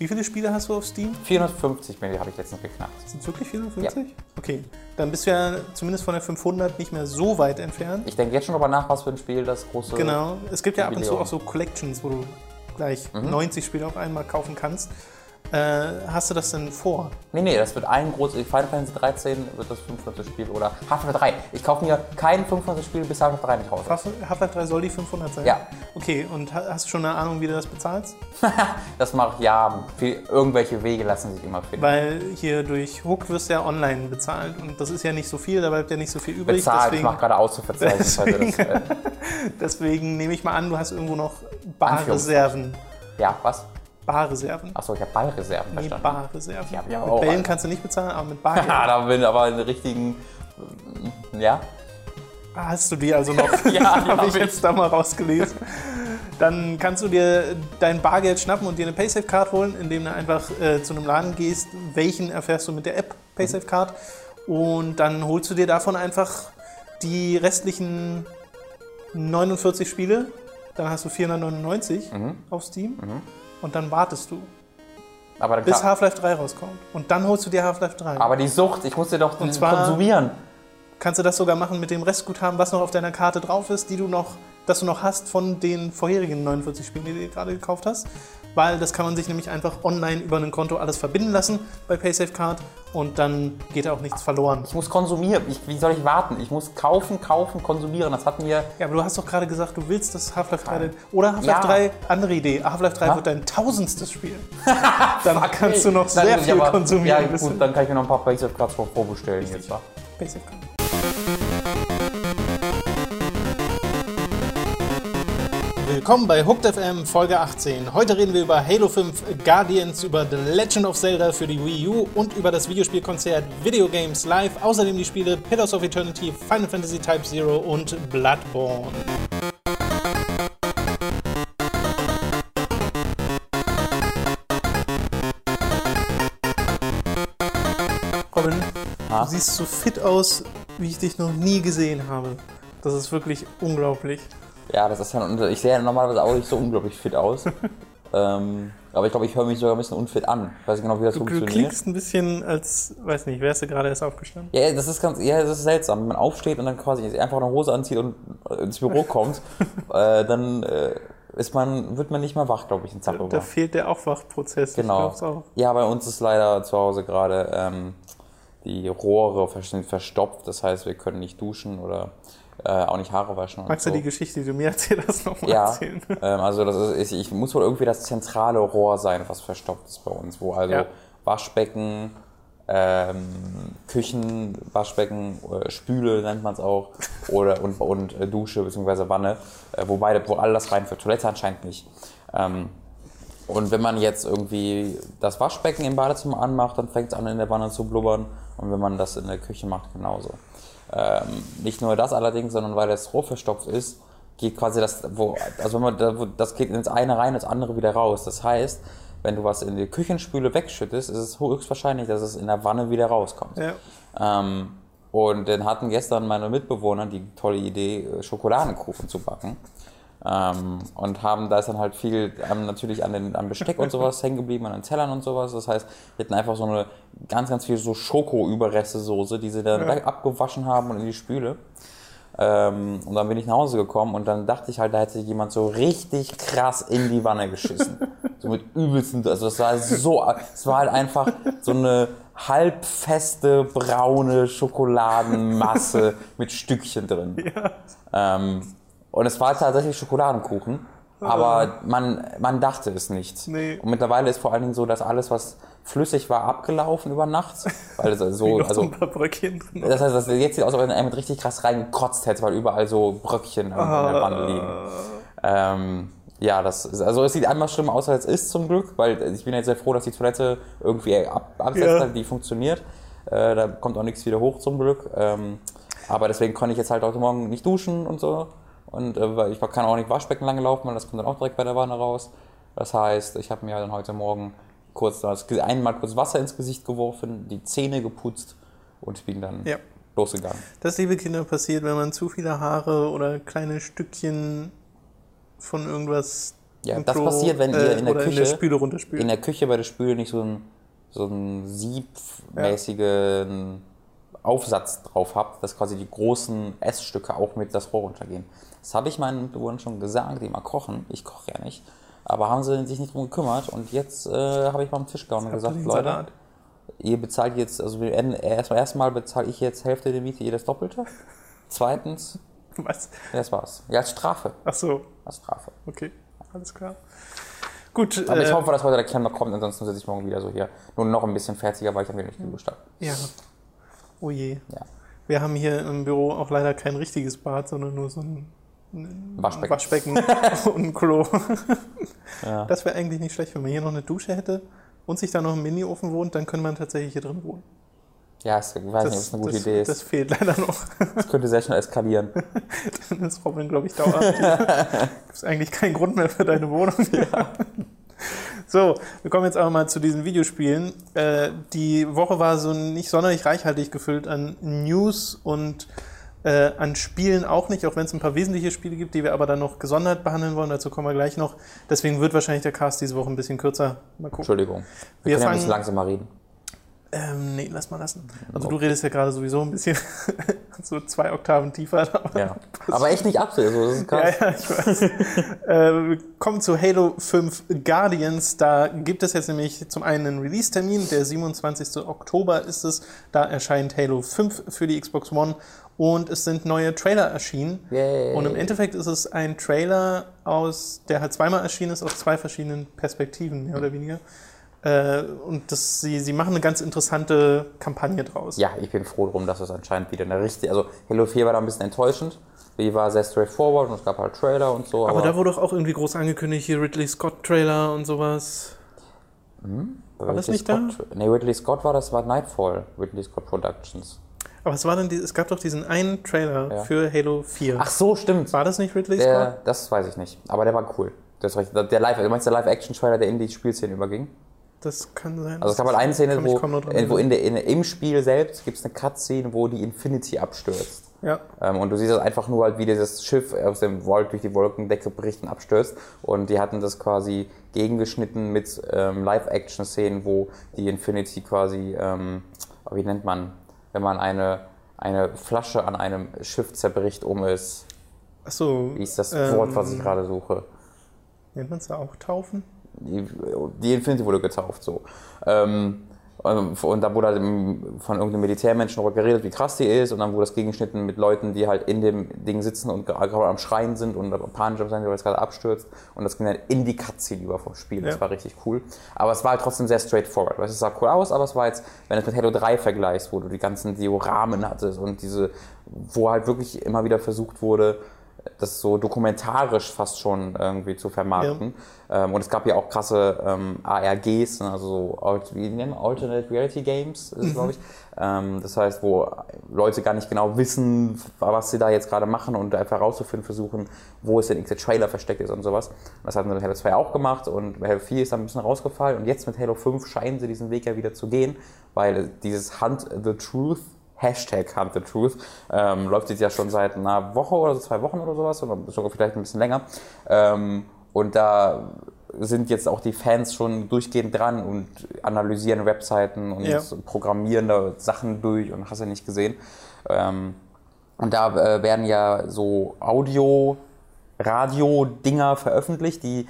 Wie viele Spiele hast du auf Steam? 450 Milli habe ich letztens geknackt. Sind es wirklich 450? Okay, dann bist du ja zumindest von der 500 nicht mehr so weit entfernt. Ich denke jetzt schon darüber nach, was für ein Spiel das große. Genau, es gibt ja ab und zu Jubiläum. auch so Collections, wo du gleich Mhm. 90 Spiele auf einmal kaufen kannst. Äh, hast du das denn vor? Nee, nee, das wird ein großes. Final Fantasy 13 wird das 500. Spiel. Oder Half-Life 3. Ich kaufe mir kein 500. Spiel, bis Half-Life 3 nicht raus Half-Life 3 soll die 500 sein? Ja. Okay, und ha- hast du schon eine Ahnung, wie du das bezahlst? Das mache ich ja. Irgendwelche Wege lassen sich immer finden. Weil hier durch Hook wirst du ja online bezahlt und das ist ja nicht so viel, da bleibt ja nicht so viel übrig. Bezahlt, ich deswegen, mache gerade Ausrufezeichen. Also das, äh, deswegen nehme ich mal an, du hast irgendwo noch Barreserven. ja, was? Barreserven. Achso, ich habe Ballreserven Nee, verstanden. Barreserven. Ja, ja, Mit auch, Bällen Alter. kannst du nicht bezahlen, aber mit Bargeld. Ja, da bin ich aber in den richtigen. Ja? Hast du die also noch? Ja, habe hab ich jetzt da mal rausgelesen. Dann kannst du dir dein Bargeld schnappen und dir eine Paysafe-Card holen, indem du einfach äh, zu einem Laden gehst. Welchen erfährst du mit der App Paysafe-Card. Und dann holst du dir davon einfach die restlichen 49 Spiele. Dann hast du 499 Mhm. auf Steam. Und dann wartest du, Aber, bis Half-Life 3 rauskommt. Und dann holst du dir Half-Life 3. aber die Sucht, ich musste doch Und zwar- konsumieren. kannst du das sogar machen mit dem Restguthaben, was noch auf deiner Karte drauf ist, die du noch, das du noch hast von den vorherigen 49 Spielen, die du dir gerade gekauft hast. Weil das kann man sich nämlich einfach online über ein Konto alles verbinden lassen bei PaySafeCard und dann geht auch nichts verloren. Ich muss konsumieren. Ich, wie soll ich warten? Ich muss kaufen, kaufen, konsumieren. Das hat mir. Ja, aber du hast doch gerade gesagt, du willst das Half-Life 3. Oder Half-Life Ja. 3, andere Idee. Half-Life 3 Ha? wird dein tausendstes Spiel. dann kannst du noch sehr viel aber- konsumieren. Ja, gut, dann kann ich mir noch ein paar Basic Cards vorbestellen jetzt. wa? PaySafeCard. Willkommen bei Hooked FM Folge 18. Heute reden wir über Halo 5 Guardians, über The Legend of Zelda für die Wii U und über das Videospielkonzert Video Games Live. Außerdem die Spiele Pillars of Eternity, Final Fantasy Type Zero und Bloodborne. Robin, Ha? du siehst so fit aus, wie ich dich noch nie gesehen habe. Das ist wirklich unglaublich. Ja, das ist ja. Ich sehe ja normalerweise auch nicht so unglaublich fit aus. ähm, aber ich glaube, ich höre mich sogar ein bisschen unfit an. Ich weiß nicht genau, wie das Du, du funktioniert. klingst ein bisschen als, weiß nicht, wärst du gerade erst aufgestanden? Ja, das ist ganz, ja, das ist seltsam. Wenn man aufsteht und dann quasi einfach eine Hose anzieht und äh, ins Büro kommt, äh, dann äh, ist man, wird man nicht mehr wach, glaube ich, einen Tag Da fehlt der Aufwachprozess. Genau. Ja, bei uns ist leider zu Hause gerade ähm, die Rohre vers- verstopft. Das heißt, wir können nicht duschen oder äh, auch nicht Haare waschen. und Magst so. du die Geschichte, die du mir erzählt hast, nochmal Ja, erzählen? ähm, also das ist, ich, ich muss wohl irgendwie das zentrale Rohr sein, was verstopft ist bei uns, wo also Ja. Waschbecken, ähm, Küchen, Waschbecken, äh, Spüle nennt man es auch, oder und, und äh, Dusche bzw. Wanne, äh, wo beide, wo all das reinführt. Toilette anscheinend nicht. Ähm, und wenn man jetzt irgendwie das Waschbecken im Badezimmer anmacht, dann fängt es an in der Wanne zu blubbern. Und wenn man das in der Küche macht, genauso. Ähm, nicht nur das allerdings, sondern weil das Rohr verstopft ist, geht quasi das, wo, also wenn man, da, wo, das geht ins eine rein, ins andere wieder raus. Das heißt, wenn du was in die Küchenspüle wegschüttest, ist es höchstwahrscheinlich, dass es in der Wanne wieder rauskommt. Ja. Ähm, und dann hatten gestern meine Mitbewohner die tolle Idee, äh, Schokoladenkuchen zu backen. Ähm, und haben, da ist dann halt viel ähm, natürlich an den, am Besteck und sowas hängen geblieben, an den Tellern und sowas. Das heißt, wir hatten einfach so eine ganz, ganz viel so Schoko-Überreste-Soße, die sie dann Ja. abgewaschen haben und in die Spüle. Ähm, und dann bin ich nach Hause gekommen und dann dachte ich halt, da hätte jemand so richtig krass in die Wanne geschissen. so mit übelsten, also das war so, es war halt einfach so eine halbfeste braune Schokoladenmasse mit Stückchen drin. Ähm, und es war tatsächlich Schokoladenkuchen, aber man, man dachte es nicht. Nee. Und mittlerweile ist vor allen Dingen so, dass alles, was flüssig war, abgelaufen über Nacht. Weil es so, also, ein paar Bröckchen drin. das heißt, das jetzt sieht aus, als ob er mit richtig krass reingekotzt hätte, weil überall so Bröckchen an, an der Wanne liegen. Ähm, ja, das ist, also es sieht einmal schlimmer aus, als es ist zum Glück, weil ich bin jetzt sehr froh, dass die Toilette irgendwie ab, absetzt, Ja. hat, die funktioniert. Äh, da kommt auch nichts wieder hoch zum Glück. Ähm, aber deswegen konnte ich jetzt halt heute Morgen nicht duschen und so. Und äh, ich kann auch nicht Waschbecken lang laufen, weil das kommt dann auch direkt bei der Wanne raus. Das heißt, ich habe mir dann heute Morgen kurz das, einmal kurz Wasser ins Gesicht geworfen, die Zähne geputzt und bin dann Ja. losgegangen. Das, liebe Kinder, passiert, wenn man zu viele Haare oder kleine Stückchen von irgendwas Ja, das Klo, passiert, wenn ihr äh, in der Küche, in der Spüle runterspült. in der Küche bei der Spüle nicht so einen so einen siebmäßigen Aufsatz drauf habt, dass quasi die großen Essstücke auch mit das Rohr runtergehen. Das habe ich meinen Mitbewohnern schon gesagt, die mal kochen. Ich koche ja nicht. Aber haben sie sich nicht drum gekümmert und jetzt äh, habe ich mal am Tisch gehauen und gesagt, Leute, Salat. ihr bezahlt jetzt, also wir enden- erstmal erstmal bezahle ich jetzt Hälfte der Miete, ihr das Doppelte. Zweitens, Was? das war's. Ja, als Strafe. Ach so, Als Strafe. okay, alles klar. Gut, Aber ich äh, hoffe, dass heute der Klemmer kommt, ansonsten sitze ich morgen wieder so hier. Nur noch ein bisschen fertiger, weil ich wieder nicht geduscht habe. ja. Oh je. Ja. Wir haben hier im Büro auch leider kein richtiges Bad, sondern nur so ein Waschbecken. Waschbecken und ein Klo. Ja. Das wäre eigentlich nicht schlecht, wenn man hier noch eine Dusche hätte und sich da noch ein Mini-Ofen wohnt, dann könnte man tatsächlich hier drin wohnen. Ja, ich weiß nicht, ob es eine gute das, Idee ist. das fehlt leider noch. Das könnte sehr schnell eskalieren. Dann ist Robin, glaube ich, dauerhaft. Gibt es eigentlich keinen Grund mehr für deine Wohnung. So, wir kommen jetzt aber mal zu diesen Videospielen. Äh, die Woche war so nicht sonderlich reichhaltig gefüllt an News und äh, an Spielen auch nicht, auch wenn es ein paar wesentliche Spiele gibt, die wir aber dann noch gesondert behandeln wollen. Dazu kommen wir gleich noch. Deswegen wird wahrscheinlich der Cast diese Woche ein bisschen kürzer. Mal gucken. Entschuldigung. Wir Wir, können ja ein bisschen langsamer reden. Ähm, nee, lass mal lassen. Also du redest ja gerade sowieso ein bisschen so zwei Oktaven tiefer. Aber Ja. Aber echt nicht absolut. Also, das ist krass. Ja, ja, ich weiß. äh, wir kommen zu Halo 5 Guardians. Da gibt es jetzt nämlich zum einen einen Release-Termin, der 27. Oktober ist es. Da erscheint Halo 5 für die Xbox One und es sind neue Trailer erschienen. Yay. Und im Endeffekt ist es ein Trailer, aus, der halt zweimal erschienen ist, aus zwei verschiedenen Perspektiven, mehr oder weniger. Äh, und das, sie, sie machen eine ganz interessante Kampagne draus. Ja, ich bin froh drum, dass es anscheinend wieder eine richtige. Also, Halo 4 war da ein bisschen enttäuschend. Die war sehr straightforward und es gab halt Trailer und so. Aber Aber, da wurde doch auch irgendwie groß angekündigt, hier Ridley Scott-Trailer und sowas. war das Ridley nicht da? Scott, Nee, Ridley Scott war das, war Nightfall. Ridley Scott Productions. Aber es, war dann die, es gab doch diesen einen Trailer Ja. für Halo 4. Ach so, stimmt. War das nicht Ridley Scott? Der, das weiß ich nicht. Aber der war cool. Das recht. Der Live, du meinst der Live-Action-Trailer, der in die Spielszene überging? Das kann sein. Also es gab halt eine Szene, wo, wo in der, in, im Spiel selbst gibt es eine Cutscene, wo die Infinity abstürzt. ja. Ähm, und du siehst das einfach nur halt, wie dieses Schiff aus dem Wolk durch die Wolkendecke bricht und abstürzt. Und die hatten das quasi gegengeschnitten mit ähm, Live-Action-Szenen, wo die Infinity quasi, ähm, wie nennt man, wenn man eine, eine Flasche an einem Schiff zerbricht, um es, Achso. wie ist das ähm, Wort, was ich gerade suche? Nennt man es da auch Taufen? die, die Infinity wurde getauft, so. Ähm, und da wurde halt von irgendeinem Militärmenschen darüber geredet, wie krass die ist. Und dann wurde das gegengeschnitten mit Leuten, die halt in dem Ding sitzen und gerade am Schreien sind und panisch am sein, weil es gerade abstürzt. Und das ging dann in die Cutscene über vom Spiel. Das Ja. war richtig cool. Aber es war halt trotzdem sehr straightforward. Weißt, du, Es sah cool aus, aber es war jetzt, wenn du es mit Halo 3 vergleichst, wo du die ganzen Dioramen hattest und diese, wo halt wirklich immer wieder versucht wurde, das so dokumentarisch fast schon irgendwie zu vermarkten. Ähm, und es gab ja auch krasse ähm, ARGs, ne, also so wie nennen Alternate Reality Games, es, glaube ich. Ähm, das heißt, wo Leute gar nicht genau wissen, was sie da jetzt gerade machen und einfach herauszufinden versuchen, wo es denn der Trailer versteckt ist und sowas. Und das hatten sie mit Halo 2 auch gemacht und bei Halo 4 ist dann ein bisschen rausgefallen und jetzt mit Halo 5 scheinen sie diesen Weg ja wieder zu gehen, weil dieses Hunt the Truth Hashtag Hunt the Truth ähm, läuft jetzt ja schon seit einer Woche oder so, zwei Wochen oder sowas, oder sogar vielleicht ein bisschen länger. Ähm, und da sind jetzt auch die Fans schon durchgehend dran und analysieren Webseiten und Ja. programmieren da Sachen durch und hast ja nicht gesehen. Ähm, und da äh, werden ja so Audio, Radio-Dinger veröffentlicht, die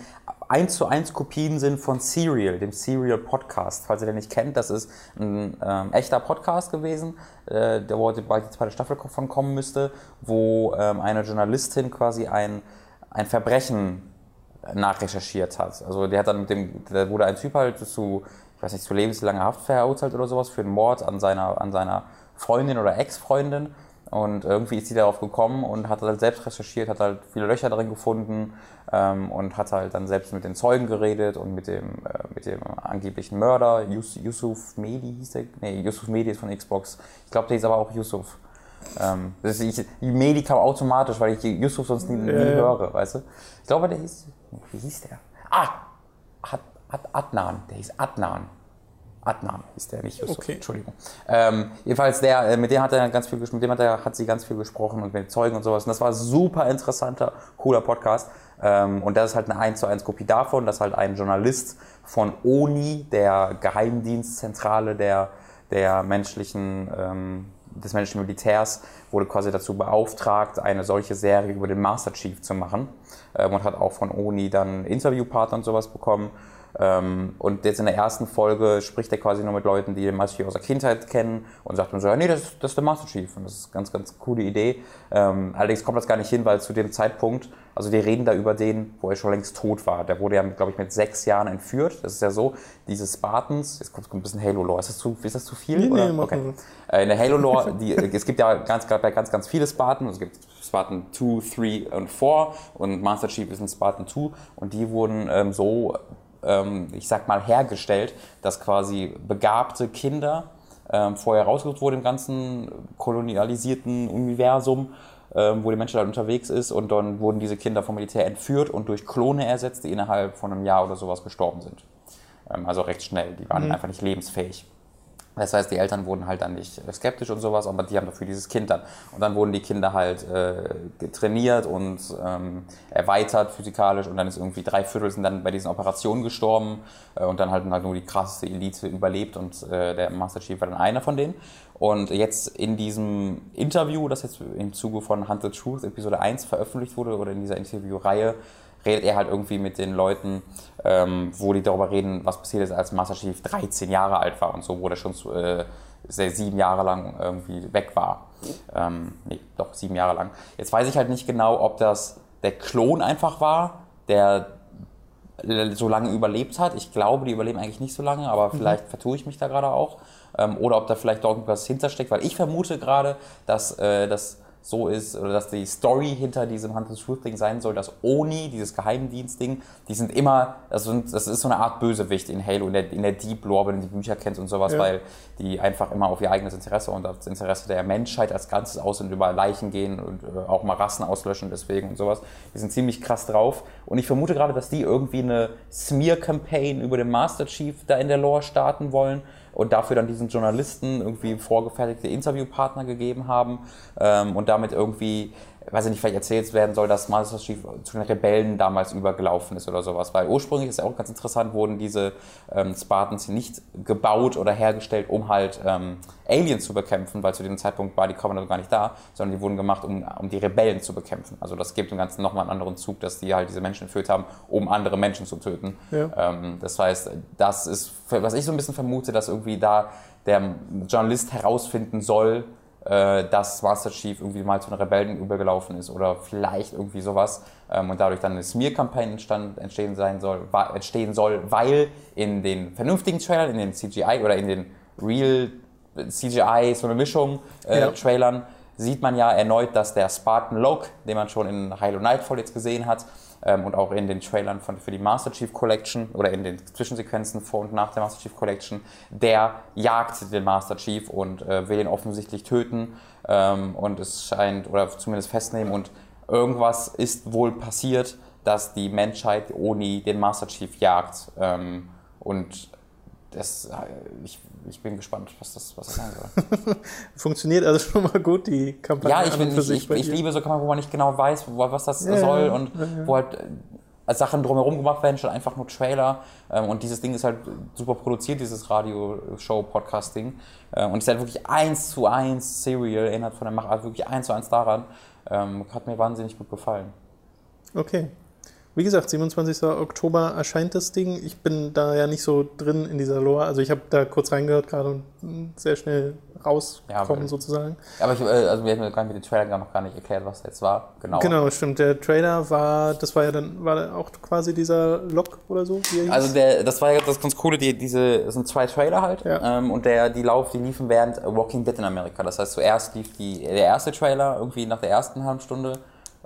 eins zu eins Kopien sind von Serial, dem Serial Podcast. Falls ihr den nicht kennt, das ist ein ähm, echter Podcast gewesen, äh, der wo bald die zweite Staffel von kommen müsste, wo ähm, eine Journalistin quasi ein, ein Verbrechen nachrecherchiert hat. Also der hat dann mit dem, da wurde ein Typ halt zu, ich weiß nicht, zu lebenslanger Haft verurteilt oder sowas für einen Mord an seiner, an seiner Freundin oder Ex-Freundin. Und irgendwie ist sie darauf gekommen und hat halt selbst recherchiert, hat halt viele Löcher drin gefunden ähm, und hat halt dann selbst mit den Zeugen geredet und mit dem, äh, mit dem angeblichen Mörder, Yus, Yusuf Mehdi hieß der, nee, Yusuf Mehdi ist von Xbox. Ich glaube, der ist aber auch Yusuf. Ähm, das ist, ich, die Mehdi kam automatisch, weil ich Yusuf sonst nie, nie ja. höre, weißt du? Ich glaube, der hieß, wie hieß der? Ah, Ad, Ad, Adnan, der hieß Adnan. Adnan hieß der, nicht Yusuf, Okay. Entschuldigung. Ähm, jedenfalls, der, äh, mit dem hat er ganz viel, mit dem hat, er, hat sie ganz viel gesprochen und mit Zeugen und sowas. Und das war super interessanter, cooler Podcast. Ähm, und das ist halt eine 1 zu 1 Kopie davon, dass halt ein Journalist von ONI, der Geheimdienstzentrale der, der menschlichen, ähm, des menschlichen Militärs, wurde quasi dazu beauftragt, eine solche Serie über den Master Chief zu machen. Ähm, und hat auch von ONI dann Interviewpartner und sowas bekommen. Ähm, und jetzt in der ersten Folge spricht er quasi nur mit Leuten, die den Master Chief aus der Kindheit kennen und sagt dann so, ja, nee, das, ist- das ist der Master Chief. Und das ist eine ganz, ganz coole Idee. Ähm, allerdings kommt das gar nicht hin, weil zu dem Zeitpunkt, also die reden da über den, wo er schon längst tot war. Der wurde ja, glaube ich, mit sechs Jahren entführt. Das ist ja so, diese Spartans, jetzt kommt ein bisschen Halo-Lore. Ist das zu, ist das zu viel? Nee, nee, oder? mach okay. Äh, In der Halo-Lore, die- es gibt ja ganz, ganz, ganz, ganz viele Spartan. Es gibt Spartan 2, 3 und 4 und Master Chief ist ein Spartan 2 und die wurden ähm, so, ähm, ich sag mal, hergestellt, dass quasi begabte Kinder ähm, vorher rausgesucht wurden im ganzen kolonialisierten Universum, ähm, wo die Menschheit halt unterwegs ist und dann wurden diese Kinder vom Militär entführt und durch Klone ersetzt, die innerhalb von einem Jahr oder sowas gestorben sind. Ähm, also recht schnell, die waren einfach nicht lebensfähig. Das heißt, die Eltern wurden halt dann nicht äh, skeptisch und sowas, aber die haben dafür dieses Kind dann. Und dann wurden die Kinder halt äh, trainiert und ähm, erweitert physikalisch und dann ist irgendwie drei Viertel sind dann bei diesen Operationen gestorben äh, und dann halt, halt nur die krasseste Elite überlebt und äh, der Master Chief war dann einer von denen. Und jetzt in diesem Interview, das jetzt im Zuge von Hunt the Truth Episode 1 veröffentlicht wurde oder in dieser Interviewreihe, redet er halt irgendwie mit den Leuten, ähm, wo die darüber reden, was passiert ist, als Master Chief 13 Jahre alt war und so, wo der schon äh, sehr sieben Jahre lang irgendwie weg war. Ähm, nee, doch sieben Jahre lang. Jetzt weiß ich halt nicht genau, ob das der Klon einfach war, der so lange überlebt hat. Ich glaube, die überleben eigentlich nicht so lange, aber vielleicht vertue ich mich da gerade auch. Ähm, oder ob da vielleicht doch irgendwas hintersteckt, weil ich vermute gerade, dass äh, das so ist, oder dass die Story hinter diesem Hunt the Truth Ding sein soll, dass Oni, dieses Geheimdienst-Ding, die sind immer, das, sind, das ist so eine Art Bösewicht in Halo, in der, in der Deep Lore, wenn du die Bücher kennst und sowas, Ja. weil die einfach immer auf ihr eigenes Interesse und das Interesse der Menschheit als Ganzes aus und über Leichen gehen und äh, auch mal Rassen auslöschen deswegen und sowas. Die sind ziemlich krass drauf. Und ich vermute gerade, dass die irgendwie eine Smear-Campaign über den Master Chief da in der Lore starten wollen und dafür dann diesen Journalisten irgendwie vorgefertigte Interviewpartner gegeben haben ähm, und damit irgendwie, weiß ich nicht, vielleicht erzählt werden soll, dass Master Chief zu den Rebellen damals übergelaufen ist oder sowas. Weil ursprünglich ist ja auch ganz interessant, wurden diese ähm, Spartans nicht gebaut oder hergestellt, um halt ähm, Aliens zu bekämpfen, weil zu dem Zeitpunkt war die Covenant gar nicht da, sondern die wurden gemacht, um, um die Rebellen zu bekämpfen. Also das gibt dem Ganzen nochmal einen anderen Zug, dass die halt diese Menschen entführt haben, um andere Menschen zu töten. Ja. Ähm, das heißt, das ist, was ich so ein bisschen vermute, dass irgendwie da der Journalist herausfinden soll, äh, dass Master Chief irgendwie mal zu den Rebellen übergelaufen ist oder vielleicht irgendwie sowas ähm, und dadurch dann eine Smear-Kampagne entstehen sein soll, entstehen soll, weil in den vernünftigen Trailern, in den CGI oder in den Real CGI, so eine Mischung äh, Ja. Trailern, sieht man ja erneut, dass der Spartan Loke, den man schon in Halo Nightfall jetzt gesehen hat ähm, und auch in den Trailern von, für die Master Chief Collection oder in den Zwischensequenzen vor und nach der Master Chief Collection, der jagt den Master Chief und äh, will ihn offensichtlich töten ähm, und es scheint, oder zumindest festnehmen. Und irgendwas ist wohl passiert, dass die Menschheit Oni den Master Chief jagt ähm, und das, ich, ich bin gespannt, was das, was das sein soll. Funktioniert also schon mal gut, die Kampagne. Ja, ich, bin, ich, ich, ich liebe so Kampagnen, wo man nicht genau weiß, wo, was das Ja, soll ja, und ja, wo halt äh, Sachen drumherum gemacht werden, statt einfach nur Trailer. Ähm, und dieses Ding ist halt super produziert, dieses Radio-Show-Podcasting. Äh, und es ist halt wirklich eins zu eins Serial, erinnert von der Machart wirklich eins zu eins daran. Ähm, hat mir wahnsinnig gut gefallen. Okay. Wie gesagt, 27. Oktober erscheint das Ding. Ich bin da ja nicht so drin in dieser Lore. Also ich habe da kurz reingehört gerade und mm, sehr schnell rauskommen weil- sozusagen. Aber ich, äh, also wir haben ja gar nicht mit gar noch gar nicht erklärt, was jetzt war. Genau. Genau, stimmt. Der Trailer war, das war ja dann, war auch quasi dieser Lock oder so? Also der, das war ja das ganz coole, die, diese, das sind zwei Trailer halt. Ja. Ähm, und der, die Lauf, die liefen während Walking Dead in Amerika. Das heißt, zuerst lief die, der erste Trailer irgendwie nach der ersten halben Stunde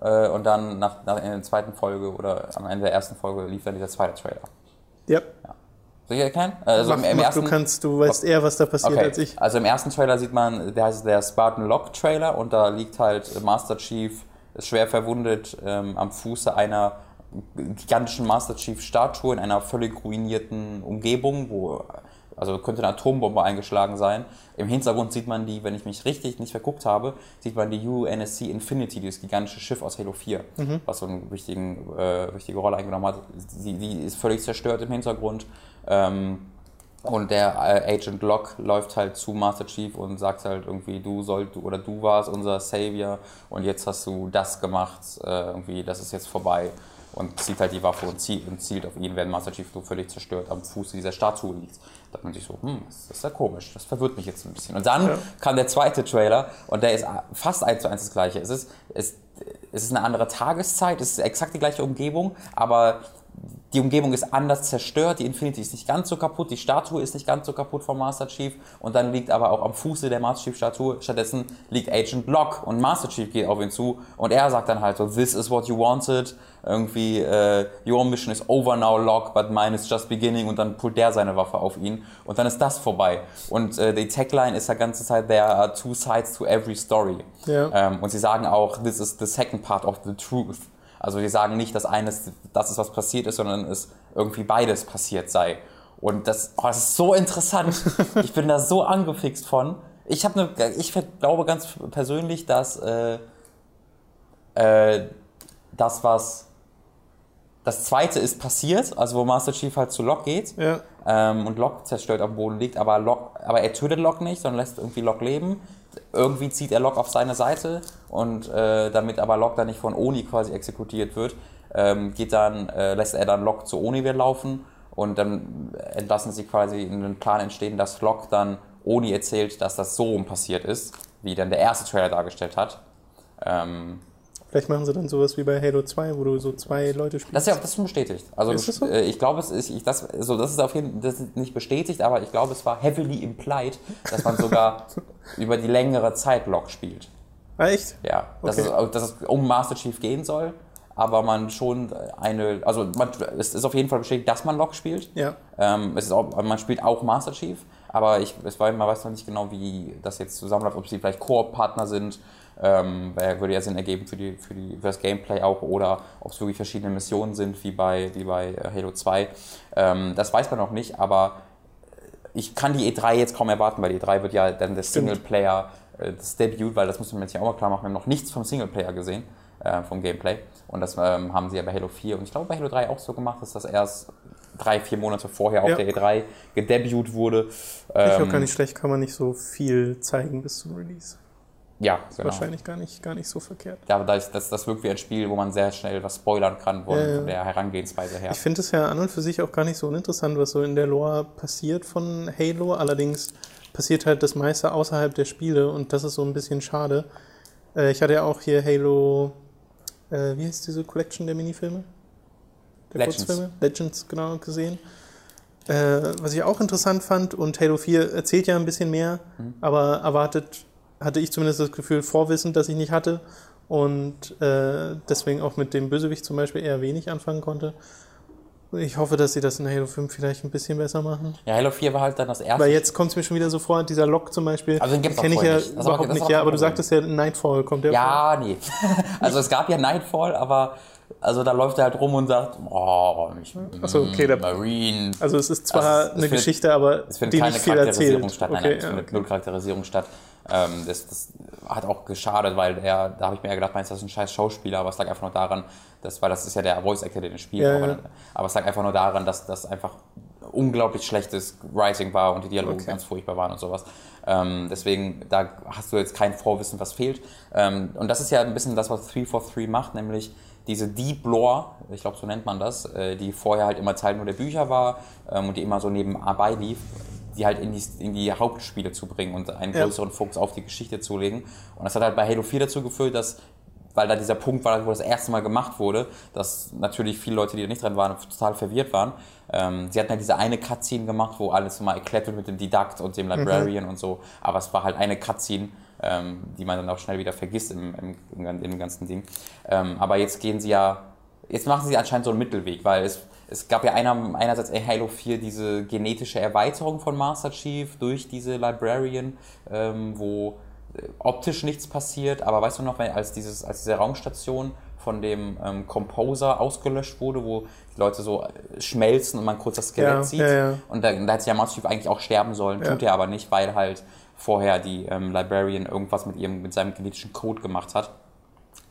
äh, und dann nach, nach in der zweiten Folge oder am Ende der ersten Folge lief dann dieser zweite Trailer. ja, Soll ich erklären? Also mach, im, im mach, ersten, du kannst, du weißt eher, was da passiert Okay, als ich. also im ersten Trailer sieht man, der heißt der Spartan Lock Trailer und da liegt halt Master Chief, ist schwer verwundet ähm, am Fuße einer gigantischen Master Chief Statue in einer völlig ruinierten Umgebung, wo Also könnte eine Atombombe eingeschlagen sein. Im Hintergrund sieht man die, wenn ich mich richtig nicht verguckt habe, sieht man die UNSC Infinity, dieses gigantische Schiff aus Halo 4, Mhm. was so eine äh, wichtige Rolle eingenommen hat. Die, die ist völlig zerstört im Hintergrund. Ähm, und der äh, Agent Locke läuft halt zu Master Chief und sagt halt irgendwie, du sollst, oder du warst unser Savior und jetzt hast du das gemacht, äh, irgendwie, das ist jetzt vorbei. Und zieht halt die Waffe und zielt, und zielt auf ihn, während Master Chief so völlig zerstört am Fuß dieser Statue liegt. Da hat man sich so, hm, das ist ja komisch, das verwirrt mich jetzt ein bisschen. Und dann Ja. kam der zweite Trailer und der ist fast eins zu eins das gleiche. Es ist, es, es ist eine andere Tageszeit, es ist exakt die gleiche Umgebung, aber die Umgebung ist anders zerstört, die Infinity ist nicht ganz so kaputt, die Statue ist nicht ganz so kaputt vom Master Chief und dann liegt aber auch am Fuße der Master Chief Statue, stattdessen liegt Agent Locke und Master Chief geht auf ihn zu und er sagt dann halt so, this is what you wanted, irgendwie, äh, your mission is over now Locke, but mine is just beginning und dann pullt der seine Waffe auf ihn und dann ist das vorbei und äh, die Tagline ist die ganze Zeit, there are two sides to every story Ja. ähm, und sie sagen auch, this is the second part of the truth. Also die sagen nicht, dass eines, das ist was passiert ist, sondern es irgendwie beides passiert sei. Und das, oh, das ist so interessant. ich bin da so angefixt von. Ich habe eine, ich glaube ganz persönlich, dass äh, äh, das was das zweite ist passiert, also wo Master Chief halt zu Locke geht Ja. ähm, und Locke zerstört am Boden liegt, aber, Locke, aber er tötet Locke nicht, sondern lässt irgendwie Locke leben. Irgendwie zieht er Locke auf seine Seite und äh, damit aber Locke dann nicht von Oni quasi exekutiert wird, ähm, geht dann, äh, lässt er dann Locke zu Oni wieder laufen und dann entlassen sie quasi in den Plan entstehen, dass Locke dann Oni erzählt, dass das so rum passiert ist, wie dann der erste Trailer dargestellt hat. Ähm, Vielleicht machen sie dann sowas wie bei Halo 2, wo du so zwei Leute spielst. Das ist ja das ist schon bestätigt. Also Ist das so? äh, ich glaube, es ist, ich, das, also das ist auf jeden das ist nicht bestätigt, aber ich glaube, es war heavily implied, dass man sogar über die längere Zeit Log spielt. ah, echt? Ja, dass, Okay. es, dass es um Master Chief gehen soll, aber man schon eine, also man, es ist auf jeden Fall bestätigt, dass man Log spielt. Ja. Ähm, es ist auch, man spielt auch Master Chief, aber ich, es war, man weiß noch nicht genau, wie das jetzt zusammenläuft, ob sie vielleicht Koop-Partner sind. Ähm, würde ja Sinn ergeben für, die, für, die, für das Gameplay auch oder ob es wirklich verschiedene Missionen sind, wie bei, wie bei äh, Halo 2. Ähm, das weiß man noch nicht, aber ich kann die E3 jetzt kaum erwarten, weil die E3 wird ja dann der. Singleplayer, äh, das Debut, weil das muss man jetzt ja auch mal klar machen, wir haben noch nichts vom Singleplayer gesehen, äh, vom Gameplay. Und das ähm, haben sie ja bei Halo 4 und ich glaube bei Halo 3 auch so gemacht, dass das erst drei, vier Monate vorher auf Ja. der E3 gedebut wurde. Ich Ähm, auch gar nicht schlecht, kann man nicht so viel zeigen bis zum Release. Ja, genau. Wahrscheinlich gar nicht, gar nicht so verkehrt. Ja, aber das, das, das wirkt wie ein Spiel, wo man sehr schnell was spoilern kann von, ja. von der Herangehensweise her. Ich finde es ja an und für sich auch gar nicht so uninteressant, was so in der Lore passiert von Halo. Allerdings passiert halt das meiste außerhalb der Spiele und das ist so ein bisschen schade. Äh, ich hatte ja auch hier Halo, äh, wie heißt diese Collection der Minifilme? Der Legends. Kurzfilme? Legends, genau, gesehen. Äh, was ich auch interessant fand und Halo 4 erzählt ja ein bisschen mehr, Mhm. aber erwartet hatte ich zumindest das Gefühl, Vorwissen, das ich nicht hatte und äh, deswegen auch mit dem Bösewicht zum Beispiel eher wenig anfangen konnte. Ich hoffe, dass sie das in Halo 5 vielleicht ein bisschen besser machen. Ja, Halo 4 war halt dann das erste. Weil jetzt kommt es mir schon wieder so vor, dieser Lock zum Beispiel. Also den gibt's auch kenne ich ja nicht. Das auch- überhaupt ist nicht. auch Ja, aber du sagtest ja, Nightfall kommt der vor. Ja, nee. Also es gab ja Nightfall, aber also da läuft er halt rum und sagt, oh, ich Ach so, okay, da- Marine. Also es ist zwar Also es- es eine findet- Geschichte, aber Es findet die keine nicht viel Charakterisierung erzählt. statt. Nein, Okay, nein, es ja, findet okay. null Charakterisierung statt. Ähm, das, das hat auch geschadet, weil er, da habe ich mir ja gedacht, meinst du, das ist ein scheiß Schauspieler, aber es lag einfach nur daran, dass, weil das ist ja der Voice Actor, der den spielt, Ja, aber, ja. aber es lag einfach nur daran, dass das einfach unglaublich schlechtes Writing war und die Dialoge Okay. ganz furchtbar waren und sowas. Ähm, deswegen, da hast du jetzt kein Vorwissen, was fehlt. Ähm, und das ist ja ein bisschen das, was 343 macht, nämlich diese Deep Lore, ich glaube, so nennt man das, äh, die vorher halt immer Teil nur der Bücher war ähm, und die immer so nebenbei lief, die halt in die, in die Hauptspiele zu bringen und einen Ja. größeren Fokus auf die Geschichte zu legen. Und das hat halt bei Halo 4 dazu geführt, dass weil da dieser Punkt war, wo das erste Mal gemacht wurde, dass natürlich viele Leute, die da nicht dran waren, total verwirrt waren. Ähm, sie hatten ja diese eine Cutscene gemacht, wo alles mal erklärt wird mit dem Didakt und dem Librarian und so, aber es war halt eine Cutscene, ähm, die man dann auch schnell wieder vergisst im, im, im, im ganzen Ding. Ähm, aber jetzt gehen sie ja, jetzt machen sie anscheinend so einen Mittelweg, weil es, es gab ja einer, einerseits in Halo 4 diese genetische Erweiterung von Master Chief durch diese Librarian, ähm, wo äh, optisch nichts passiert, aber weißt du noch, wenn, als, dieses, als diese Raumstation von dem ähm, Composer ausgelöscht wurde, wo die Leute so äh, schmelzen und man kurz das Skelett Ja, sieht. ja, ja. Und da, da hätte ja Chief eigentlich auch sterben sollen, tut er aber nicht, weil halt vorher die ähm, Librarian irgendwas mit ihrem mit seinem genetischen Code gemacht hat.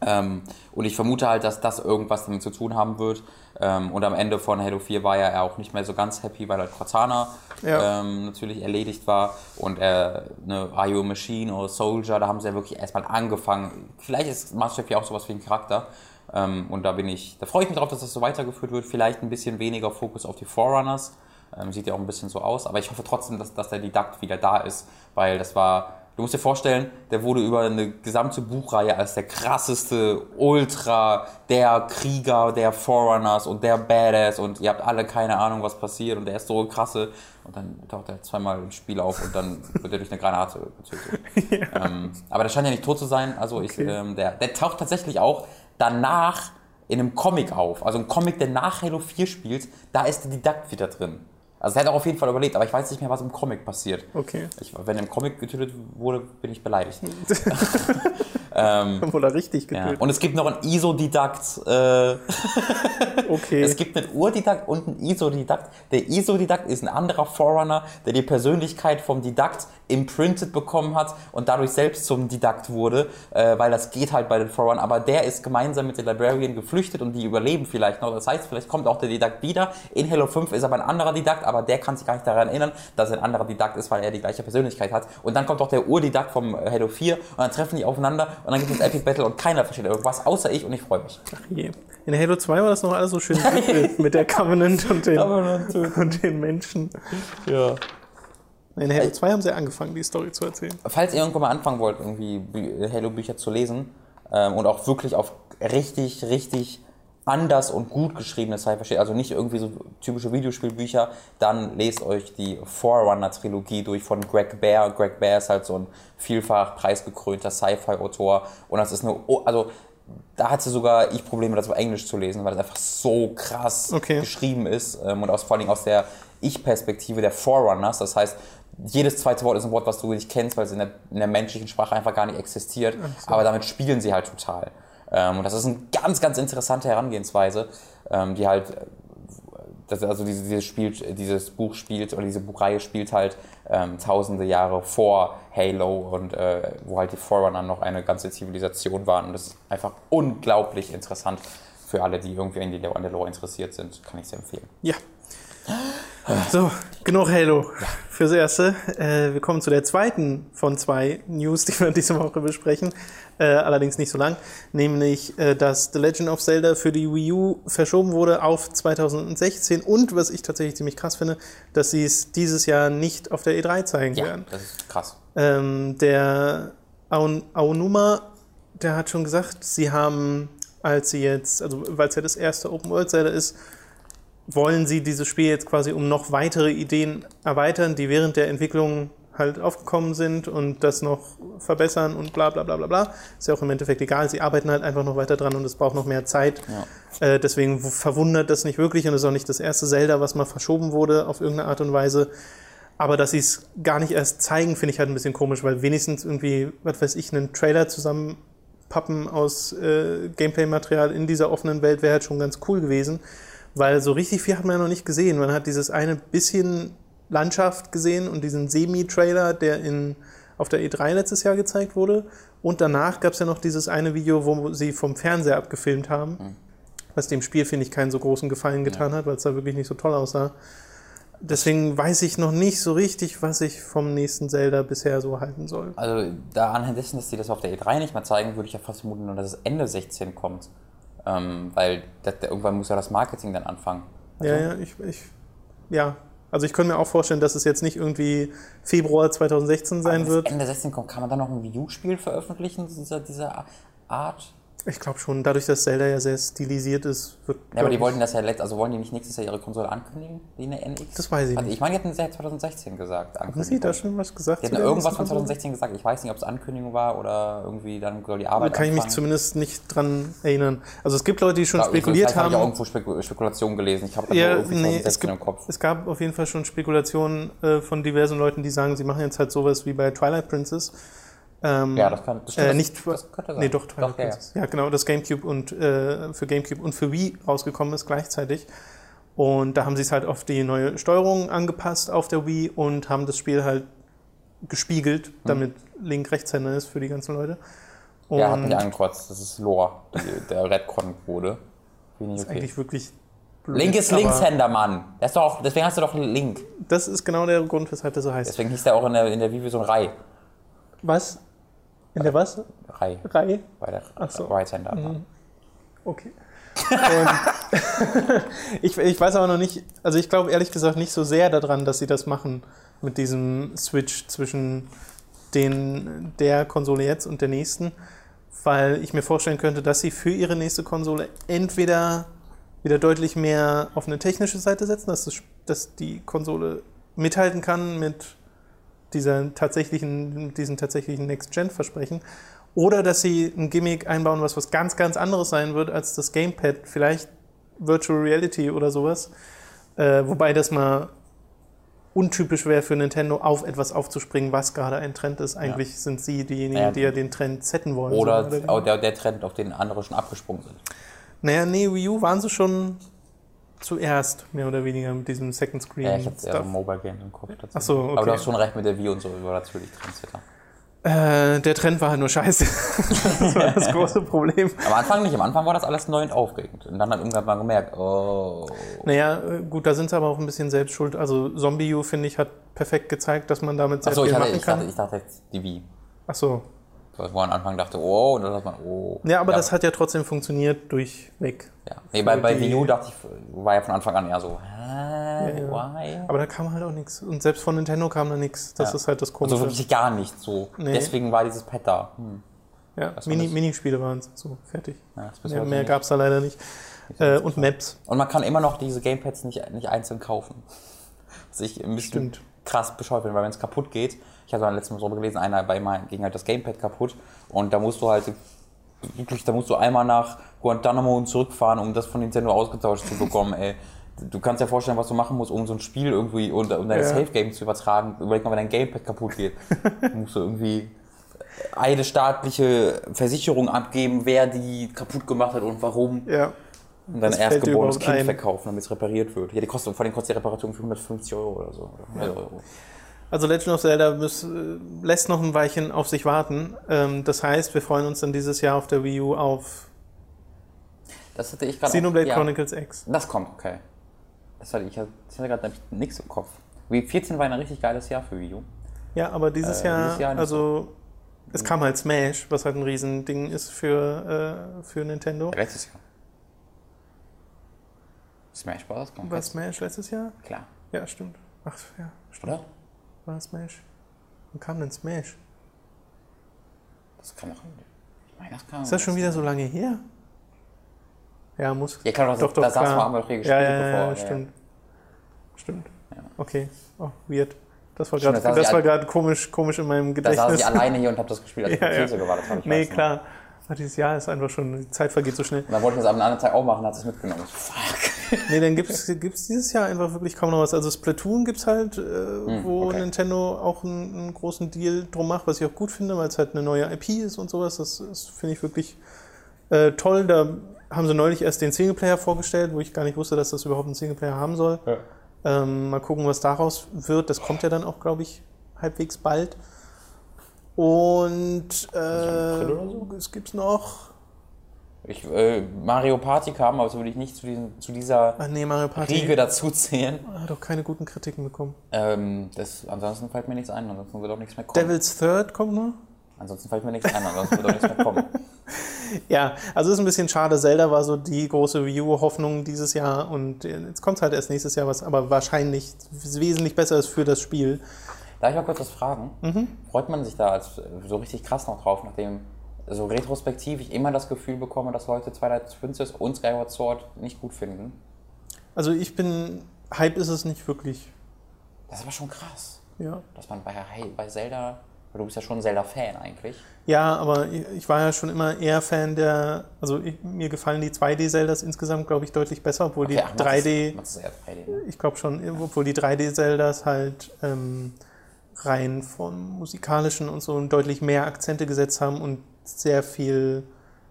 Ähm, und ich vermute halt, dass das irgendwas damit zu tun haben wird. Ähm, und am Ende von Halo 4 war ja er auch nicht mehr so ganz happy, weil halt Cortana Ja. ähm, natürlich erledigt war. Und er, eine IO Machine oder Soldier, da haben sie ja wirklich erstmal angefangen. Vielleicht ist Master Chief ja auch sowas wie ein Charakter. Ähm, und da bin ich, da freue ich mich drauf, dass das so weitergeführt wird. Vielleicht ein bisschen weniger Fokus auf die Forerunners. Ähm, sieht ja auch ein bisschen so aus. Aber ich hoffe trotzdem, dass, dass der Didakt wieder da ist, weil das war. Du musst dir vorstellen, der wurde über eine gesamte Buchreihe als der krasseste Ultra, der Krieger, der Forerunners und der Badass und ihr habt alle keine Ahnung, was passiert und der ist so krasse. Und dann taucht er zweimal im Spiel auf und dann wird er durch eine Granate getötet. ähm, aber der scheint ja nicht tot zu sein. Also ich, Okay. ähm, der, der taucht tatsächlich auch danach in einem Comic auf. Also ein Comic, der nach Halo 4 spielt, da ist der Didakt wieder drin. Also der hat auch auf jeden Fall überlebt, aber ich weiß nicht mehr, was im Comic passiert. Okay. Ich, wenn er im Comic getötet wurde, bin ich beleidigt. ähm, er richtig ja. getötet. Und es gibt noch einen ISO-Didakt. Äh, Okay. es gibt einen Urdidakt und einen ISO-Didakt. Der ISO-Didakt ist ein anderer Forerunner, der die Persönlichkeit vom Didakt imprinted bekommen hat und dadurch selbst zum Didakt wurde, äh, weil das geht halt bei den Forerunnern. Aber der ist gemeinsam mit den Librarian geflüchtet und die überleben vielleicht noch. Das heißt, vielleicht kommt auch der Didakt wieder. In Halo 5 ist aber ein anderer Didakt, aber der kann sich gar nicht daran erinnern, dass er ein anderer Didakt ist, weil er die gleiche Persönlichkeit hat. Und dann kommt auch der Urdidakt vom äh, Halo 4 und dann treffen die aufeinander und dann gibt es Epic Battle und keiner versteht irgendwas, außer ich und ich freue mich. Je. In Halo 2 war das noch alles so schön mit der Covenant und den, Covenant. und den Menschen. Ja. In Halo 2 haben sie angefangen, die Story zu erzählen. falls ihr irgendwann mal anfangen wollt, irgendwie Bü- Halo-Bücher zu lesen ähm, und auch wirklich auf richtig, richtig anders und gut geschriebene Cypher steht, also nicht irgendwie so typische Videospielbücher, dann lest euch die Forerunner-Trilogie durch von Greg Bear. Greg Bear ist halt so ein vielfach preisgekrönter Sci-Fi-Autor und das ist eine, also da hatte sogar ich Probleme, das auf Englisch zu lesen, weil das einfach so krass Okay. geschrieben ist ähm, und aus, vor allem aus der Ich-Perspektive der Forerunners. Das heißt, jedes zweite Wort ist ein Wort, was du nicht kennst, weil es in der, in der menschlichen Sprache einfach gar nicht existiert. Aber damit spielen sie halt total. Ähm, und das ist eine ganz, ganz interessante Herangehensweise, ähm, die halt, äh, also dieses, dieses, Spiel, dieses Buch spielt oder diese Buchreihe spielt halt ähm, tausende Jahre vor Halo und äh, wo halt die Forerunner noch eine ganze Zivilisation waren. Und das ist einfach unglaublich interessant für alle, die irgendwie in die, an der Lore interessiert sind. Kann ich sehr empfehlen. Ja. So, genug Halo fürs Erste. Äh, wir kommen zu der zweiten von zwei News, die wir diese Woche besprechen. Äh, allerdings nicht so lang. Nämlich, äh, dass The Legend of Zelda für die Wii U verschoben wurde auf 2016 und, was ich tatsächlich ziemlich krass finde, dass sie es dieses Jahr nicht auf der E3 zeigen Ja, werden. das ist krass. Ähm, der Aon Aonuma, der hat schon gesagt, sie haben, als sie jetzt, also weil es ja das erste Open World Zelda ist, wollen sie dieses Spiel jetzt quasi um noch weitere Ideen erweitern, die während der Entwicklung halt aufgekommen sind und das noch verbessern und bla bla bla bla bla. Ist ja auch im Endeffekt egal, sie arbeiten halt einfach noch weiter dran und es braucht noch mehr Zeit. Äh, deswegen verwundert das nicht wirklich und es ist auch nicht das erste Zelda, was mal verschoben wurde auf irgendeine Art und Weise. Aber dass sie es gar nicht erst zeigen, finde ich halt ein bisschen komisch, weil wenigstens irgendwie, was weiß ich, einen Trailer zusammenpappen aus äh, Gameplay-Material in dieser offenen Welt wäre halt schon ganz cool gewesen. Weil so richtig viel hat man ja noch nicht gesehen. Man hat dieses eine bisschen Landschaft gesehen und diesen Semi-Trailer, der in, auf der E3 letztes Jahr gezeigt wurde. Und danach gab es ja noch dieses eine Video, wo sie vom Fernseher abgefilmt haben. Was dem Spiel, finde ich, keinen so großen Gefallen getan hat, weil es da wirklich nicht so toll aussah. Deswegen weiß ich noch nicht so richtig, was ich vom nächsten Zelda bisher so halten soll. Also da anhand dessen, dass die das auf der E3 nicht mehr zeigen, würde ich ja fast vermuten, dass es Ende 16 kommt. Ähm, weil das, irgendwann muss ja das Marketing dann anfangen. Ja, ja, ich, ich, ja. Also ich könnte mir auch vorstellen, dass es jetzt nicht irgendwie Februar 2016 sein wird. Ende 16 kommt, kann man dann noch ein Wii U-Spiel veröffentlichen, dieser, dieser Art? Ich glaube schon, dadurch, dass Zelda ja sehr stilisiert ist, wird. Ja, aber die wollten das ja letzt, also wollen die nicht nächstes Jahr ihre Konsole ankündigen, die eine NX? Das weiß ich also nicht. ich meine, die hatten es ja 2016 gesagt. ich, haben Sie da schon was gesagt? Die hatten irgendwas von Konsole? 2016 gesagt. Ich weiß nicht, ob es Ankündigung war oder irgendwie dann soll die Arbeit Da kann ich mich anfangen. zumindest nicht dran erinnern. Also es gibt Leute, die schon Ja, spekuliert vielleicht habe ich haben. irgendwo Spekul Spekulationen gelesen. Ich habe da Ja, irgendwie nee, 2016 es, gibt, im Kopf. es gab auf jeden Fall schon Spekulationen äh, von diversen Leuten, die sagen, sie machen jetzt halt sowas wie bei Twilight Princess, Ähm, Ja, das kann das äh, das- nicht das könnte sein. Nee, doch, Twilight Doch, ja, ja. Princess. Ja, genau, das GameCube und äh, für GameCube und für Wii rausgekommen ist gleichzeitig. Und da haben sie es halt auf die neue Steuerung angepasst auf der Wii und haben das Spiel halt gespiegelt, Mhm. damit Link Rechtshänder ist für die ganzen Leute. Und Ja, hat mich angekreuzt. Das ist Lore, der Redcon wurde. Finde ich ist okay. eigentlich wirklich blöd, Link ist Linkshänder, Mann. Das ist doch, deswegen hast du doch einen Link. Das ist genau der Grund, weshalb der so heißt. Deswegen hieß der auch in der, in der Wii so ein Rai. Was? In der was? Rai, Reihe? weil der Ach so. Right-Händer war. Okay. Ich, ich weiß aber noch nicht, also ich glaube ehrlich gesagt nicht so sehr daran, dass sie das machen mit diesem Switch zwischen den, der Konsole jetzt und der nächsten, weil ich mir vorstellen könnte, dass sie für ihre nächste Konsole entweder wieder deutlich mehr auf eine technische Seite setzen, dass, das, dass die Konsole mithalten kann mit dieser tatsächlichen, diesen tatsächlichen Next-Gen-Versprechen. Oder dass sie ein Gimmick einbauen, was was ganz, ganz anderes sein wird als das Gamepad. Vielleicht Virtual Reality oder sowas. Äh, wobei das mal untypisch wäre für Nintendo, auf etwas aufzuspringen, was gerade ein Trend ist. Eigentlich sind sie diejenigen, Ja. die ja den Trend setten wollen. Oder so, auch der, der Trend, auf den andere schon abgesprungen sind. Naja, nee, Wii U waren sie schon zuerst, mehr oder weniger, mit diesem Second Screen. Ja, ich hatte eher so. Mobile Games im Kopf. Ach so, okay. Aber du hast schon recht mit der Wii und so, war natürlich Trendsetter. Äh, der Trend war halt nur scheiße. das war das große Problem. Am Anfang nicht, am Anfang war das alles neu und aufregend. Und dann hat irgendwann mal gemerkt, oh. Naja, gut, da sind sie aber auch ein bisschen selbst schuld. Also Zombie U, finde ich, hat perfekt gezeigt, dass man damit sehr Achso, viel ich, hatte, machen ich, kann. dachte, ich dachte jetzt die Wii. Ach so. Wo man am Anfang dachte, oh, und dann hat man, oh. Ja, aber das hat ja trotzdem funktioniert durchweg. Ja. Nee, bei, bei Wii U dachte ich, war ja von Anfang an eher so, hä, ja. why? Aber da kam halt auch nichts. Und selbst von Nintendo kam da nichts. Das Ja. ist halt das Also Komische. wirklich gar nicht so. Nee. Deswegen war dieses Pad da. Hm. ja, war Mini? Minispiele waren es. So, fertig. Ja, Mehr, mehr gab es da leider nicht. Äh, und Maps. Und man kann immer noch diese Gamepads nicht, nicht einzeln kaufen. Was ich ein bisschen Stimmt. krass bescheuert finde, weil wenn es kaputt geht, ich habe letztes Mal drüber gelesen, einer bei ihm ging halt das Gamepad kaputt und da musst du halt wirklich, da musst du einmal nach Guantanamo und zurückfahren, um das von Nintendo ausgetauscht zu bekommen, ey. Du kannst dir vorstellen, was du machen musst, um so ein Spiel irgendwie und, um deine Ja. Safe-Game zu übertragen. Überleg mal, wenn dein Gamepad kaputt geht. Dann musst du irgendwie eine staatliche Versicherung abgeben, wer die kaputt gemacht hat und warum. Ja. Und dann dir erstgeborenes Kind ein. verkaufen, damit es repariert wird. Ja, die kostet, vor allem kostet die Reparatur für 150 Euro oder so. Oder 100 Euro. Also Legend of Zelda muss, äh, lässt noch ein Weilchen auf sich warten. Ähm, das heißt, wir freuen uns dann dieses Jahr auf der Wii U auf Das hatte ich gerade. Xenoblade ja, Chronicles X. Das kommt, okay. Das hatte ich, ich hatte gerade nichts im Kopf. Wii 14 war ein richtig geiles Jahr für Wii U. Ja, aber dieses Äh, Jahr, dieses Jahr also es kam halt Smash, was halt ein Riesending ist für, äh, für Nintendo. Letztes Jahr. Smash Bros. kommt War jetzt. Smash letztes Jahr? Klar. Ja, stimmt. Ach ja, stimmt. Oder? War Smash. Wann kam denn Smash? Das kann doch. Ich meine, das kann. Ist das schon wieder so lange her? Ja, muss. Ja, klar, das, Doch, doch, da saß klar. man aber gespielt, ja, ja, ja, bevor. ja, stimmt. Stimmt. Ja. Okay. Oh, weird. Das war Stimmt, gerade das ich war gerade komisch, komisch in meinem Da saß Gedächtnis. ich alleine hier und habe das gespielt, als ich Ja, ja, ja. Fand ich nee, weiß noch. Aber dieses Jahr ist einfach schon, die Zeit vergeht so schnell. Und dann wollte ich das am anderen Tag auch machen, hat es mitgenommen. Fuck. Nee, dann gibt es dieses Jahr einfach wirklich kaum noch was. Also Splatoon gibt es halt, äh, wo Hm, okay. Nintendo auch einen, einen großen Deal drum macht, was ich auch gut finde, weil es halt eine neue IP ist und sowas. Das, das finde ich wirklich äh, toll. Da haben sie neulich erst den Singleplayer vorgestellt, wo ich gar nicht wusste, dass das überhaupt einen Singleplayer haben soll. Ja. Ähm, mal gucken, was daraus wird. Das kommt ja dann auch, glaube ich, halbwegs bald. Und äh, so? es gibt noch. Ich, äh, Mario Party kam, aber das würde ich nicht zu, diesen, zu dieser Ach nee, Mario Party Riege dazu zählen. hat auch keine guten Kritiken bekommen. Ähm, das, ansonsten fällt mir nichts ein, ansonsten wird auch nichts mehr kommen. Devil's Third kommt noch. Ansonsten fällt mir nichts ein, ansonsten wird auch nichts mehr kommen. Ja, also ist ein bisschen schade. Zelda war so die große Wii U-Hoffnung dieses Jahr und jetzt kommt halt erst nächstes Jahr, was aber wahrscheinlich wesentlich besser ist für das Spiel. Darf ich mal kurz was fragen? Mhm. Freut man sich da als, äh, so richtig krass noch drauf, nachdem so retrospektiv ich immer das Gefühl bekomme, dass Leute Twilight Princess und Skyward Sword nicht gut finden? Also ich bin, Hype ist es nicht wirklich. Das ist aber schon krass, Ja, dass man bei, bei Zelda, weil du bist ja schon ein Zelda-Fan eigentlich. ja aber ich, war ja schon immer eher Fan der, also ich, mir gefallen die 2D-Zeldas insgesamt, glaube ich, deutlich besser, obwohl die ach, machst 3D, Das, machst das eher 3D, ne? ich glaube schon, obwohl die 3D-Zeldas halt ähm, rein vom musikalischen und so deutlich mehr Akzente gesetzt haben und sehr viel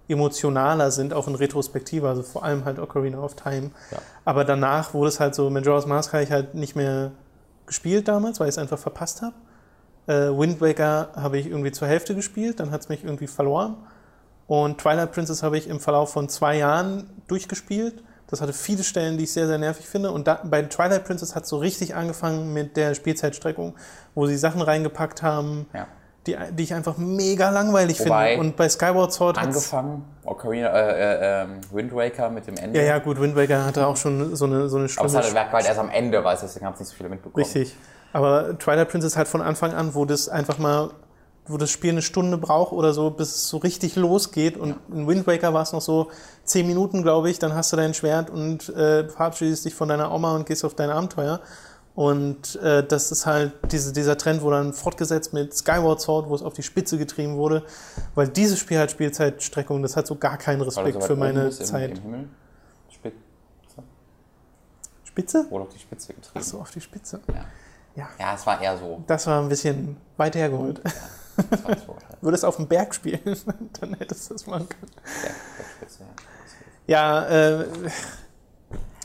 emotionaler sind, auch in Retrospektive, also vor allem halt Ocarina of Time. Ja. Aber danach wurde es halt so, Majora's Mask habe ich halt nicht mehr gespielt damals, weil ich es einfach verpasst habe. Äh, Wind Waker habe ich irgendwie zur Hälfte gespielt, dann hat es mich irgendwie verloren. Und Twilight Princess habe ich im Verlauf von zwei Jahren durchgespielt. Das hatte viele Stellen, die ich sehr, sehr nervig finde. Und da, bei Twilight Princess hat es so richtig angefangen mit der Spielzeitstreckung, wo sie Sachen reingepackt haben, Ja. die, die ich einfach mega langweilig Wobei, finde. Und bei Skyward Sword hat Angefangen, Ocarina, äh, äh, ähm, Wind Waker mit dem Ende. Ja, ja, gut, Wind Waker hatte auch schon so eine, so eine Aber es schlimme hat Werk halt erst am Ende, weil deswegen haben es nicht so viele mitbekommen. Richtig. Aber Twilight Princess halt von Anfang an, wo das einfach mal, wo das Spiel eine Stunde braucht oder so, bis es so richtig losgeht. Und in Wind Waker war es noch so zehn Minuten, glaube ich, dann hast du dein Schwert und äh, verabschiedest dich von deiner Oma und gehst auf dein Abenteuer. Und äh, das ist halt diese, dieser Trend, wo dann fortgesetzt mit Skyward Sword, wo es auf die Spitze getrieben wurde, weil dieses Spiel hat Spielzeitstreckung, das hat so gar keinen so Respekt weit für meine Zeit. Spitze. Spitze? Wurde auf die Spitze getrieben. Ach so, auf die Spitze. Ja. Ja. ja, es war eher so. Das war ein bisschen weit hergeholt. So halt. Würdest auf dem Berg spielen, dann hättest du das machen können. Ja. Äh,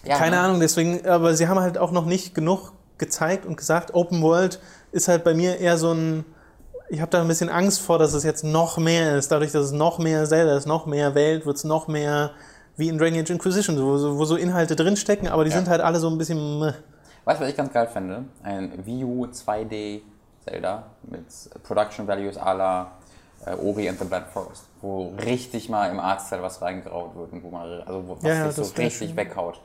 Ja, keine ne? Ahnung, deswegen, aber sie haben halt auch noch nicht genug gezeigt und gesagt, Open World ist halt bei mir eher so ein, ich habe da ein bisschen Angst vor, dass es jetzt noch mehr ist. Dadurch, dass es noch mehr Zelda ist, noch mehr Welt, wird es noch mehr wie in Dragon Age Inquisition, wo, so- wo so Inhalte drinstecken, aber die Ja. sind halt alle so ein bisschen. meh. Weißt du, was ich ganz geil finde? Ein Wii U 2D Zelda mit Production Values à la äh, Ori and the Black Forest, wo richtig mal im Artstyle was reingeraubt wird und wo man, also wo, was Ja, ja, sich so richtig schön. weghaut.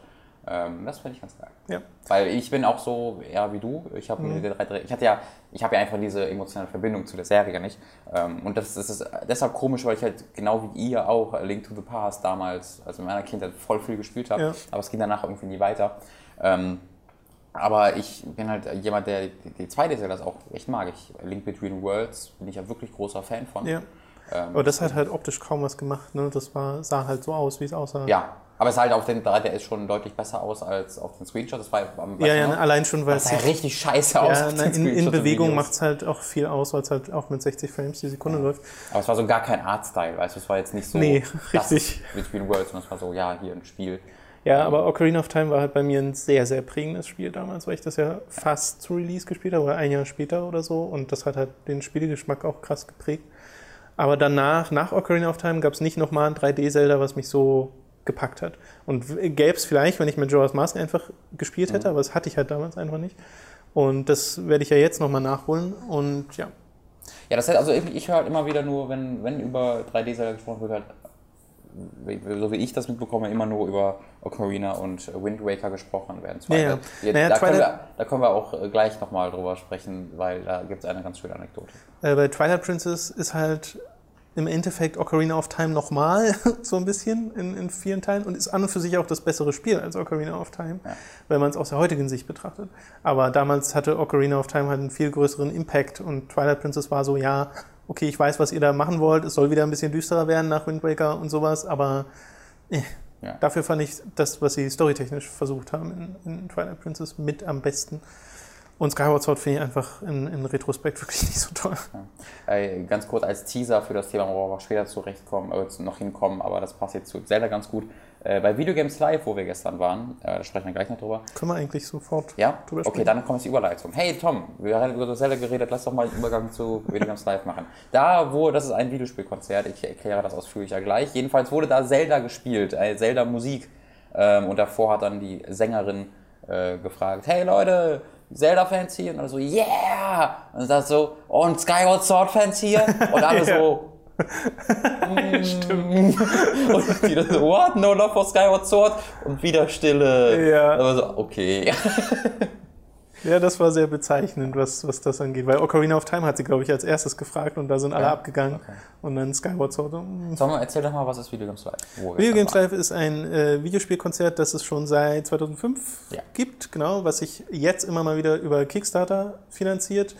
Ähm, das finde ich ganz geil. Ja. Weil ich bin auch so eher wie du. Ich habe Mhm. ich hatte ja, ich habe ja einfach diese emotionale Verbindung zu der Serie nicht. Ähm, und das, das ist deshalb komisch, weil ich halt genau wie ihr auch A Link to the Past damals, also in meiner Kindheit voll viel gespielt habe. Ja. Aber es ging danach irgendwie nie weiter. Ähm, aber ich bin halt jemand, der die, die zweite Serie das auch echt mag. Ich, Link Between Worlds bin ich ja wirklich großer Fan von. Ja. Ähm, Aber das hat halt optisch kaum was gemacht, ne? Das war, sah halt so aus, wie es aussah. ja, aber es sah halt auf den 3DS schon deutlich besser aus als auf den Screenshot. Das war am ja, ja noch? allein schon, weil Das es sah ja richtig scheiße aus. ja, na, in, in Screenshots Bewegung macht es halt auch viel aus, weil es halt auch mit 60 Frames die Sekunde läuft. Aber es war so gar kein Artstyle, weißt du, es war jetzt nicht so. Nee, das richtig. Between Worlds, sondern es war so, ja, hier ein Spiel. Ja, aber Ocarina of Time war halt bei mir ein sehr, sehr prägendes Spiel damals, weil ich das ja fast zu Release gespielt habe, oder ein Jahr später oder so. Und das hat halt den Spielgeschmack auch krass geprägt. Aber danach, nach Ocarina of Time, gab es nicht nochmal ein 3D-Zelda, was mich so gepackt hat. Und gäbe es vielleicht, wenn ich Majora's Mask einfach gespielt hätte, aber das hatte ich halt damals einfach nicht. Und das werde ich ja jetzt nochmal nachholen. Und ja, Ja, das heißt, also ich, ich höre halt immer wieder nur, wenn, wenn über 3D-Zelda gesprochen wird, halt, so wie ich das mitbekomme, immer nur über Ocarina und Wind Waker gesprochen werden. Ja, ja. Jetzt, Naja, da, können wir, da können wir auch äh, gleich nochmal drüber sprechen, weil da gibt es eine ganz schöne Anekdote. Äh, bei Twilight Princess ist halt im Endeffekt Ocarina of Time nochmal so ein bisschen in, in vielen Teilen und ist an und für sich auch das bessere Spiel als Ocarina of Time, Ja. wenn man es aus der heutigen Sicht betrachtet. Aber damals hatte Ocarina of Time halt einen viel größeren Impact und Twilight Princess war so, ja, okay, ich weiß, was ihr da machen wollt, es soll wieder ein bisschen düsterer werden nach Wind Waker und sowas, aber äh, Ja. dafür fand ich das, was sie storytechnisch versucht haben in, in Twilight Princess mit am besten. Und Skyward Sword finde ich einfach in, in Retrospekt wirklich nicht so toll. Äh, ganz kurz als Teaser für das Thema, wo wir später zurechtkommen, äh, noch hinkommen, aber das passt jetzt zu Zelda ganz gut. Äh, bei Video Games Live, wo wir gestern waren, äh, da sprechen wir gleich noch drüber. Können wir eigentlich sofort Ja? drüber Okay, sprechen? dann kommt die Überleitung. Hey Tom, wir haben über Zelda geredet, lass doch mal einen Übergang zu Video Games Live machen. Da, wo, das ist ein Videospielkonzert, ich erkläre das ausführlicher gleich. Jedenfalls wurde da Zelda gespielt, äh, Zelda Musik. Ähm, und davor hat dann die Sängerin äh, gefragt, hey Leute, Zelda-Fans hier? Und alle so, yeah! Und das so, und Skyward Sword-Fans hier? Und alle Ja. so, Stimmt. Und wieder so, what? No love for Skyward Sword? Und wieder Stille. Ja. Aber so, okay. Ja, das war sehr bezeichnend, was, was das angeht. Weil Ocarina of Time hat sie, glaube ich, als erstes gefragt und da sind alle Ja? abgegangen. Okay. Und dann Skyward Sword. Sag mal, erzähl doch mal, was ist Video Games Live? Wo Video Games Live ist ein äh, Videospielkonzert, das es schon seit 2005 Ja. gibt, genau, was sich jetzt immer mal wieder über Kickstarter finanziert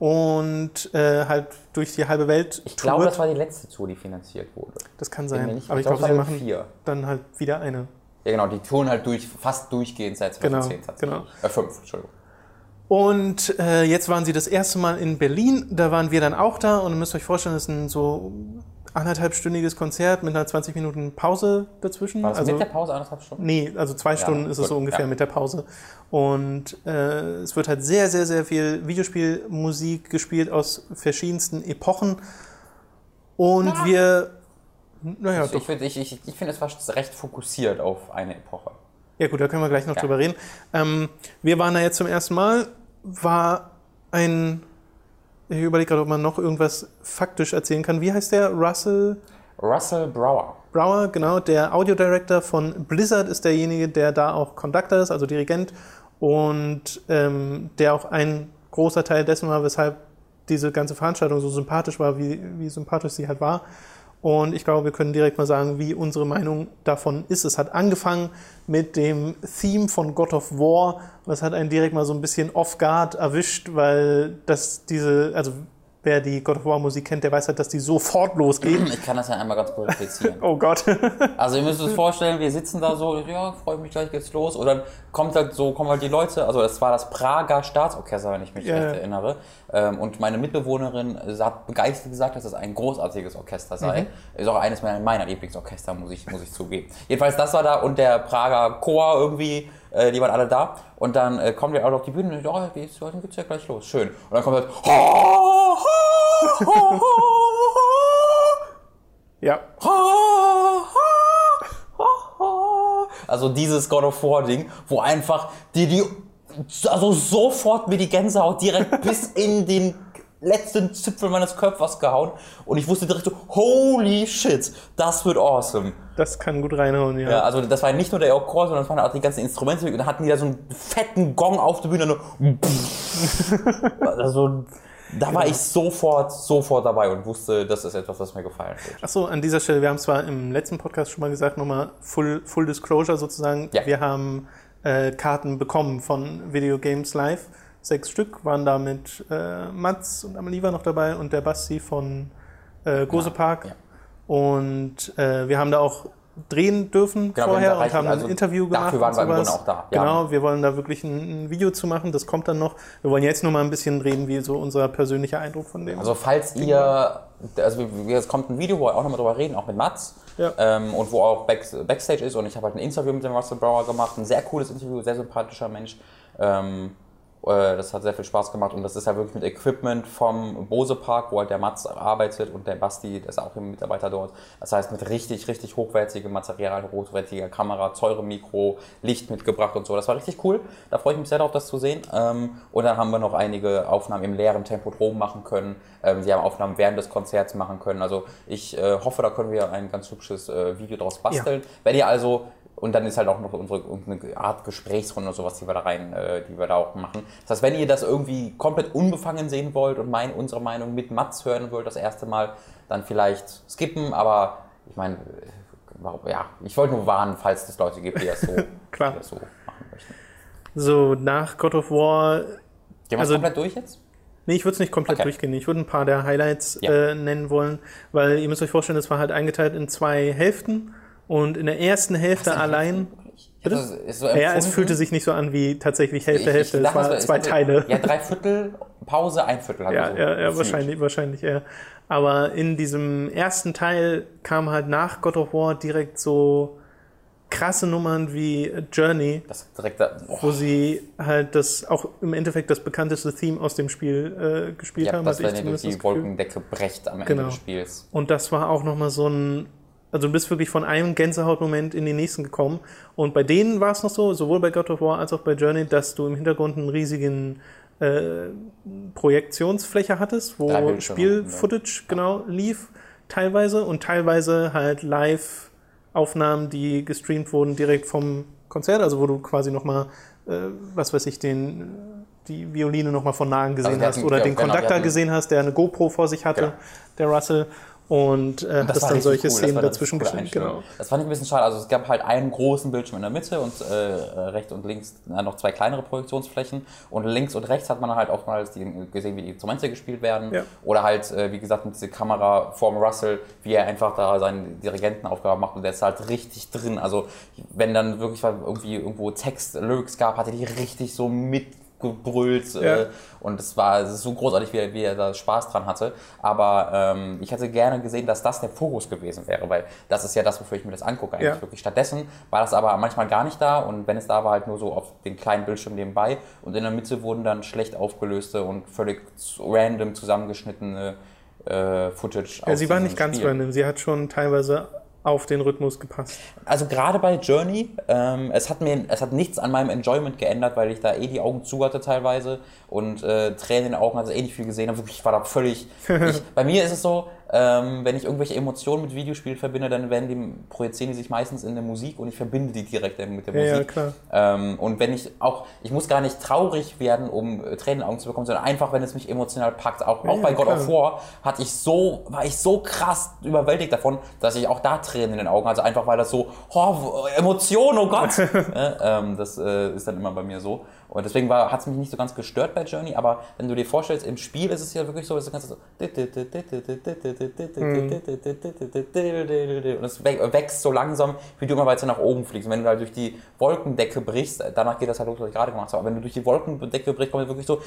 und äh, halt durch die halbe Welt Ich glaube, das war die letzte Tour, die finanziert wurde. Das kann sein. nicht- Aber ich glaub, glaube, sie machen vier. dann halt wieder eine. Ja, genau, die touren halt durch, fast durchgehend seit 2010 Genau, tatsächlich. genau. Äh, fünf, Entschuldigung. Und äh, jetzt waren sie das erste Mal in Berlin. Da waren wir dann auch da. Und ihr müsst euch vorstellen, das ein so anderthalbstündiges Konzert mit einer 20 Minuten Pause dazwischen. War das also, mit der Pause anderthalb Stunden? Nee, also zwei Stunden ist es gut, so ungefähr ja. mit der Pause. Und äh, es wird halt sehr, sehr, sehr viel Videospielmusik gespielt aus verschiedensten Epochen. Und wir, naja, Ich, ich finde, ich, ich, ich find, es war recht fokussiert auf eine Epoche. Ja gut, da können wir gleich noch Ja. drüber reden. Ähm, wir waren da jetzt zum ersten Mal, war ein, ich überlege gerade, ob man noch irgendwas faktisch erzählen kann. Wie heißt der? Russell Russell Brower. Brower, genau, der Audiodirector von Blizzard ist derjenige, der da auch Conductor ist, also Dirigent und ähm, der auch ein großer Teil dessen war, weshalb diese ganze Veranstaltung so sympathisch war, wie, wie sympathisch sie halt war. Und ich glaube, wir können direkt mal sagen, wie unsere Meinung davon ist. Es hat angefangen mit dem Theme von God of War. Das hat einen direkt mal so ein bisschen off-guard erwischt, weil das diese, also wer die God of War Musik kennt, der weiß halt, dass die sofort losgeht. Ich kann das ja einmal ganz kurz replizieren. Oh Gott. Also ihr müsst euch vorstellen, wir sitzen da so, ja, freue mich, gleich geht's los. Und dann kommt halt so, kommen halt die Leute, also das war das Prager Staatsorchester, wenn ich mich Ja, recht erinnere. Ähm, Und meine Mitbewohnerin hat begeistert gesagt, dass es ein großartiges Orchester sei. Ist auch eines meiner, meiner Lieblingsorchester, muss ich, muss ich zugeben. Jedenfalls das war da und der Prager Chor irgendwie, äh, die waren alle da. Und dann äh, kommen wir auch auf die Bühne und ja, die ist- dann geht's ja gleich los. Schön. Und dann kommt halt ja. Also dieses God of War Ding, wo einfach die, die, also sofort mir die Gänsehaut direkt bis in den letzten Zipfel meines Körpers gehauen und ich wusste direkt so, holy shit, das wird awesome. Das kann gut reinhauen, ja. Ja, also das war nicht nur der Chor, sondern das waren auch die ganzen Instrumente und dann hatten die da so einen fetten Gong auf der Bühne. und Nur also da war ich sofort, sofort dabei und wusste, das ist etwas, was mir gefallen wird. Achso, an dieser Stelle, wir haben zwar im letzten Podcast schon mal gesagt, nochmal Full, Full Disclosure sozusagen. Ja. Wir haben äh, Karten bekommen von Video Games Live. Sechs Stück waren da mit äh, Mats und Amelie war noch dabei und der Basti von äh, Große Park. ja. Und äh, wir haben da auch drehen dürfen Genau, vorher und haben also ein Interview gemacht. dafür waren wir im. Grunde auch da. Ja. Genau, wir wollen da wirklich ein, ein Video zu machen, das kommt dann noch. Wir wollen jetzt nur mal ein bisschen reden, wie so unser persönlicher Eindruck von dem Also falls ihr, also es kommt ein Video, wo wir auch nochmal drüber reden, auch mit Mats. Ja. Ähm, und wo auch Back, Backstage ist und ich habe halt ein Interview mit dem Russell Brower gemacht, ein sehr cooles Interview, sehr sympathischer Mensch. Ähm, äh, das hat sehr viel Spaß gemacht und das ist halt wirklich mit Equipment vom Bose Park, wo halt der Mats arbeitet und der Basti, der ist auch ein Mitarbeiter dort. Das heißt mit richtig, richtig hochwertigem Material, hochwertiger Kamera, teurem Mikro, Licht mitgebracht und so. Das war richtig cool. Da freue ich mich sehr darauf, das zu sehen. Ähm, und dann haben wir noch einige Aufnahmen im leeren Tempodrom machen können. Ähm, sie haben Aufnahmen während des Konzerts machen können. Also ich äh, hoffe, da können wir ein ganz hübsches äh, Video draus basteln. Wenn ihr also und dann ist halt auch noch unsere Art Gesprächsrunde oder sowas, die wir da rein, äh, die wir da auch machen. Das heißt, wenn ihr das irgendwie komplett unbefangen sehen wollt und mein, unsere Meinung mit Mats hören wollt das erste Mal, dann vielleicht skippen, aber ich meine, äh, ja, ich wollte nur warnen, falls es Leute gibt, die das so, Klar. Das so machen möchten. So, nach God of War Gehen wir Also- komplett durch jetzt? Nee, ich würde es nicht komplett Okay. durchgehen. Ich würde ein paar der Highlights Ja. äh, nennen wollen, weil ihr müsst euch vorstellen, es war halt eingeteilt in zwei Hälften und in der ersten Hälfte allein. Ist so Ja, es fühlte sich nicht so an wie tatsächlich Ich- Hälfte, ich Hälfte. Es dachte, war es zwei hätte- Teile. Ja, drei Viertel, Pause, ein Viertel. Ja, so ja, ja, wahrscheinlich, wahrscheinlich, ja. Aber in diesem ersten Teil kam halt nach God of War direkt so krasse Nummern wie Journey, Das direkt da, wo sie halt das auch im Endeffekt das bekannteste Theme aus dem Spiel äh, gespielt ja, haben. das, ich wenn ihr durch die. Wolkendecke brecht am Ende Genau. des Spiels. Und das war auch nochmal so ein, also du bist wirklich von einem Gänsehautmoment in den nächsten gekommen. Und bei denen war es noch so, sowohl bei God of War als auch bei Journey, dass du im Hintergrund einen riesigen äh, Projektionsfläche hattest, wo Spiel-Footage genau lief, teilweise und teilweise halt Live-Aufnahmen, die gestreamt wurden direkt vom Konzert, also wo du quasi nochmal, äh, was weiß ich, den die Violine nochmal von nahen gesehen wir hast hatten- oder ja, den genau, Conductor gesehen hast, der eine GoPro vor sich hatte, Genau. der Russell. Und äh, Das hast war dann solche cool, das Szenen dazwischen geschnitten. Genau. Das fand ich ein bisschen schade. Also es gab halt einen großen Bildschirm in der Mitte und äh, rechts und links äh, noch zwei kleinere Projektionsflächen. Und links und rechts hat man halt oftmals die, gesehen, wie die Instrumente gespielt werden. Ja. Oder halt, äh, wie gesagt, mit dieser Kamera vorm Russell, wie er einfach da seine Dirigentenaufgabe macht. Und der ist halt richtig drin. Also wenn dann wirklich mal irgendwie irgendwo Text, Lyrics gab, hat er die richtig so mit gebrüllt Ja. äh, und es war es ist so großartig, wie er, wie er da Spaß dran hatte. Aber ähm, ich hätte gerne gesehen, dass das der Fokus gewesen wäre, weil das ist ja das, wofür ich mir das angucke eigentlich Ja. wirklich. Stattdessen war das aber manchmal gar nicht da und wenn es da war, halt nur so auf den kleinen Bildschirm nebenbei und in der Mitte wurden dann schlecht aufgelöste und völlig random zusammengeschnittene äh, Footage. Ja, sie war nicht ganz Spiel. random. Sie hat schon teilweise auf den Rhythmus gepasst. Also gerade bei Journey, ähm, es hat mir, es hat nichts an meinem Enjoyment geändert, weil ich da eh die Augen zu hatte teilweise und äh, Tränen in den Augen hatte, eh nicht viel gesehen habe. Wirklich, ich war da völlig. ich, bei mir ist es so, ähm, wenn ich irgendwelche Emotionen mit Videospielen verbinde, dann werden die, projizieren die sich meistens in der Musik und ich verbinde die direkt mit der Ja, ja, Musik. klar. Ähm, und wenn ich auch, ich muss gar nicht traurig werden, um äh, Tränen in den Augen zu bekommen, sondern einfach, wenn es mich emotional packt. Auch, auch ja, bei God klar. of War hatte ich so, war ich so krass überwältigt davon, dass ich auch da Tränen in den Augen hatte, einfach weil das so, oh, Emotion, oh Gott. äh, ähm, das äh, ist dann immer bei mir so. Und deswegen hat es mich nicht so ganz gestört bei Journey, aber wenn du dir vorstellst, im Spiel ist es ja wirklich so, dass du kannst so und es wä- wächst so langsam, wie du immer weiter nach oben fliegst. Und wenn du halt durch die Wolkendecke brichst, danach geht das halt los, was ich gerade gemacht habe, aber wenn du durch die Wolkendecke brichst, kommt wirklich so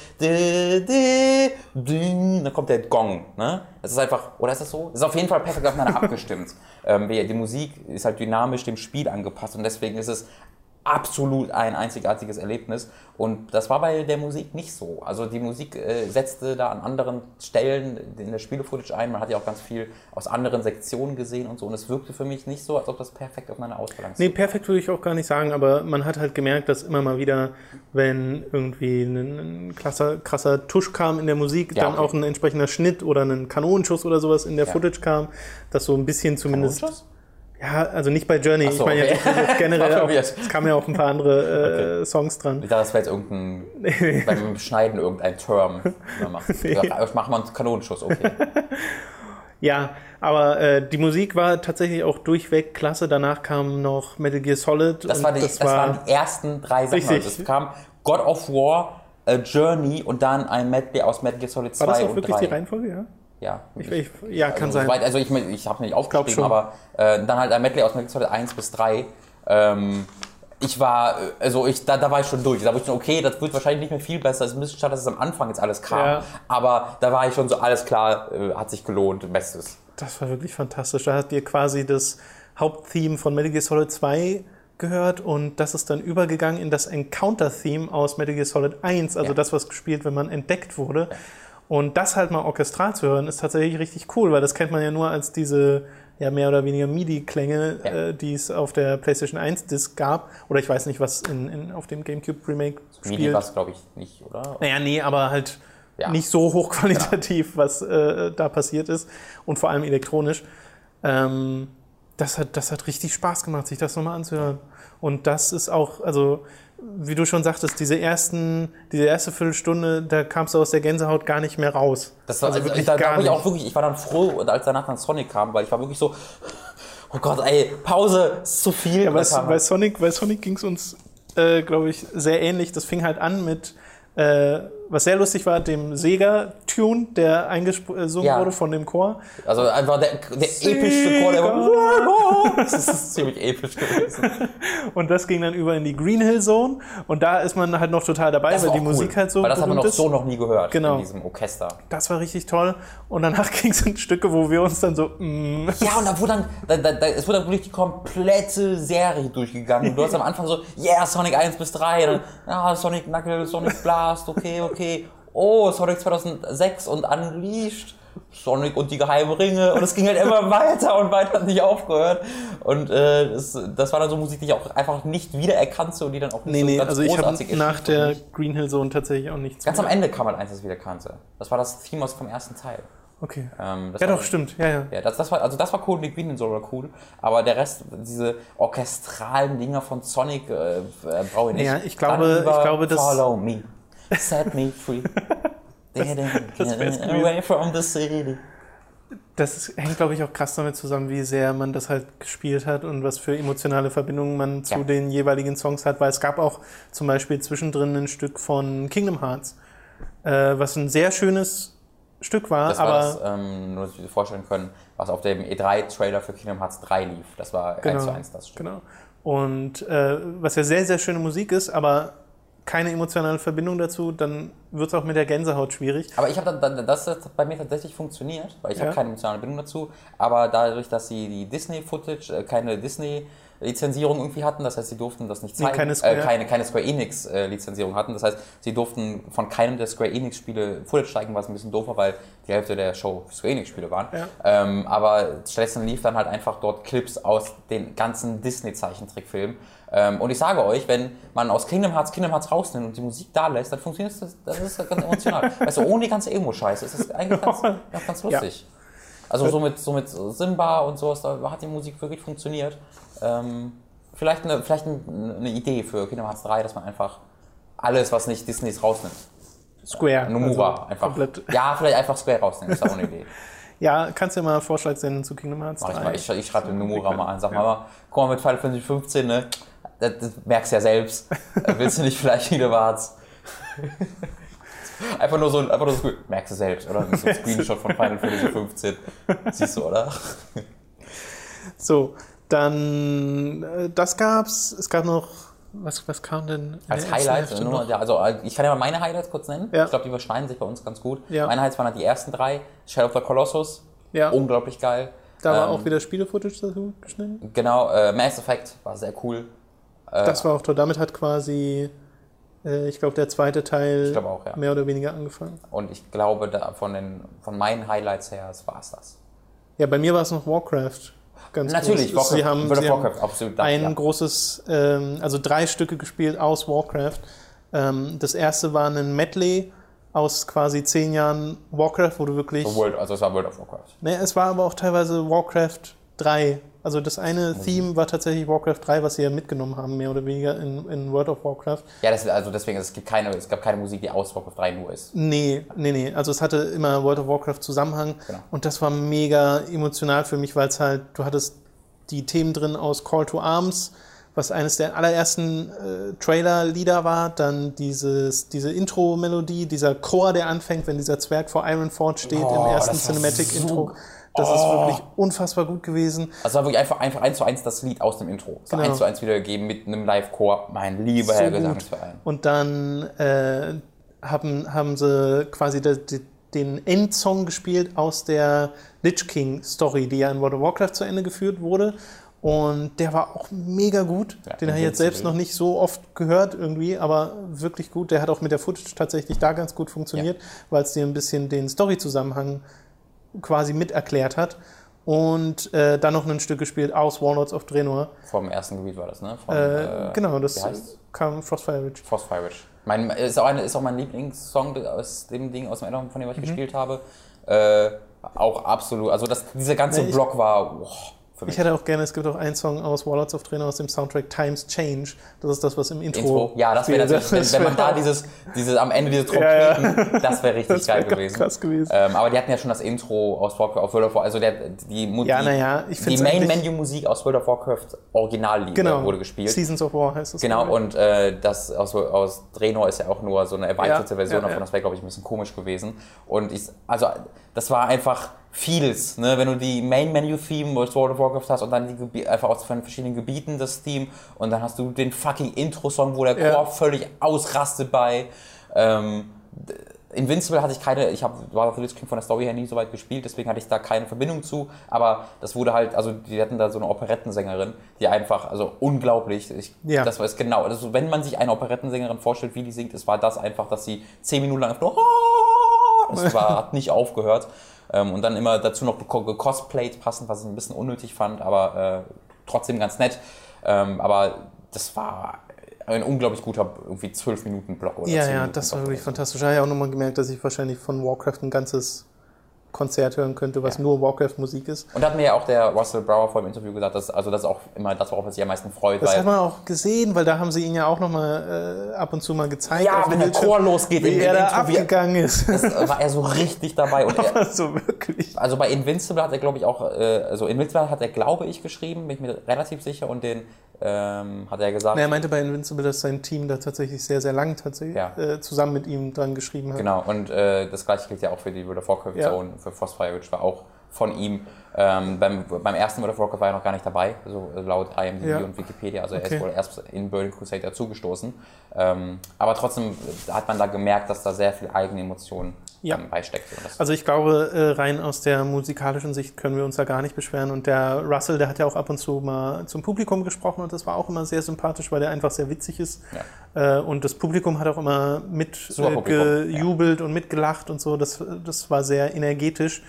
dann kommt der Gong. Ne? Das ist einfach, oder ist das so? Das ist auf jeden Fall perfekt aufeinander abgestimmt. Ähm, die Musik ist halt dynamisch dem Spiel angepasst und deswegen ist es absolut ein einzigartiges Erlebnis. Und das war bei der Musik nicht so. Also die Musik äh, setzte da an anderen Stellen in der Spiele-Footage ein. Man hat ja auch ganz viel aus anderen Sektionen gesehen und so. Und es wirkte für mich nicht so, als ob das perfekt aufeinander ausbalanciert Nee, perfekt würde ich auch gar nicht sagen, aber man hat halt gemerkt, dass immer mal wieder, wenn irgendwie ein, ein krasser, krasser Tusch kam in der Musik, Ja, dann okay. auch ein entsprechender Schnitt oder ein Kanonenschuss oder sowas in der Ja. Footage kam, dass so ein bisschen zumindest. Kanonenschuss? Ja, also nicht bei Journey. So, ich meine okay. jetzt, jetzt generell War auch, es kamen ja auch ein paar andere äh, Songs dran. Ich dachte, das wäre jetzt irgendein, beim Schneiden irgendein Term. Ja, Ich mache mal einen Kanonenschuss, okay. Ja, aber äh, die Musik war tatsächlich auch durchweg klasse. Danach kam noch Metal Gear Solid. Das, und war die, das, waren die ersten drei Sachen. Richtig. Also es kam God of War, A Journey und dann ein Medley aus Metal Gear Solid 2 war das auch und wirklich 3. die Reihenfolge? Ja, Ja. ich, ich, ja kann also, sein. soweit- also ich, ich habe nicht aufgeschrieben, aber äh, dann halt ein Medley aus Metal Gear Solid 1 bis 3. Ähm, ich war, äh, also ich, da, da war ich schon durch. Da war ich schon, okay, das wird wahrscheinlich nicht mehr viel besser. Es ist ein bisschen schade, dass es am Anfang jetzt alles kam. Ja. Aber da war ich schon so, alles klar, äh, hat sich gelohnt, bestes. Das war wirklich fantastisch. Da habt ihr quasi das Haupttheme von Metal Gear Solid 2 gehört und das ist dann übergegangen in das Encounter-Theme aus Metal Gear Solid 1, also Ja. das, was gespielt, wenn man entdeckt wurde. Und das halt mal orchestral zu hören, ist tatsächlich richtig cool, weil das kennt man ja nur als diese ja mehr oder weniger MIDI-Klänge, Ja. äh, die es auf der PlayStation 1 Disc gab. Oder ich weiß nicht, was in, in, auf dem GameCube Remake Midi spielt. war es, glaube ich, nicht, oder? Naja, nee, aber halt Ja. nicht so hochqualitativ, was äh, da passiert ist und vor allem elektronisch. Ähm, das, hat, das hat richtig Spaß gemacht, sich das nochmal anzuhören. Und das ist auch, also wie du schon sagtest, diese ersten, diese erste Viertelstunde, da kamst du aus der Gänsehaut gar nicht mehr raus. Das war, also also wirklich da, da gar war ich auch nicht. wirklich, ich war dann froh, als danach dann Sonic kam, weil ich war wirklich so, oh Gott, ey, Pause, ist zu viel. Ja, bei, bei Sonic, bei Sonic ging es uns, äh, glaube ich, sehr ähnlich. Das fing halt an mit, äh, was sehr lustig war, dem Sega-Tune, der eingesungen Ja. wurde von dem Chor. also einfach der, der epischste Chor, der war, das ist ziemlich episch gewesen. Und das ging dann über in die Green Hill Zone. Und da ist man halt noch total dabei, Das weil die cool, Musik halt so Weil das wir berühmt noch ist. so noch nie gehört Genau. in diesem Orchester. Das war richtig toll. Und danach ging es in Stücke, wo wir uns dann so, mm, Ja, und da wurde dann, da, da, da, es wurde dann wirklich die komplette Serie durchgegangen. Und du hast am Anfang so, yeah, Sonic 1 bis 3, dann, ja, Sonic Knuckles, Sonic Blast, okay, okay. Oh, Sonic 2006 und Unleashed. Sonic und die geheimen Ringe und es ging halt immer weiter und weiter hat nicht aufgehört und äh, das, das war dann so Musik, die ich auch einfach nicht wiedererkannte und die dann auch nicht nee, so nee, ganz also ich habe erschien nach der. Green Hill Zone tatsächlich auch nichts Ganz am mehr. Ende kam halt eins, das ich wieder kannte. Das war das Theme aus vom ersten Teil. Okay. Ähm, das Ja, doch, stimmt. Ja, ja. Ja, das, das war, also das war cool, die Green war cool, aber der Rest, diese orchestralen Dinger von Sonic äh, äh, brauche ich nicht. Ja, ich glaube- ich glaube, das- Follow me, set me free. Away from the city. Das hängt, glaube ich, auch krass damit zusammen, wie sehr man das halt gespielt hat und was für emotionale Verbindungen man zu Ja. den jeweiligen Songs hat, weil es gab auch zum Beispiel zwischendrin ein Stück von Kingdom Hearts, äh, was ein sehr schönes Stück war, Das war aber das, ähm, nur dass wir dir vorstellen können, was auf dem E3-Trailer für Kingdom Hearts 3 lief. Das war Genau, 1 zu 1 das Stück. Genau. Und äh, was ja sehr, sehr schöne Musik ist, aber keine emotionale Verbindung dazu, dann wird es auch mit der Gänsehaut schwierig. Aber ich habe dann, das hat bei mir tatsächlich funktioniert, weil ich Ja. habe keine emotionale Bindung dazu. Aber dadurch, dass sie die Disney-Footage, äh, keine Disney-Lizenzierung irgendwie hatten, das heißt, sie durften das nicht Nee, zeigen, keine Square- äh, keine, keine Square Enix-Lizenzierung hatten. Das heißt, sie durften von keinem der Square Enix-Spiele Footage zeigen, was ein bisschen doof war, weil die Hälfte der Show Square Enix-Spiele waren. Ja. Ähm, aber stattdessen lief dann halt einfach dort Clips aus den ganzen Disney-Zeichentrickfilmen. Ähm, und ich sage euch, wenn man aus Kingdom Hearts Kingdom Hearts rausnimmt und die Musik da lässt, dann funktioniert das, das ist ganz emotional. weißt du, ohne die ganze Emo-Scheiße ist das eigentlich ganz, ja, ganz lustig. Also so mit, so mit Simba und sowas, da hat die Musik wirklich funktioniert. Ähm, vielleicht eine, vielleicht ein- eine Idee für Kingdom Hearts 3, dass man einfach alles, was nicht Disneys rausnimmt. Square. Nomura also einfach. Komplett. Ja, vielleicht einfach Square rausnehmen, ist auch eine Idee. Ja, kannst du ja mal einen Vorschlag senden zu Kingdom Hearts Mach ich, 3. mal. ich, ich schreibe den Nomura mal an, sag mal, mal, guck mal mit Final Fantasy 15, ne? Das, das merkst du ja selbst. Willst du nicht vielleicht wieder war's? Einfach nur so ein, einfach nur so, merkst du selbst, oder? So ein Screenshot von Final Fantasy 15. Siehst du, oder? So, dann äh, das gab's. Es gab noch, was, was kam denn? Als Highlights, nur, ja, also äh, ich kann ja mal meine Highlights kurz nennen. Ja. Ich glaube, die überschneiden sich bei uns ganz gut. Ja. Meine Highlights waren halt die ersten drei. Shadow of the Colossus, Ja, unglaublich geil. da war ähm, auch wieder Spiele-Footage dazu geschnitten. Genau, äh, Mass Effect war sehr cool. Äh, Das war auch toll. Damit hat quasi, äh, ich glaube, der zweite Teil auch, ja. mehr oder weniger angefangen. Und ich glaube, da von, den, von meinen Highlights her war es das. Ja, bei mir war es noch Warcraft. Ganz Natürlich, groß. Warcraft, Sie haben, World of Warcraft, absolut. ein ja. großes, ähm, also drei Stücke gespielt aus Warcraft. Ähm, das erste war ein Medley aus quasi zehn Jahren Warcraft, wo du wirklich. So World, also es war World of Warcraft. Ne, es war aber auch teilweise Warcraft 3. Also das eine Theme war tatsächlich Warcraft 3, was sie ja mitgenommen haben, mehr oder weniger in, in World of Warcraft. Ja, das, also deswegen, es, gibt keine, es gab keine Musik, die aus Warcraft 3 nur ist. Nee, nee, nee. Also es hatte immer World of Warcraft Zusammenhang Genau. und das war mega emotional für mich, weil es halt, du hattest die Themen drin aus Call to Arms, was eines der allerersten äh, Trailer-Lieder war, dann dieses, diese Intro-Melodie, dieser Chor, der anfängt, wenn dieser Zwerg vor Ironforge steht Oh, im ersten Cinematic-Intro. so- Das ist Oh. wirklich unfassbar gut gewesen. Also war wirklich einfach, einfach eins zu eins das Lied aus dem Intro. Es war Genau. eins zu eins wiedergegeben mit einem Live-Chor. Mein lieber So Herr. Gesangsverein. Und dann äh, haben, haben sie quasi de, de, den Endsong gespielt aus der Lich King Story, die ja in World of Warcraft zu Ende geführt wurde. Und der war auch mega gut. Ja, den habe ich jetzt selbst noch nicht so oft gehört irgendwie, aber wirklich gut. Der hat auch mit der Footage tatsächlich da ganz gut funktioniert, weil es dir ein bisschen den Story-Zusammenhang quasi mit erklärt hat. Und äh, dann noch ein Stück gespielt aus Warlords of Draenor. Vom ersten Gebiet war das, ne? Von, Äh, genau, das kam Frostfire Ridge. Frostfire Ridge. Mein, ist, auch eine, ist auch mein Lieblingssong aus dem Ding, aus dem Addon, von dem Mhm. ich gespielt habe. Äh, auch absolut. Also das, dieser ganze Nee, Block war oh, mich. Ich hätte auch gerne, es gibt auch einen Song aus Warlords of Draenor aus dem Soundtrack Times Change. Das ist das, was im Intro. Intro. Ja, das wäre natürlich, wenn, wenn man da dieses, dieses am Ende diese Ja, Trompeten, das wäre richtig Das wär geil gewesen. krass gewesen. Ähm, aber die hatten ja schon das Intro aus World of Warcraft, also der, die, Mu- Ja, die, naja, ich die find's eigentlich- Main-Menu-Musik aus World of Warcraft Originallied genau. wurde gespielt. Seasons of War heißt es. Genau, und äh, das aus, aus Draenor ist ja auch nur so eine erweiterte Ja, Version ja, davon. ja. Das wäre, glaube ich, ein bisschen komisch gewesen. Und ich, also, das war einfach vieles. Ne? Wenn du die Main-Menu-Theme aus World of Warcraft hast und dann die Gebi einfach aus verschiedenen Gebieten das Theme und dann hast du den fucking Intro-Song, wo der Chor Ja. völlig ausrastet bei. Ähm, Invincible hatte ich keine, ich habe war auf King von der Story her nie so weit gespielt, deswegen hatte ich da keine Verbindung zu, aber das wurde halt, also die hatten da so eine Operettensängerin, die einfach, also unglaublich, ich, Ja. das war es genau, also wenn man sich eine Operettensängerin vorstellt, wie die singt, es war das einfach, dass sie zehn Minuten lang einfach nur es war, hat nicht aufgehört und dann immer dazu noch gecosplayt passend, was ich ein bisschen unnötig fand, aber äh, trotzdem ganz nett, ähm, aber das war ein unglaublich guter irgendwie 12 Minuten Block oder Ja, 10 ja, Minuten das war wirklich fantastisch. Ich habe ja auch nochmal gemerkt, dass ich wahrscheinlich von Warcraft ein ganzes Konzert hören könnte, was nur Warcraft-Musik ist. Und da hat mir ja auch der Russell Brower vor dem Interview gesagt, dass, also das ist auch immer das, worauf er sich am meisten freut. Das hat man auch gesehen, weil da haben sie ihn ja auch nochmal äh, ab und zu mal gezeigt. ja, wenn der Chor losgeht, wie er da abgegangen ist. das war er so richtig dabei. Und er, also wirklich. also bei Invincible hat er, glaube ich, auch, äh, also Invincible hat er, glaube ich, geschrieben, bin ich mir relativ sicher, und den ähm, hat er gesagt. Na, er meinte bei Invincible, dass sein Team da tatsächlich sehr, sehr lang tatsächlich Ja. äh, zusammen mit ihm dran geschrieben hat. Genau, und äh, das gleiche gilt ja auch für die World of Warcraft Ja. Zone, für Frostfire Ridge war auch von ihm. Ähm, beim, beim ersten World of Warcraft war er noch gar nicht dabei, so laut IMDb Ja. und Wikipedia. Also er Okay. ist wohl erst in Burning Crusade dazugestoßen. Ähm, aber trotzdem hat man da gemerkt, dass da sehr viel eigene Emotionen Ja. ähm, beisteckt. Also ich glaube, äh, rein aus der musikalischen Sicht können wir uns da gar nicht beschweren. Und der Russell, der hat ja auch ab und zu mal zum Publikum gesprochen und das war auch immer sehr sympathisch, weil der einfach sehr witzig ist. Äh, und das Publikum hat auch immer mit Super äh, Publikum, gejubelt und mitgelacht und so. Das, das war sehr energetisch.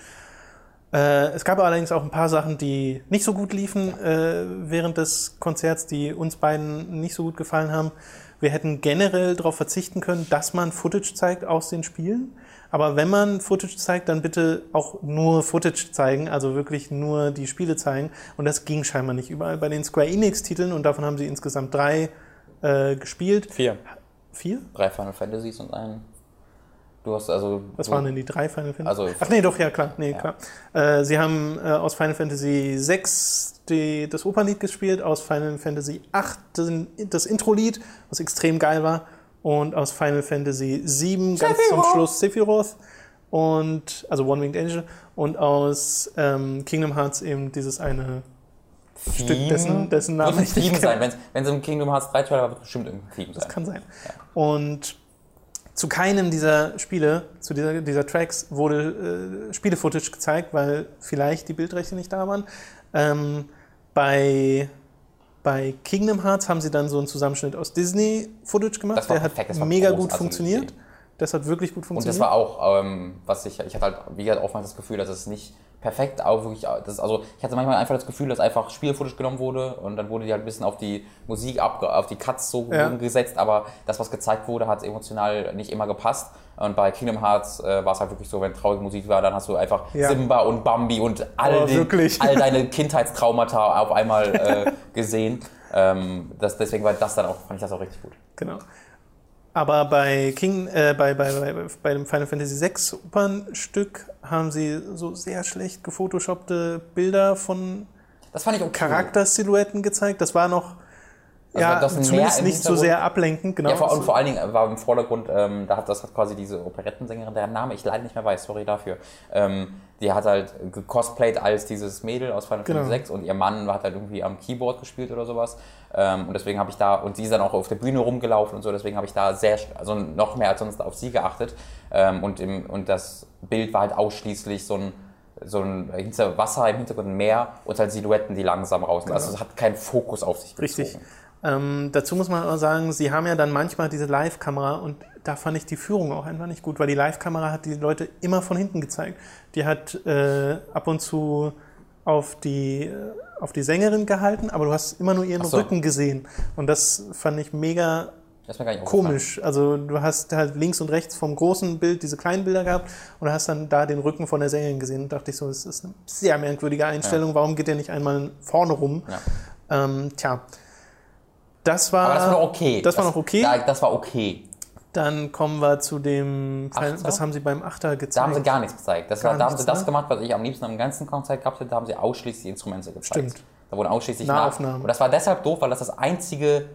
Äh, es gab allerdings auch ein paar Sachen, die nicht so gut liefen äh, während des Konzerts, die uns beiden nicht so gut gefallen haben. Wir hätten generell darauf verzichten können, dass man Footage zeigt aus den Spielen. Aber wenn man Footage zeigt, dann bitte auch nur Footage zeigen, also wirklich nur die Spiele zeigen. Und das ging scheinbar nicht überall. Bei den Square Enix-Titeln, und davon haben sie insgesamt drei äh, gespielt. Vier. Vier? Drei Final Fantasies und ein. Du hast also. Was waren denn die drei Final Fantasy? Also- Ach nee, doch, ja klar. Nee, Ja. klar. Äh, sie haben äh, aus Final Fantasy 6 die, das Opernlied gespielt, aus Final Fantasy 8 den, das Intro-Lied, was extrem geil war, und aus Final Fantasy 7 ganz zum. Schluss Sephiroth und also One Winged Angel und aus ähm, Kingdom Hearts eben dieses eine Stück dessen, dessen Namen Muss ich nicht Theme sein. Wenn es im Kingdom Hearts 3 Trailer war, wird es bestimmt irgendein Theme sein. Das kann sein. Und zu keinem dieser Spiele, zu dieser, dieser Tracks wurde äh, Spiele-Footage gezeigt, weil vielleicht die Bildrechte nicht da waren. Ähm, bei, bei Kingdom Hearts haben sie dann so einen Zusammenschnitt aus Disney-Footage gemacht. Das war Der hat perfekt, das war mega gut funktioniert. Das hat wirklich gut Und funktioniert. das war auch, ähm, was ich, ich hatte halt, wie gesagt, oftmals das Gefühl, dass es nicht perfekt, aber wirklich, das, also ich hatte manchmal einfach das Gefühl, dass einfach Spielfootage genommen wurde und dann wurde die halt ein bisschen auf die Musik, abge, auf die Cuts so Ja. gesetzt, aber das, was gezeigt wurde, hat emotional nicht immer gepasst. Und bei Kingdom Hearts äh, war es halt wirklich so, wenn traurige Musik war, dann hast du einfach Ja. Simba und Bambi und all, Oh, den, all deine Kindheitstraumata auf einmal äh, gesehen. Ähm, das, deswegen war das dann auch, fand ich das auch richtig gut. Genau. Aber bei King, äh, bei, bei, bei, bei dem Final Fantasy VI Opernstück haben sie so sehr schlecht gefotoshoppte Bilder von Das fand ich okay. Charaktersilhouetten gezeigt. Das war noch Also ja, das zumindest nicht so sehr ablenkend. Genau. Ja, vor, und vor allen Dingen war im Vordergrund, ähm, da hat, das hat quasi diese Operettensängerin, deren Name ich leider nicht mehr weiß, sorry dafür. Ähm, die hat halt gecosplayt als dieses Mädel aus Final Genau. Fantasy VI und ihr Mann hat halt irgendwie am Keyboard gespielt oder sowas. Ähm, und deswegen habe ich da, und sie ist dann auch auf der Bühne rumgelaufen und so, deswegen habe ich da sehr, also noch mehr als sonst auf sie geachtet. Ähm, und, im, und das Bild war halt ausschließlich so ein so ein hinter Wasser im Hintergrund ein Meer und halt Silhouetten, die langsam raus. Also es hat keinen Fokus auf sich gezogen. Richtig. Ähm, dazu muss man aber sagen, sie haben ja dann manchmal diese Live-Kamera und da fand ich die Führung auch einfach nicht gut, weil die Live-Kamera hat die Leute immer von hinten gezeigt. Die hat äh, ab und zu auf die, auf die Sängerin gehalten, aber du hast immer nur ihren so. Rücken gesehen. Und das fand ich mega Das komisch. Also du hast halt links und rechts vom großen Bild diese kleinen Bilder gehabt und hast dann da den Rücken von der Sängerin gesehen und dachte ich so, das ist eine sehr merkwürdige Einstellung. Warum geht der nicht einmal vorne rum? Ja. Ähm, tja, das war, das war noch okay. Das war noch okay. Da, das war okay. Dann kommen wir zu dem, Achter? was haben sie beim Achter gezeigt? Da haben sie gar nichts gezeigt. Das Gar war, da haben nichts, sie das ne? gemacht, was ich am liebsten am ganzen Konzert gehabt hätte. Da haben sie ausschließlich die Instrumente gezeigt. Stimmt. Da wurden ausschließlich Nahaufnahmen. Nach und das war deshalb doof, weil das das einzige,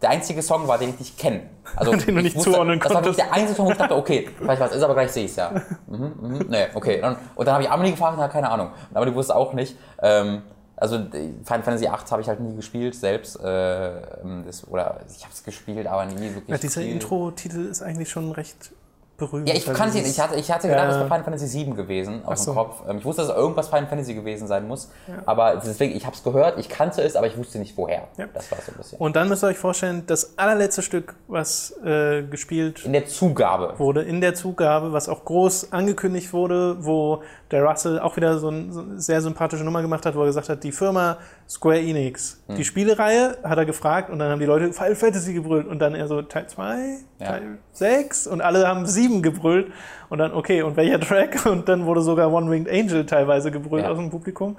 der einzige Song war, den ich nicht kenne. Also, Den du ich nicht zuordnen Das war wirklich konntest. der einzige Song, wo ich dachte, okay, vielleicht was ist, aber gleich sehe ich es ja. Mhm, mhm, nee, okay. Und, und dann habe ich Amelie gefragt, na, keine Ahnung. Aber die wusste auch nicht. Ähm, also die Final Fantasy VIII habe ich halt nie gespielt selbst. Äh, ähm, das, oder ich habe es gespielt, aber nie wirklich ja, dieser. Intro-Titel ist eigentlich schon recht berühmt. Ja, ich kannte ihn. dieses- Ich hatte, ich hatte gedacht, Ja. das wäre Final Fantasy VII gewesen so. dem Kopf. Ähm, Ich wusste, dass es irgendwas Final Fantasy gewesen sein muss. Aber deswegen, ich habe es gehört, ich kannte es, aber ich wusste nicht woher. Ja. Das war so ein bisschen. Und dann müsst ihr euch vorstellen, das allerletzte Stück, was äh, gespielt In der Zugabe. wurde in der Zugabe, was auch groß angekündigt wurde, wo der Russell auch wieder so eine sehr sympathische Nummer gemacht hat, wo er gesagt hat, die Firma Square Enix, Hm. die Spielereihe, hat er gefragt und dann haben die Leute Final Fantasy gebrüllt und dann er so Teil 2, Ja. Teil 6 und alle haben 7 gebrüllt und dann okay, und welcher Track? Und dann wurde sogar One Winged Angel teilweise gebrüllt Ja. aus dem Publikum.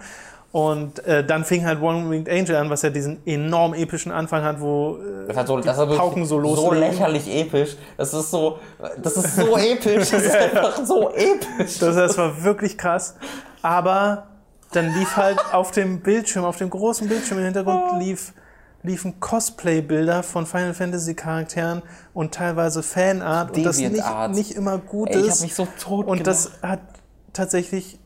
Und äh, dann fing halt One Winged Angel an, was ja diesen enorm epischen Anfang hat, wo äh, Das hat so, die das hat Pauken so so loslegen. lächerlich episch. Das ist so, das ist so episch. Das ist einfach so episch. Das, das war wirklich krass. Aber dann lief halt auf dem Bildschirm, auf dem großen Bildschirm im Hintergrund lief, liefen Cosplay-Bilder von Final Fantasy Charakteren und teilweise Fanart und das nicht, nicht immer gut Ey, ich ist. habe mich so tot und gelacht. das hat tatsächlich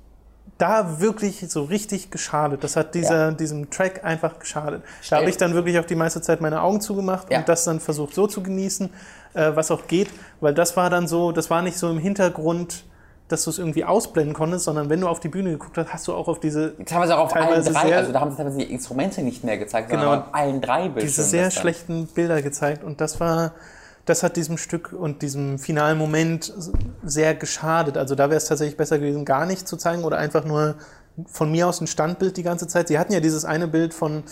da wirklich so richtig geschadet. Das hat dieser, Ja. diesem Track einfach geschadet. Da Stell- habe ich dann wirklich auch die meiste Zeit meine Augen zugemacht Ja. und das dann versucht so zu genießen, äh, was auch geht, weil das war dann so, das war nicht so im Hintergrund, dass du es irgendwie ausblenden konntest, sondern wenn du auf die Bühne geguckt hast, hast du auch auf diese, Teilweise auch auf allen Teilweise drei, sehr- also da haben sie teilweise die Instrumente nicht mehr gezeigt, Genau. sondern auf allen drei Bildschirmen. diese sehr schlechten Bilder gezeigt und das war, das hat diesem Stück und diesem finalen Moment sehr geschadet. Also da wäre es tatsächlich besser gewesen, gar nicht zu zeigen oder einfach nur von mir aus ein Standbild die ganze Zeit. Sie hatten ja dieses eine Bild von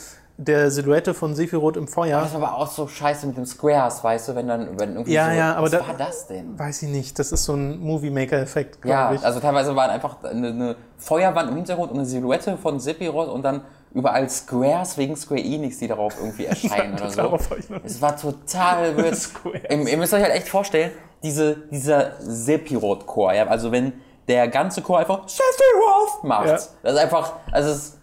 der Silhouette von Sephiroth im Feuer. Das war aber auch so scheiße mit dem Squares, weißt du, wenn dann wenn irgendwie Ja, so, ja, aber was da- war das denn? Weiß ich nicht, das ist so ein Movie-Maker-Effekt, Ja, glaube ich. also teilweise war einfach eine, eine Feuerwand im Hintergrund und eine Silhouette von Sephiroth und dann überall Squares wegen Square Enix, die darauf irgendwie erscheinen oder so. Hab ich noch Es war total. Squares. ihr, ihr müsst euch halt echt vorstellen, diese, dieser Sephiroth-Chor, ja, also wenn der ganze Chor einfach Sephiroth macht, Ja. das ist einfach, also es ist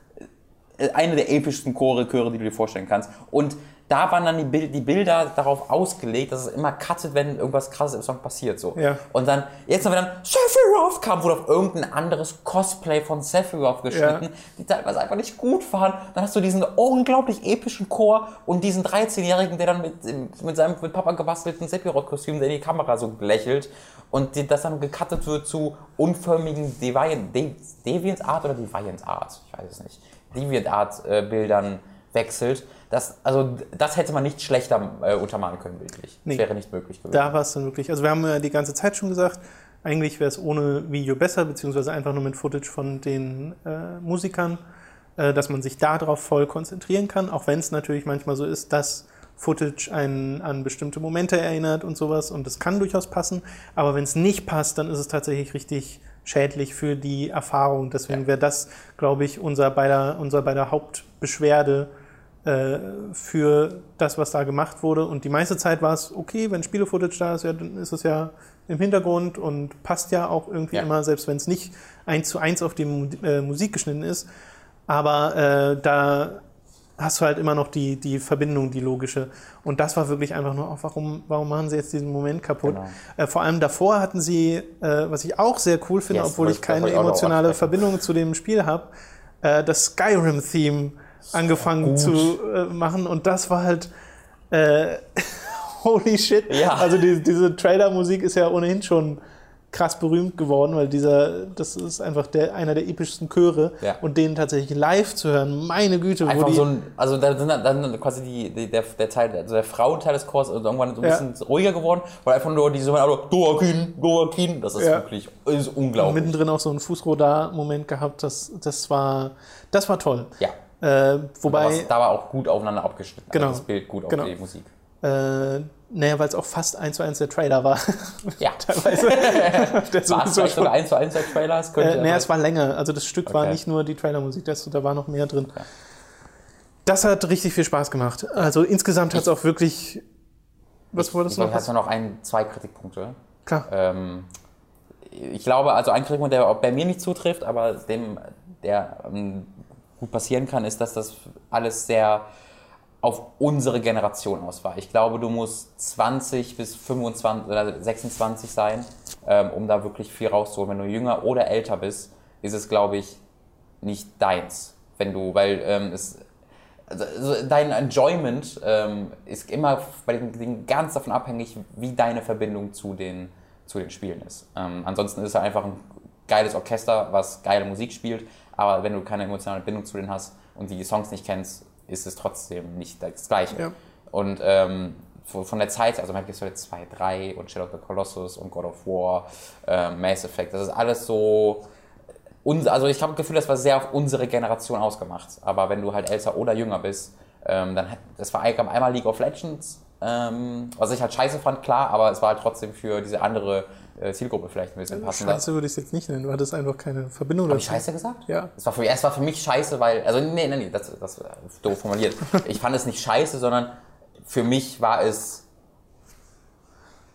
eine der epischsten Chore, Chöre, die du dir vorstellen kannst. Und da waren dann die, Bild, die Bilder darauf ausgelegt, dass es immer cuttet, wenn irgendwas krasses im Song passiert. So. Ja. Und dann, jetzt noch, wenn dann Sephiroth kam, wurde auf irgendein anderes Cosplay von Sephiroth geschnitten, Ja. die teilweise einfach nicht gut waren. Dann hast du diesen unglaublich epischen Chor und diesen 13-Jährigen, der dann mit, mit seinem mit Papa gebastelten Sephiroth-Kostüm, der in die Kamera so lächelt und die, das dann gecuttet wird zu unförmigen Deviant, De, Deviant Art oder Deviant Art, ich weiß es nicht, Deviant Art äh, Bildern wechselt. Das, also das hätte man nicht schlechter äh, untermalen können bildlich. Nee. Das wäre nicht möglich gewesen. Da war es dann wirklich. Also wir haben ja die ganze Zeit schon gesagt, eigentlich wäre es ohne Video besser, beziehungsweise einfach nur mit Footage von den äh, Musikern, äh, dass man sich darauf voll konzentrieren kann, auch wenn es natürlich manchmal so ist, dass Footage einen an bestimmte Momente erinnert und sowas und das kann durchaus passen, aber wenn es nicht passt, dann ist es tatsächlich richtig schädlich für die Erfahrung. Deswegen Ja. wäre das, glaube ich, unser beider, unser beider Hauptbeschwerde, äh, für das, was da gemacht wurde. Und die meiste Zeit war es okay, wenn Spiele-Footage da ist, ja, dann ist es ja im Hintergrund und passt ja auch irgendwie Ja. immer, selbst wenn es nicht eins zu eins auf die äh, Musik geschnitten ist. Aber äh, da hast du halt immer noch die, die Verbindung, die logische. Und das war wirklich einfach nur, auch, warum, warum machen sie jetzt diesen Moment kaputt? Genau. Äh, vor allem davor hatten sie, äh, was ich auch sehr cool finde, Yes, obwohl ich keine emotionale. Verbindung zu dem Spiel habe, äh, das Skyrim-Theme angefangen gut. zu äh, machen. Und das war halt äh, holy shit. Ja. Also die, diese Trailer-Musik ist ja ohnehin schon krass berühmt geworden, weil dieser, das ist einfach der, einer der epischsten Chöre. Ja. Und den tatsächlich live zu hören, meine Güte, wo Einfach die. so ein, also da sind dann, quasi die, die, der, der Teil, also der Frauenteil des Chors ist irgendwann so ein Ja. bisschen ruhiger geworden, weil einfach nur diese also, Doakin, Doakin, das ist Ja. wirklich, ist unglaublich. mittendrin auch so einen Fußrodar-Moment gehabt. Das, das, war, das war toll. ja. Äh, Da, wobei, war's- da war auch gut aufeinander abgeschnitten. Genau. Also das Bild gut auf Genau. die Musik. äh, naja, weil es auch fast eins zu eins der Trailer war. Ja. Teilweise. War es vielleicht sogar 1 zu 1 der Trailer? Es könnte Äh, naja, es war länger. Also das Stück war Okay. nicht nur die Trailermusik, das, da war noch mehr drin. Das hat richtig viel Spaß gemacht. Also insgesamt hat es auch wirklich. Was wolltest ich du noch? habe noch ein, zwei Kritikpunkte. Klar. Ähm, ich glaube, also ein Kritikpunkt, der auch bei mir nicht zutrifft, aber dem, der ähm, gut passieren kann, ist, dass das alles sehr auf unsere Generation aus war. Ich glaube, du musst 20 bis 25 oder 26 sein, ähm, um da wirklich viel rauszuholen. Wenn du jünger oder älter bist, ist es, glaube ich, nicht deins. Wenn du, weil ähm, es also also dein Enjoyment ähm, ist immer bei den Dingen ganz davon abhängig, wie deine Verbindung zu den, zu den Spielen ist. Ähm, ansonsten ist es einfach ein geiles Orchester, was geile Musik spielt, aber wenn du keine emotionale Bindung zu denen hast und die Songs nicht kennst, ist es trotzdem nicht das Gleiche. Ja. Und ähm, von der Zeit, also Metal Gear Solid 2, 3 und Shadow of the Colossus und God of War, ähm, Mass Effect, das ist alles so unser, also ich habe das Gefühl, das war sehr auf unsere Generation ausgemacht. Aber wenn du halt älter oder jünger bist, ähm, dann hat, das war eigentlich einmal League of Legends, ähm, was ich halt scheiße fand, klar, aber es war halt trotzdem für diese andere äh, Zielgruppe vielleicht ein bisschen passender. Scheiße würde ich es jetzt nicht nennen. Du hattest einfach keine Verbindung Habe ich scheiße gesagt? Ja. Es war, für, es war für mich scheiße, weil, also nee, nee, nee, das, das war doof formuliert. Ich fand es nicht scheiße, sondern für mich war es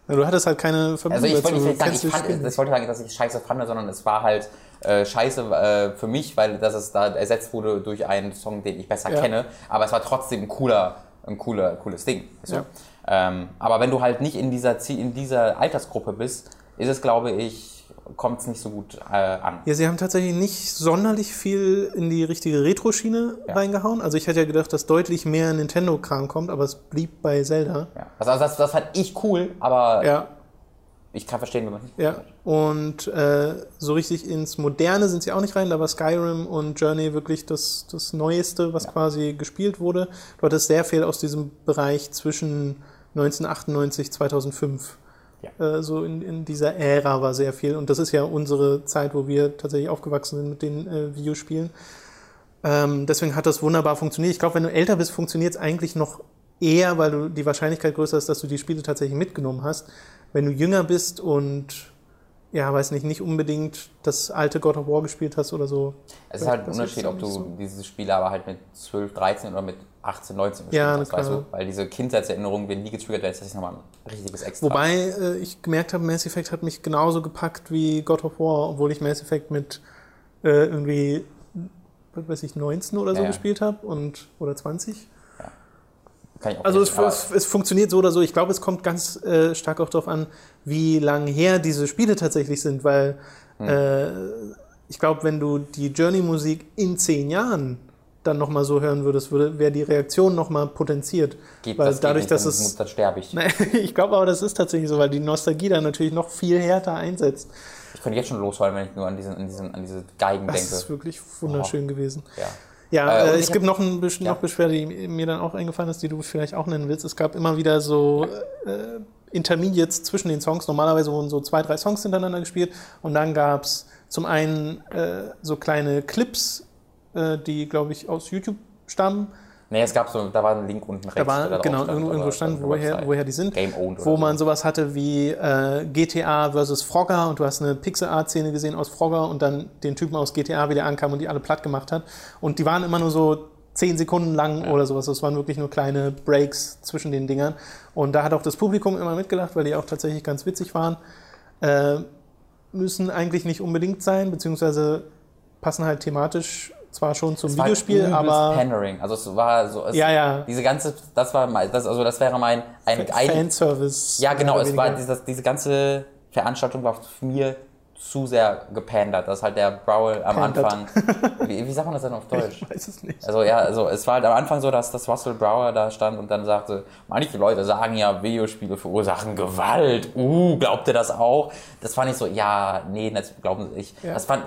Ja, Du hattest halt keine Also Verbindung ich wollte nicht sagen, ich, das fand, ich wollte sagen, dass ich scheiße fand, sondern es war halt äh, scheiße äh, für mich, weil dass es da ersetzt wurde durch einen Song, den ich besser Ja. kenne. Aber es war trotzdem ein cooler, ein cooler, cooles Ding. weißt du? Ja. Ähm, aber wenn du halt nicht in dieser, in dieser Altersgruppe bist, ist es, glaube ich, kommt es nicht so gut äh, an. Ja, sie haben tatsächlich nicht sonderlich viel in die richtige Retro-Schiene Ja. reingehauen. Also ich hätte ja gedacht, dass deutlich mehr Nintendo-Kram kommt, aber es blieb bei Zelda. Ja. Also, also das, das fand ich cool, aber Ja, ich kann verstehen, wenn man nicht. ja. Und äh, so richtig ins Moderne sind sie auch nicht rein. Da war Skyrim und Journey wirklich das, das Neueste, was quasi gespielt wurde. Du hattest sehr viel aus diesem Bereich zwischen 1998 2005. Ja. Äh, so in, in dieser Ära war sehr viel. Und das ist ja unsere Zeit, wo wir tatsächlich aufgewachsen sind mit den äh, Videospielen. Ähm, deswegen hat das wunderbar funktioniert. Ich glaube, wenn du älter bist, funktioniert es eigentlich noch eher, weil du die Wahrscheinlichkeit größer ist, dass du die Spiele tatsächlich mitgenommen hast. Wenn du jünger bist und ja, weiß nicht, nicht unbedingt das alte God of War gespielt hast oder so. Es ist halt ein Unterschied, ob du so. diese Spiele aber halt mit 12, 13 oder mit 18, 19 gespielt Ja, hast, na weißt klar. du? Weil diese Kindheitserinnerungen werden nie getriggert werden, das ist nochmal ein richtiges Extra. Wobei äh, ich gemerkt habe, Mass Effect hat mich genauso gepackt wie God of War, obwohl ich Mass Effect mit äh, irgendwie, was weiß ich, 19 oder so Ja, ja. gespielt habe und oder 20. kann ich auch Also es, es, es funktioniert so oder so. Ich glaube, es kommt ganz äh, stark auch darauf an, wie lang her diese Spiele tatsächlich sind, weil Hm. äh, ich glaube, wenn du die Journey-Musik in zehn Jahren dann nochmal so hören würdest, würde, wäre die Reaktion nochmal potenziert. geht, weil das dadurch, dass es muss- dann sterbe ich. Nein, ich glaube aber, das ist tatsächlich so, weil die Nostalgie dann natürlich noch viel härter einsetzt. Ich könnte jetzt schon losheulen, wenn ich nur an, diesen, an, diesen, an diese Geigen Das denke. ist wirklich wunderschön gewesen. Ja. Ja, Äh, äh, es gibt noch, ein, Ja. noch Beschwerde, die mir dann auch eingefallen ist, die du vielleicht auch nennen willst. Es gab immer wieder so äh, Intermediates zwischen den Songs. Normalerweise wurden so zwei, drei Songs hintereinander gespielt und dann gab es zum einen äh, so kleine Clips, äh, die, glaube ich, aus YouTube stammen. Nee, es gab so, da war ein Link unten rechts. Da war der drauf genau stand, irgendwo, war stand, woher, woher die sind. Game owned wo so. man sowas hatte wie äh, GTA versus Frogger und du hast eine Pixel-Art-Szene gesehen aus Frogger und dann den Typen aus GTA, wie der ankam und die alle platt gemacht hat. Und die waren immer nur so zehn Sekunden lang oder sowas. Das waren wirklich nur kleine Breaks zwischen den Dingern. Und da hat auch das Publikum immer mitgelacht, weil die auch tatsächlich ganz witzig waren. Äh, müssen eigentlich nicht unbedingt sein, beziehungsweise passen halt thematisch zwar schon zum Es war Videospiel, übelst aber Pandering. Also es war so. Es, Ja, ja. Diese ganze, das war mein, das, also das wäre mein ein, ein Fanservice. Ja, genau. Es war weniger. diese, ganze Veranstaltung war mir zu sehr gepandert. Das ist halt der Brawl am Pandert. Anfang. Wie, wie sagt man das denn auf Deutsch? Ich weiß es nicht. Also ja, also es war halt am Anfang so, dass das Russell Brower da stand und dann sagte, manche Leute sagen ja, Videospiele verursachen Gewalt. Uh, glaubt ihr das auch? Das fand ich so, ja, nee, das glauben sie nicht. Ja. Das fand,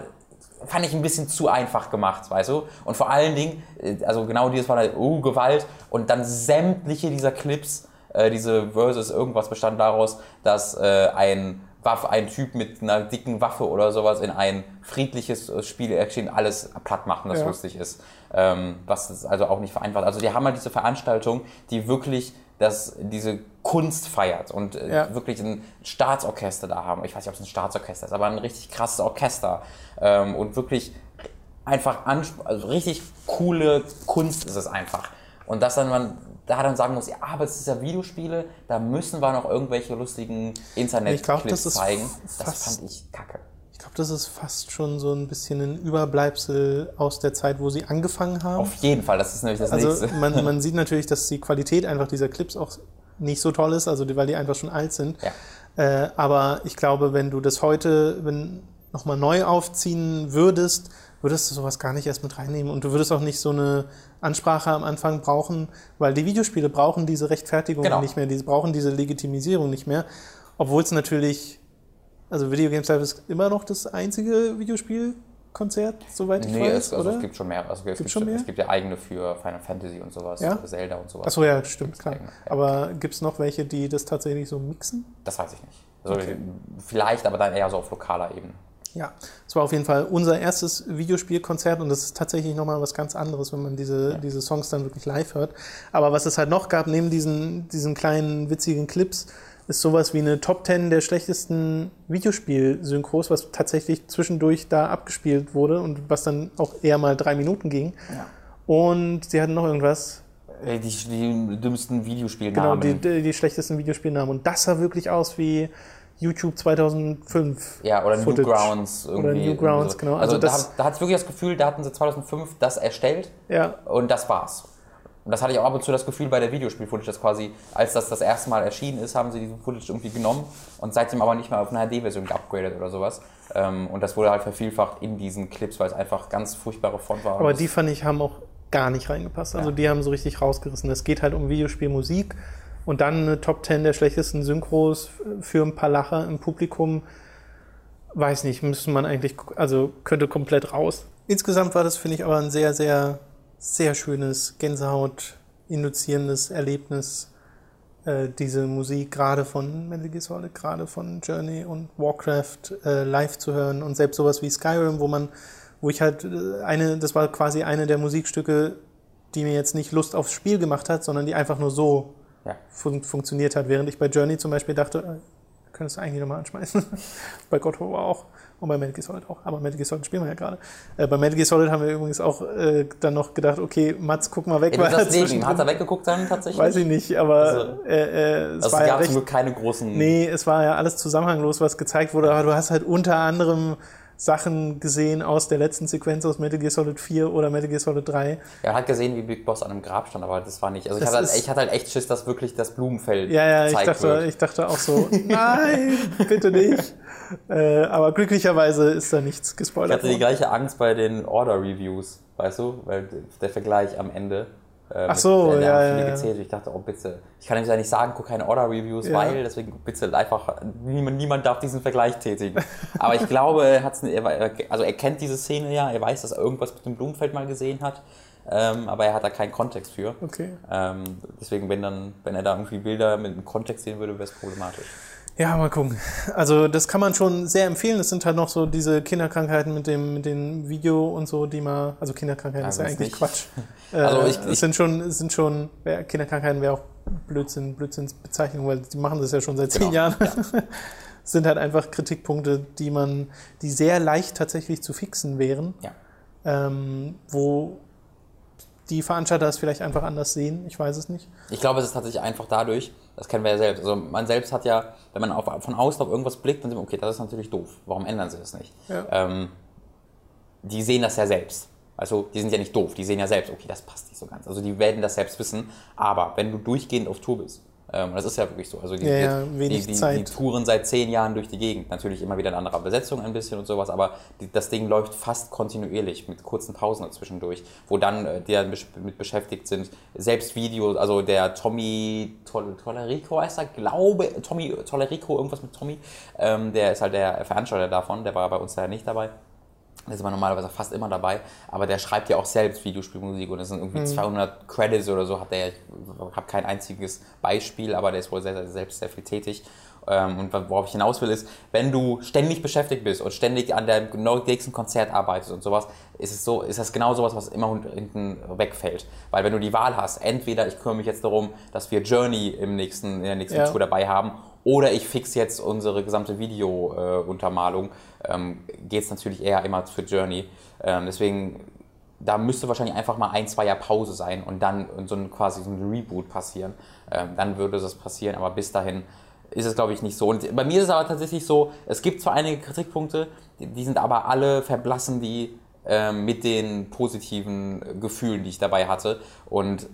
fand ich ein bisschen zu einfach gemacht, weißt du? Und vor allen Dingen, äh, also genau dieses war halt, uh, Gewalt und dann sämtliche dieser Clips, äh, diese Versus irgendwas bestand daraus, dass äh, ein Waffe, ein Typ mit einer dicken Waffe oder sowas in ein friedliches äh, Spiel erschien, alles platt machen, das Ja. lustig ist. Ähm, was es also auch nicht vereinfacht. Also die haben halt diese Veranstaltung, die wirklich das, diese Kunst feiert und äh, Ja. wirklich ein Staatsorchester da haben. Ich weiß nicht, ob es ein Staatsorchester ist, aber ein richtig krasses Orchester. Ähm, und wirklich einfach also richtig coole Kunst ist es einfach. Und dass dann man da dann sagen muss, ja, aber es ist ja Videospiele, da müssen wir noch irgendwelche lustigen Internet-Clips zeigen. Das fand ich kacke. Ich glaube, das ist fast schon so ein bisschen ein Überbleibsel aus der Zeit, wo sie angefangen haben. Auf jeden Fall, das ist nämlich das also nächste. man, man sieht natürlich, dass die Qualität einfach dieser Clips auch nicht so toll ist, also die, weil die einfach schon alt sind. Ja. Äh, aber ich glaube, wenn du das heute wenn nochmal neu aufziehen würdest, würdest du sowas gar nicht erst mit reinnehmen. Und du würdest auch nicht so eine Ansprache am Anfang brauchen, weil die Videospiele brauchen diese Rechtfertigung Genau. nicht mehr, die brauchen diese Legitimisierung nicht mehr. Obwohl es natürlich, also Video Games Live ist immer noch das einzige Videospielkonzert, soweit ich Nee, weiß, es, also oder? es gibt schon mehr. Also es, gibt schon mehr? es gibt ja eigene für Final Fantasy und sowas, Ja? Zelda und sowas. Achso, ja, stimmt, klar. eigene, ja. Aber gibt es noch welche, die das tatsächlich so mixen? Das weiß ich nicht. Also Okay. Vielleicht, aber dann eher so auf lokaler Ebene. Ja, es war auf jeden Fall unser erstes Videospielkonzert und das ist tatsächlich nochmal was ganz anderes, wenn man diese, diese Songs dann wirklich live hört. Aber was es halt noch gab, neben diesen, diesen kleinen witzigen Clips, ist sowas wie eine Top 10 der schlechtesten Videospiel-Synchros, was tatsächlich zwischendurch da abgespielt wurde und was dann auch eher mal drei Minuten ging. Und sie hatten noch irgendwas, Äh, Die, die dümmsten genau, Videospielnamen. die, die, die schlechtesten Videospielnamen. Und das sah wirklich aus wie YouTube 2005. ja, oder Footage. Newgrounds irgendwie. Oder Newgrounds, genau. Also, Also da, da hat es wirklich das Gefühl, da hatten sie 2005 das erstellt Ja, und das war's. Und das hatte ich auch ab und zu das Gefühl bei der Videospiel-Footage, dass quasi, als das das erste Mal erschienen ist, haben sie diesen Footage irgendwie genommen und seitdem aber nicht mehr auf eine HD-Version geupgradet oder sowas. Ähm, und das wurde halt vervielfacht in diesen Clips, weil es einfach ganz furchtbare Font war. Aber die fand ich haben auch gar nicht reingepasst. Also Ja. die haben so richtig rausgerissen. Es geht halt um Videospielmusik und dann eine Top 10 der schlechtesten Synchros für ein paar Lacher im Publikum. Weiß nicht, müsste man eigentlich, also könnte komplett raus. Insgesamt war das, finde ich, aber ein sehr, sehr, sehr schönes, Gänsehaut induzierendes Erlebnis. Äh, diese Musik gerade von Metal Gear Solid, gerade von Journey und Warcraft äh, live zu hören und selbst sowas wie Skyrim, wo man wo ich halt äh, eine, das war quasi eine der Musikstücke, die mir jetzt nicht Lust aufs Spiel gemacht hat, sondern die einfach nur so Ja. fun funktioniert hat. Während ich bei Journey zum Beispiel dachte, äh, könntest du eigentlich nochmal anschmeißen. bei God of War auch. Und bei Metal Gear Solid auch. Aber Metal Gear Solid spielen wir ja gerade. Äh, bei Metal Gear Solid haben wir übrigens auch äh, dann noch gedacht, okay, Mats, guck mal weg. Ey, das Hat er weggeguckt dann tatsächlich? Weiß ich nicht, aber Also- äh, äh, es Also war es ja gab recht zum Glück keine großen. Nee, es war ja alles zusammenhanglos, was gezeigt wurde, aber du hast halt unter anderem Sachen gesehen aus der letzten Sequenz aus Metal Gear Solid 4 oder Metal Gear Solid 3. Ja, man hat gesehen, wie Big Boss an einem Grab stand, aber das war nicht. Also ich hatte, halt, ich hatte halt echt Schiss, dass wirklich das Blumenfeld Ja, ja, ich dachte, wird. ich dachte auch so, nein, bitte nicht. Äh, aber glücklicherweise ist da nichts Ich gespoilert hatte die worden. gleiche Angst bei den Order-Reviews, weißt du? Weil der Vergleich am Ende. Äh, Ach so, mit, ja, ja, viele ja. gezählt. Ich dachte, oh bitte. Ich kann ihm ja nicht sagen, guck keine Order-Reviews, Ja. weil, deswegen bitte einfach, niemand, niemand darf diesen Vergleich tätigen. Aber ich glaube, er, hat's, er, also er kennt diese Szene ja, er weiß, dass er irgendwas mit dem Blumenfeld mal gesehen hat. Ähm, aber er hat da keinen Kontext für. Okay. Ähm, deswegen, wenn, dann, wenn er da irgendwie Bilder mit einem Kontext sehen würde, wäre es problematisch. Ja, mal gucken. Also das kann man schon sehr empfehlen. Es sind halt noch so diese Kinderkrankheiten mit dem, mit dem Video und so, die man, also Kinderkrankheiten Ja, ist ja eigentlich nicht. Quatsch. Also äh, ich- es sind schon, es sind schon, ja, Kinderkrankheiten wäre auch Blödsinn, Blödsinnsbezeichnung, weil die machen das ja schon seit zehn Genau, Jahren. Es sind halt einfach Kritikpunkte, die man, die sehr leicht tatsächlich zu fixen wären, Ja. ähm, wo die Veranstalter es vielleicht einfach anders sehen. Ich weiß es nicht. Ich glaube, es ist tatsächlich einfach dadurch, das kennen wir ja selbst. Also man selbst hat ja, wenn man auf, von außen auf irgendwas blickt, dann sieht man, okay, das ist natürlich doof. Warum ändern sie das nicht? Ja. Ähm, die sehen das ja selbst. Also die sind ja nicht doof, die sehen ja selbst, okay, das passt nicht so ganz. Also die werden das selbst wissen. Aber wenn du durchgehend auf Tour bist, ähm, das ist ja wirklich so, also die, Ja, ja, die, die, die, touren seit zehn Jahren durch die Gegend. Natürlich immer wieder in anderer Besetzung ein bisschen und sowas, aber das Ding läuft fast kontinuierlich mit kurzen Pausen dazwischendurch, wo dann äh, die dann mit beschäftigt sind, selbst Videos, also der Tommy Tol Tolerico heißt er, glaube, Tommy Tolerico, irgendwas mit Tommy, ähm, der ist halt der Veranstalter davon, der war bei uns ja nicht dabei. Der ist aber normalerweise fast immer dabei, aber der schreibt ja auch selbst Videospielmusik und es sind irgendwie 200 Credits oder so, hat der, ich habe kein einziges Beispiel, aber der ist wohl sehr, sehr, selbst sehr viel tätig. Ähm, Und worauf ich hinaus will, ist, wenn du ständig beschäftigt bist und ständig an deinem genau nächsten Konzert arbeitest und sowas, ist es so, ist das genau sowas, was immer hinten wegfällt. Weil wenn du die Wahl hast, entweder ich kümmere mich jetzt darum, dass wir Journey im nächsten, in der nächsten Ja. Tour dabei haben, oder ich fix jetzt unsere gesamte Video-Untermalung, ähm, geht es natürlich eher immer für Journey. Ähm, deswegen, da müsste wahrscheinlich einfach mal ein, zwei Jahre Pause sein und dann so ein, quasi so ein Reboot passieren. Ähm, dann würde das passieren, aber bis dahin ist es, glaube ich, nicht so. Und bei mir ist es aber tatsächlich so, es gibt zwar einige Kritikpunkte, die, die sind aber alle verblassen, die ähm, mit den positiven Gefühlen, die ich dabei hatte. Und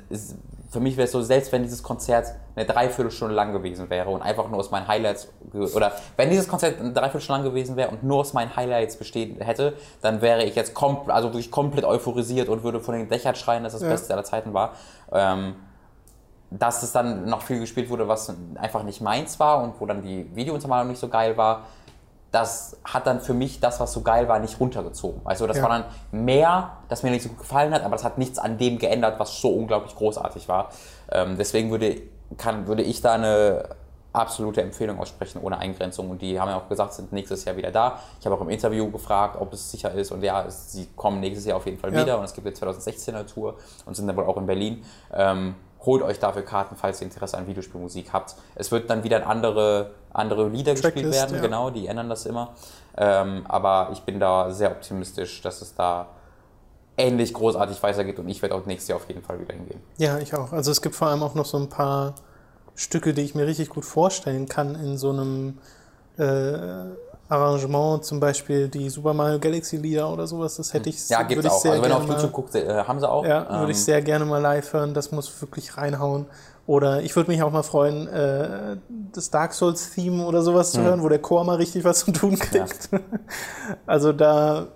für mich wäre es so, selbst wenn dieses Konzert eine Dreiviertelstunde lang gewesen wäre und einfach nur aus meinen Highlights, oder wenn dieses Konzert eine Dreiviertelstunde lang gewesen wäre und nur aus meinen Highlights bestehen hätte, dann wäre ich jetzt kom also wirklich komplett euphorisiert und würde von den Dächern schreien, dass das Ja. Beste aller Zeiten war. Ähm, dass es dann noch viel gespielt wurde, was einfach nicht meins war und wo dann die Videountermalung nicht so geil war, das hat dann für mich das, was so geil war, nicht runtergezogen. Also das Ja. war dann mehr, das mir nicht so gut gefallen hat, aber das hat nichts an dem geändert, was so unglaublich großartig war. Ähm, deswegen würde, kann, würde ich da eine absolute Empfehlung aussprechen, ohne Eingrenzung. Und die haben ja auch gesagt, sind nächstes Jahr wieder da. Ich habe auch im Interview gefragt, ob es sicher ist. Und ja, es, sie kommen nächstes Jahr auf jeden Fall Ja. wieder. Und es gibt jetzt 2016er Tour und sind dann wohl auch in Berlin. Ähm, holt euch dafür Karten, falls ihr Interesse an Videospielmusik habt. Es wird dann wieder andere, andere Lieder gespielt Tracklist, werden, ja. genau, die ändern das immer. Ähm, aber ich bin da sehr optimistisch, dass es da ähnlich großartig weitergeht und ich werde auch nächstes Jahr auf jeden Fall wieder hingehen. Ja, ich auch. Also es gibt vor allem auch noch so ein paar Stücke, die ich mir richtig gut vorstellen kann in so einem äh, Arrangement, zum Beispiel die Super Mario Galaxy Lieder oder sowas, das hätte ich, Ja, gibt's würde ich auch. sehr Also wenn du gerne auf YouTube mal, guckst, äh, haben sie auch. ja, würde Ähm, ich sehr gerne mal live hören, das muss wirklich reinhauen. Oder ich würde mich auch mal freuen, äh, das Dark Souls Theme oder sowas Hm. zu hören, wo der Chor mal richtig was zu tun kriegt. also da,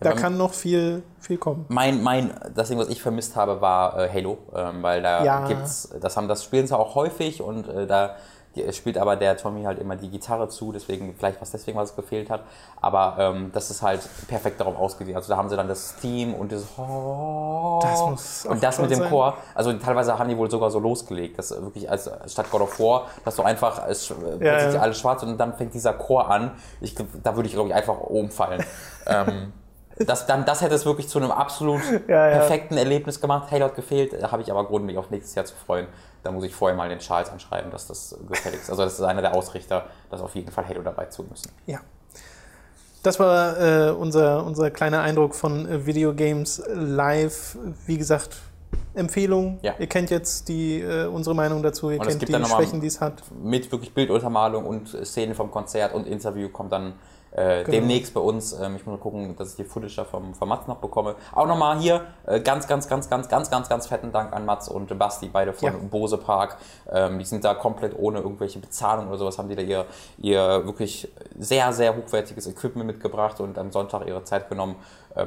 da kann noch viel, viel kommen. Mein, mein, das Ding, was ich vermisst habe, war äh, Halo, ähm, weil da Ja. gibt's, das haben, das spielen sie auch häufig und äh, da die, spielt aber der Tommy halt immer die Gitarre zu, deswegen vielleicht was deswegen was gefehlt hat, aber ähm, das ist halt perfekt darauf ausgelegt. Also da haben sie dann das Theme und das Das muss und das mit dem sein. Chor. Also teilweise haben die wohl sogar so losgelegt, dass wirklich als statt God of War, dass du einfach es, äh, plötzlich ja. alles schwarz und dann fängt dieser Chor an. Ich, da würde ich glaube ich einfach umfallen. ähm, das, dann, das hätte es wirklich zu einem absolut Ja, ja. perfekten Erlebnis gemacht. Halo hat gefehlt, da habe ich aber Grund, mich auf nächstes Jahr zu freuen. Da muss ich vorher mal den Charles anschreiben, dass das gefällig ist. Also das ist einer der Ausrichter, dass auf jeden Fall Halo dabei zu müssen. Ja. Das war äh, unser, unser kleiner Eindruck von äh, Videogames live. Wie gesagt, Empfehlung. Ja. Ihr kennt jetzt die, äh, unsere Meinung dazu, ihr kennt die Schwächen, die es hat. Mit wirklich Bilduntermalung und Szenen vom Konzert und Interview kommt dann äh, Genau. demnächst bei uns. Ähm, ich muss mal gucken, dass ich die Footage da vom, vom Mats noch bekomme. Auch nochmal hier äh, ganz, ganz, ganz, ganz, ganz, ganz, ganz fetten Dank an Mats und Basti, beide von Ja. Bose Park. Ähm, die sind da komplett ohne irgendwelche Bezahlung oder sowas, haben die da ihr, ihr wirklich sehr, sehr hochwertiges Equipment mitgebracht und am Sonntag ihre Zeit genommen,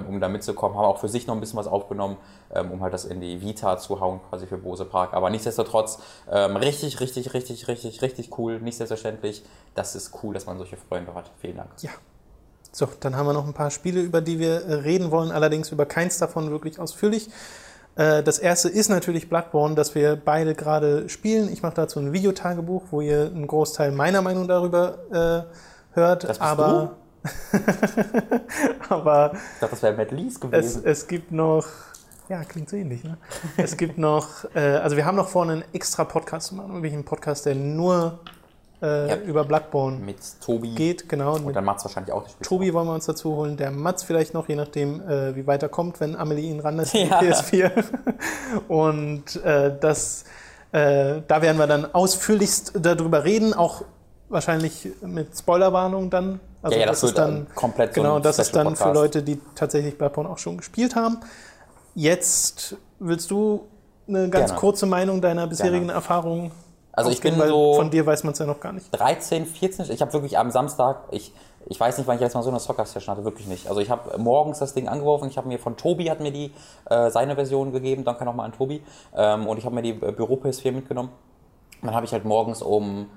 um da mitzukommen. Haben auch für sich noch ein bisschen was aufgenommen, ähm, um halt das in die Vita zu hauen, quasi für Bose Park. Aber nichtsdestotrotz ähm, richtig, richtig, richtig, richtig, richtig cool. Nicht selbstverständlich. Das ist cool, dass man solche Freunde hat. Vielen Dank. Ja. So, dann haben wir noch ein paar Spiele, über die wir äh, reden wollen, allerdings über keins davon wirklich ausführlich. Äh, Das erste ist natürlich Bloodborne, das wir beide gerade spielen. Ich mache dazu ein Videotagebuch, wo ihr einen Großteil meiner Meinung darüber äh, hört. Das bist aber aber Ich dachte, das wäre Matt Lees es, gewesen. es gibt noch. Ja, klingt so ähnlich, ne? Es gibt noch, äh, also wir haben noch vor, einen extra Podcast zu machen, wirklich einen Podcast, der nur äh, Ja. über Bloodborne mit Tobi. geht, genau. Und dann macht es wahrscheinlich auch das Spiel. Tobi wollen wir uns dazu holen, der Mats vielleicht noch, je nachdem, äh, wie weit er kommt, wenn Amelie ihn ran lässt, die Ja. PS4. Und äh, das, äh, da werden wir dann ausführlichst darüber reden, auch wahrscheinlich mit Spoilerwarnung dann. Also ja, ja, das, ist wird dann komplett so Genau, ein das ist dann für. Leute, die tatsächlich Bloodborne auch schon gespielt haben. Jetzt willst du eine ganz Gerne. kurze Meinung deiner bisherigen Gerne. Erfahrungen Also ich bin weil so- von dir weiß man es ja noch gar nicht. 13, 14, ich habe wirklich am Samstag, ich, ich weiß nicht, wann ich letztes Mal so eine Soccer-Session hatte, wirklich nicht. Also ich habe morgens das Ding angeworfen, ich habe mir von Tobi, hat mir die, äh, seine Version gegeben, danke nochmal an Tobi, ähm, und ich habe mir die äh, Büro-PS4 mitgenommen. Dann habe ich halt morgens um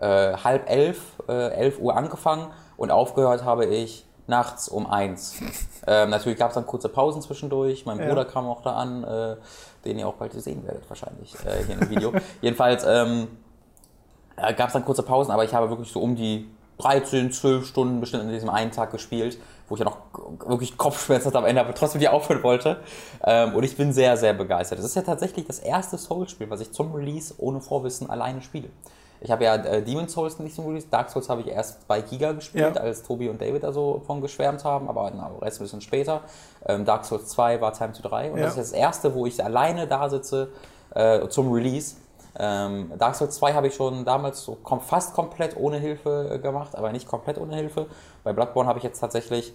äh, halb elf, äh, elf Uhr angefangen und aufgehört habe ich nachts um eins. ähm, natürlich gab es dann kurze Pausen zwischendurch, mein Ja. Bruder kam auch da an, äh, den ihr auch bald sehen werdet wahrscheinlich äh, hier im Video. Jedenfalls, ähm, äh, gab es dann kurze Pausen, aber ich habe wirklich so um die 13, 12 Stunden bestimmt an diesem einen Tag gespielt, wo ich ja noch wirklich Kopfschmerzen hatte am Ende, aber trotzdem die aufhören wollte. Ähm, und ich bin sehr, sehr begeistert. Das ist ja tatsächlich das erste Souls-Spiel, was ich zum Release ohne Vorwissen alleine spiele. Ich habe ja äh, Demon's Souls nicht zum Release, Dark Souls habe ich erst bei Giga gespielt, Ja. als Tobi und David da so von geschwärmt haben, aber na, Rest ein bisschen später. Ähm, Dark Souls 2 war Time to 3 und Ja. das ist das erste, wo ich alleine da sitze äh, zum Release. Ähm, Dark Souls 2 habe ich schon damals so kom fast komplett ohne Hilfe äh, gemacht, aber nicht komplett ohne Hilfe. Bei Bloodborne habe ich jetzt tatsächlich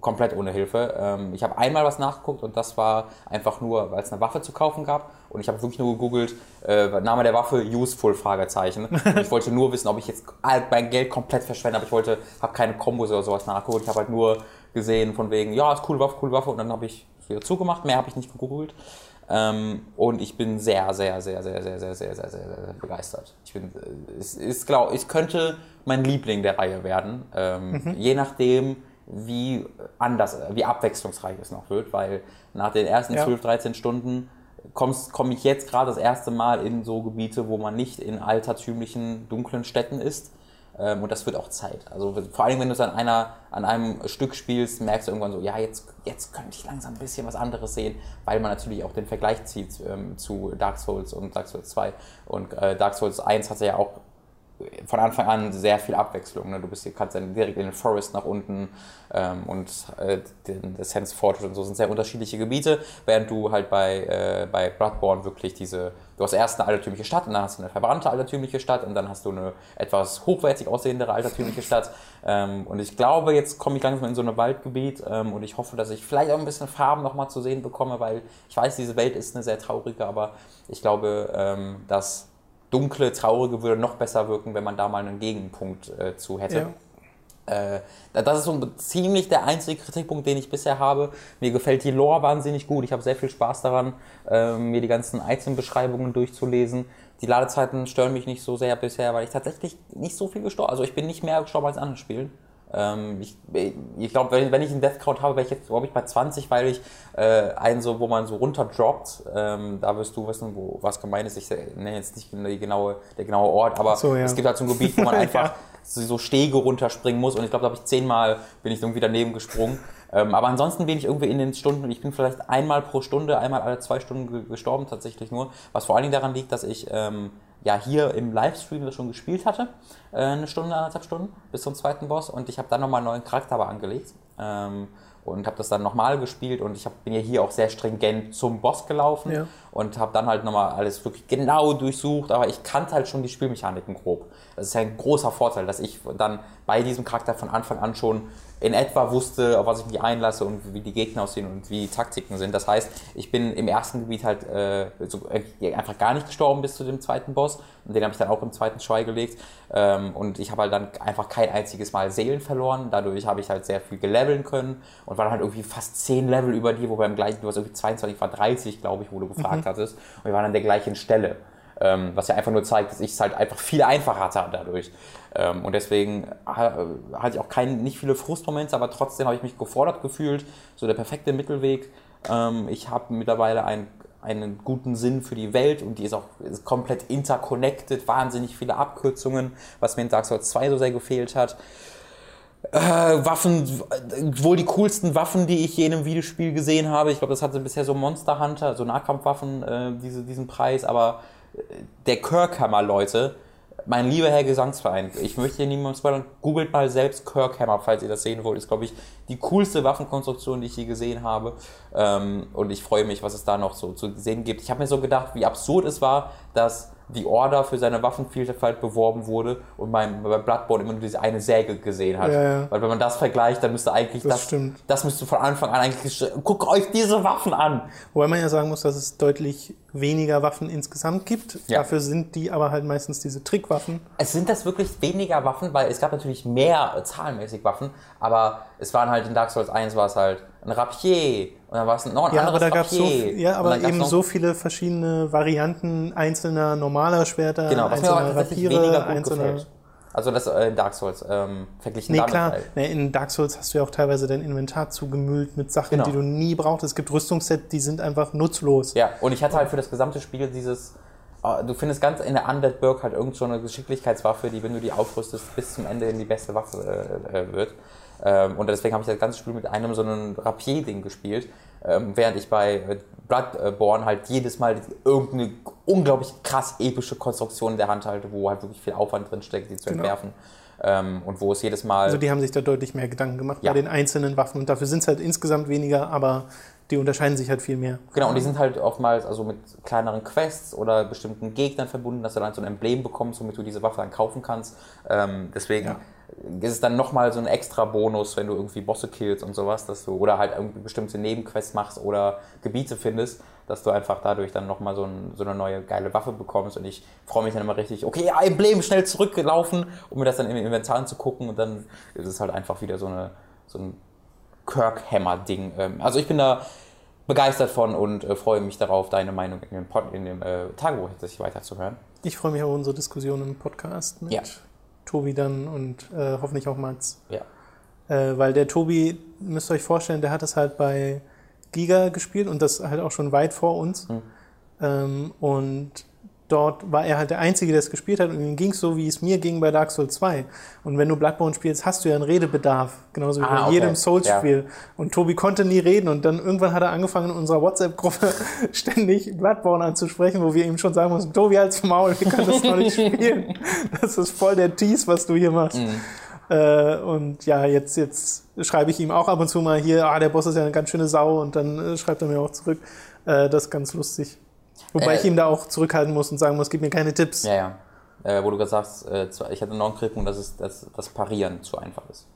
komplett ohne Hilfe. Ähm, ich habe einmal was nachgeguckt und das war einfach nur, weil es eine Waffe zu kaufen gab. Und ich habe wirklich nur gegoogelt, äh, Name der Waffe, useful, Fragezeichen. Und ich wollte nur wissen, ob ich jetzt mein Geld komplett verschwende, aber ich wollte, habe keine Kombos oder sowas nachgeguckt. Ich habe halt nur gesehen von wegen, ja, ist coole Waffe, coole Waffe. Und dann habe ich es wieder zugemacht, mehr habe ich nicht gegoogelt. Ähm, und ich bin sehr, sehr, sehr, sehr, sehr, sehr, sehr, sehr, sehr, sehr begeistert. Ich bin, äh, es ist, glaub, es könnte mein Liebling der Reihe werden, ähm, je nachdem, wie anders, wie abwechslungsreich es noch wird, weil nach den ersten Ja. 12, 13 Stunden komme ich jetzt gerade das erste Mal in so Gebiete, wo man nicht in altertümlichen, dunklen Städten ist. Ähm, und das wird auch Zeit. Also vor allem, wenn du es an, einer, an einem Stück spielst, merkst du irgendwann so, ja, jetzt, jetzt könnte ich langsam ein bisschen was anderes sehen, weil man natürlich auch den Vergleich zieht ähm, zu Dark Souls und Dark Souls 2. Und äh, Dark Souls 1 hatte ja auch von Anfang an sehr viel Abwechslung. Ne? Du bist hier, kannst dann direkt in den Forest nach unten ähm, und äh, das Sense Fortress und so sind sehr unterschiedliche Gebiete, während du halt bei, äh, bei Bloodborne wirklich diese, du hast erst eine altertümliche Stadt und dann hast du eine verbrannte altertümliche Stadt und dann hast du eine etwas hochwertig aussehendere altertümliche Stadt. Ähm, und ich glaube, jetzt komme ich langsam in so ein Waldgebiet ähm, und ich hoffe, dass ich vielleicht auch ein bisschen Farben nochmal zu sehen bekomme, weil ich weiß, diese Welt ist eine sehr traurige, aber ich glaube, ähm, dass dunkle, traurige würde noch besser wirken, wenn man da mal einen Gegenpunkt äh, zu hätte. Ja. Äh, das ist so ziemlich der einzige Kritikpunkt, den ich bisher habe. Mir gefällt die Lore wahnsinnig gut. Ich habe sehr viel Spaß daran, äh, mir die ganzen Item-Beschreibungen durchzulesen. Die Ladezeiten stören mich nicht so sehr bisher, weil ich tatsächlich nicht so viel gestorben Also ich bin nicht mehr gestorben als in anderen Spielen. Ähm, ich ich glaube, wenn, wenn ich einen Death Count habe, wäre ich jetzt, glaube ich, bei 20, weil ich äh, einen so, wo man so runterdroppt, ähm, da wirst du wissen, wo was gemeint ist. Ich nenne jetzt nicht die genaue, der genaue Ort, aber so, ja. es gibt halt so ein Gebiet, wo man einfach ja. so Stege runterspringen muss und ich glaube, da habe ich zehnmal bin ich irgendwie daneben gesprungen. Ähm, aber ansonsten bin ich irgendwie in den Stunden, ich bin vielleicht einmal pro Stunde, einmal alle zwei Stunden gestorben tatsächlich nur, was vor allen Dingen daran liegt, dass ich ähm, ja hier im Livestream das schon gespielt hatte, äh, eine Stunde, anderthalb Stunden bis zum zweiten Boss und ich habe dann nochmal einen neuen Charakter aber angelegt ähm, und habe das dann nochmal gespielt und ich hab, bin ja hier auch sehr stringent zum Boss gelaufen ja. und habe dann halt nochmal alles wirklich genau durchsucht, aber ich kannte halt schon die Spielmechaniken grob. Das ist ja ein großer Vorteil, dass ich dann bei diesem Charakter von Anfang an schon in etwa wusste, auf was ich mich einlasse und wie die Gegner aussehen und wie die Taktiken sind. Das heißt, ich bin im ersten Gebiet halt äh, so, äh, einfach gar nicht gestorben bis zu dem zweiten Boss. Und den habe ich dann auch im zweiten Schwei gelegt. Ähm, und ich habe halt dann einfach kein einziges Mal Seelen verloren. Dadurch habe ich halt sehr viel geleveln können und war dann halt irgendwie fast 10 Level über dir, wo beim gleichen, du warst irgendwie 22, ich war 30, glaube ich, wo du gefragt mhm. hattest. Und wir waren an der gleichen Stelle. Ähm, was ja einfach nur zeigt, dass ich es halt einfach viel einfacher hatte dadurch. Ähm, und deswegen hatte ich auch kein, nicht viele Frustmomente, aber trotzdem habe ich mich gefordert gefühlt. So der perfekte Mittelweg. Ähm, ich habe mittlerweile ein, einen guten Sinn für die Welt und die ist auch ist komplett interconnected, wahnsinnig viele Abkürzungen, was mir in Dark Souls 2 so sehr gefehlt hat. Äh, Waffen, wohl die coolsten Waffen, die ich je in einem Videospiel gesehen habe. Ich glaube, das hatte bisher so Monster Hunter, so Nahkampfwaffen, äh, diese, diesen Preis, aber äh, der Kirkhammer, Leute, mein lieber Herr Gesangsverein, ich möchte hier niemandem spoilern, googelt mal selbst Kirkhammer, falls ihr das sehen wollt. Ist, glaube ich, die coolste Waffenkonstruktion, die ich je gesehen habe. Ähm, und ich freue mich, was es da noch so zu sehen gibt. Ich habe mir so gedacht, wie absurd es war, dass die Order für seine Waffenvielfalt beworben wurde und man bei Bloodborne immer nur diese eine Säge gesehen hat. Ja, ja. Weil wenn man das vergleicht, dann müsste eigentlich das, das, stimmt. das müsste von Anfang an eigentlich, guckt euch diese Waffen an. Wobei man ja sagen muss, dass es deutlich weniger Waffen insgesamt gibt. Ja. Dafür sind die aber halt meistens diese Trickwaffen. Es sind das wirklich weniger Waffen, weil es gab natürlich mehr zahlenmäßig Waffen, aber es waren halt in Dark Souls 1 war es halt ein Rapier und dann war es noch ein ja, anderes aber da gab's so, Ja, aber eben so viele verschiedene Varianten einzelner normaler Schwerter, genau, was einzelner Rapiere, einzelner gefällt. Also das äh, in Dark Souls ähm, verglichen nee, damit. Klar. Halt. Nee, in Dark Souls hast du ja auch teilweise dein Inventar zugemüllt mit Sachen, genau. die du nie brauchst. Es gibt Rüstungssets, die sind einfach nutzlos. Ja, und ich hatte halt für das gesamte Spiel dieses ah, du findest ganz in der Undead Burg halt irgend so eine Geschicklichkeitswaffe, die, wenn du die aufrüstest, bis zum Ende in die beste Waffe äh, äh wird. Ähm, und deswegen habe ich das ganze Spiel mit einem so einem Rapier-Ding gespielt, ähm, während ich bei äh, Bloodborne halt jedes Mal irgendeine unglaublich krass epische Konstruktion in der Hand halte, wo halt wirklich viel Aufwand drin steckt, die zu genau. entwerfen. Ähm, und wo es jedes Mal. Also die haben sich da deutlich mehr Gedanken gemacht ja. bei den einzelnen Waffen und dafür sind es halt insgesamt weniger, aber die unterscheiden sich halt viel mehr. Genau, und die sind halt oftmals also mit kleineren Quests oder bestimmten Gegnern verbunden, dass du dann so ein Emblem bekommst, womit du diese Waffe dann kaufen kannst. Ähm, deswegen ja ist es dann nochmal so ein extra Bonus, wenn du irgendwie Bosse killst und sowas, dass du oder halt irgendwie bestimmte Nebenquests machst oder Gebiete findest, dass du einfach dadurch dann nochmal so, ein, so eine neue geile Waffe bekommst und ich freue mich dann immer richtig, okay, ja, Emblem, schnell zurückgelaufen, um mir das dann im Inventar anzugucken und dann ist es halt einfach wieder so, eine, so ein Kirkhammer-Ding. Ähm, also ich bin da begeistert von und äh, freue mich darauf, deine Meinung in dem, Pod, in dem äh, Tagebuch weiterzuhören. Ich freue mich auf unsere Diskussion im Podcast mit ja. Tobi dann und äh, hoffentlich auch Max. Ja. Äh, weil der Tobi, müsst ihr euch vorstellen, der hat es halt bei Giga gespielt und das halt auch schon weit vor uns. Mhm. Ähm, und dort war er halt der Einzige, der es gespielt hat und ihm ging es so, wie es mir ging bei Dark Souls 2. Und wenn du Bloodborne spielst, hast du ja einen Redebedarf, genauso wie Ah, bei okay. jedem Souls-Spiel. Und Tobi konnte nie reden und dann irgendwann hat er angefangen, in unserer WhatsApp-Gruppe ständig Bloodborne anzusprechen, wo wir ihm schon sagen mussten, Tobi, halt's Maul, wir können das noch nicht spielen. Das ist voll der Tease, was du hier machst. Äh, und ja, jetzt, jetzt schreibe ich ihm auch ab und zu mal hier, ah, der Boss ist ja eine ganz schöne Sau und dann äh, schreibt er mir auch zurück. Äh, das ist ganz lustig. Wobei Äh, ich ihm da auch zurückhalten muss und sagen muss, gib mir keine Tipps. Ja, ja. Äh, wo du gerade sagst, äh, ich hatte noch einen Kritikpunkt, dass es, dass das Parieren zu einfach ist.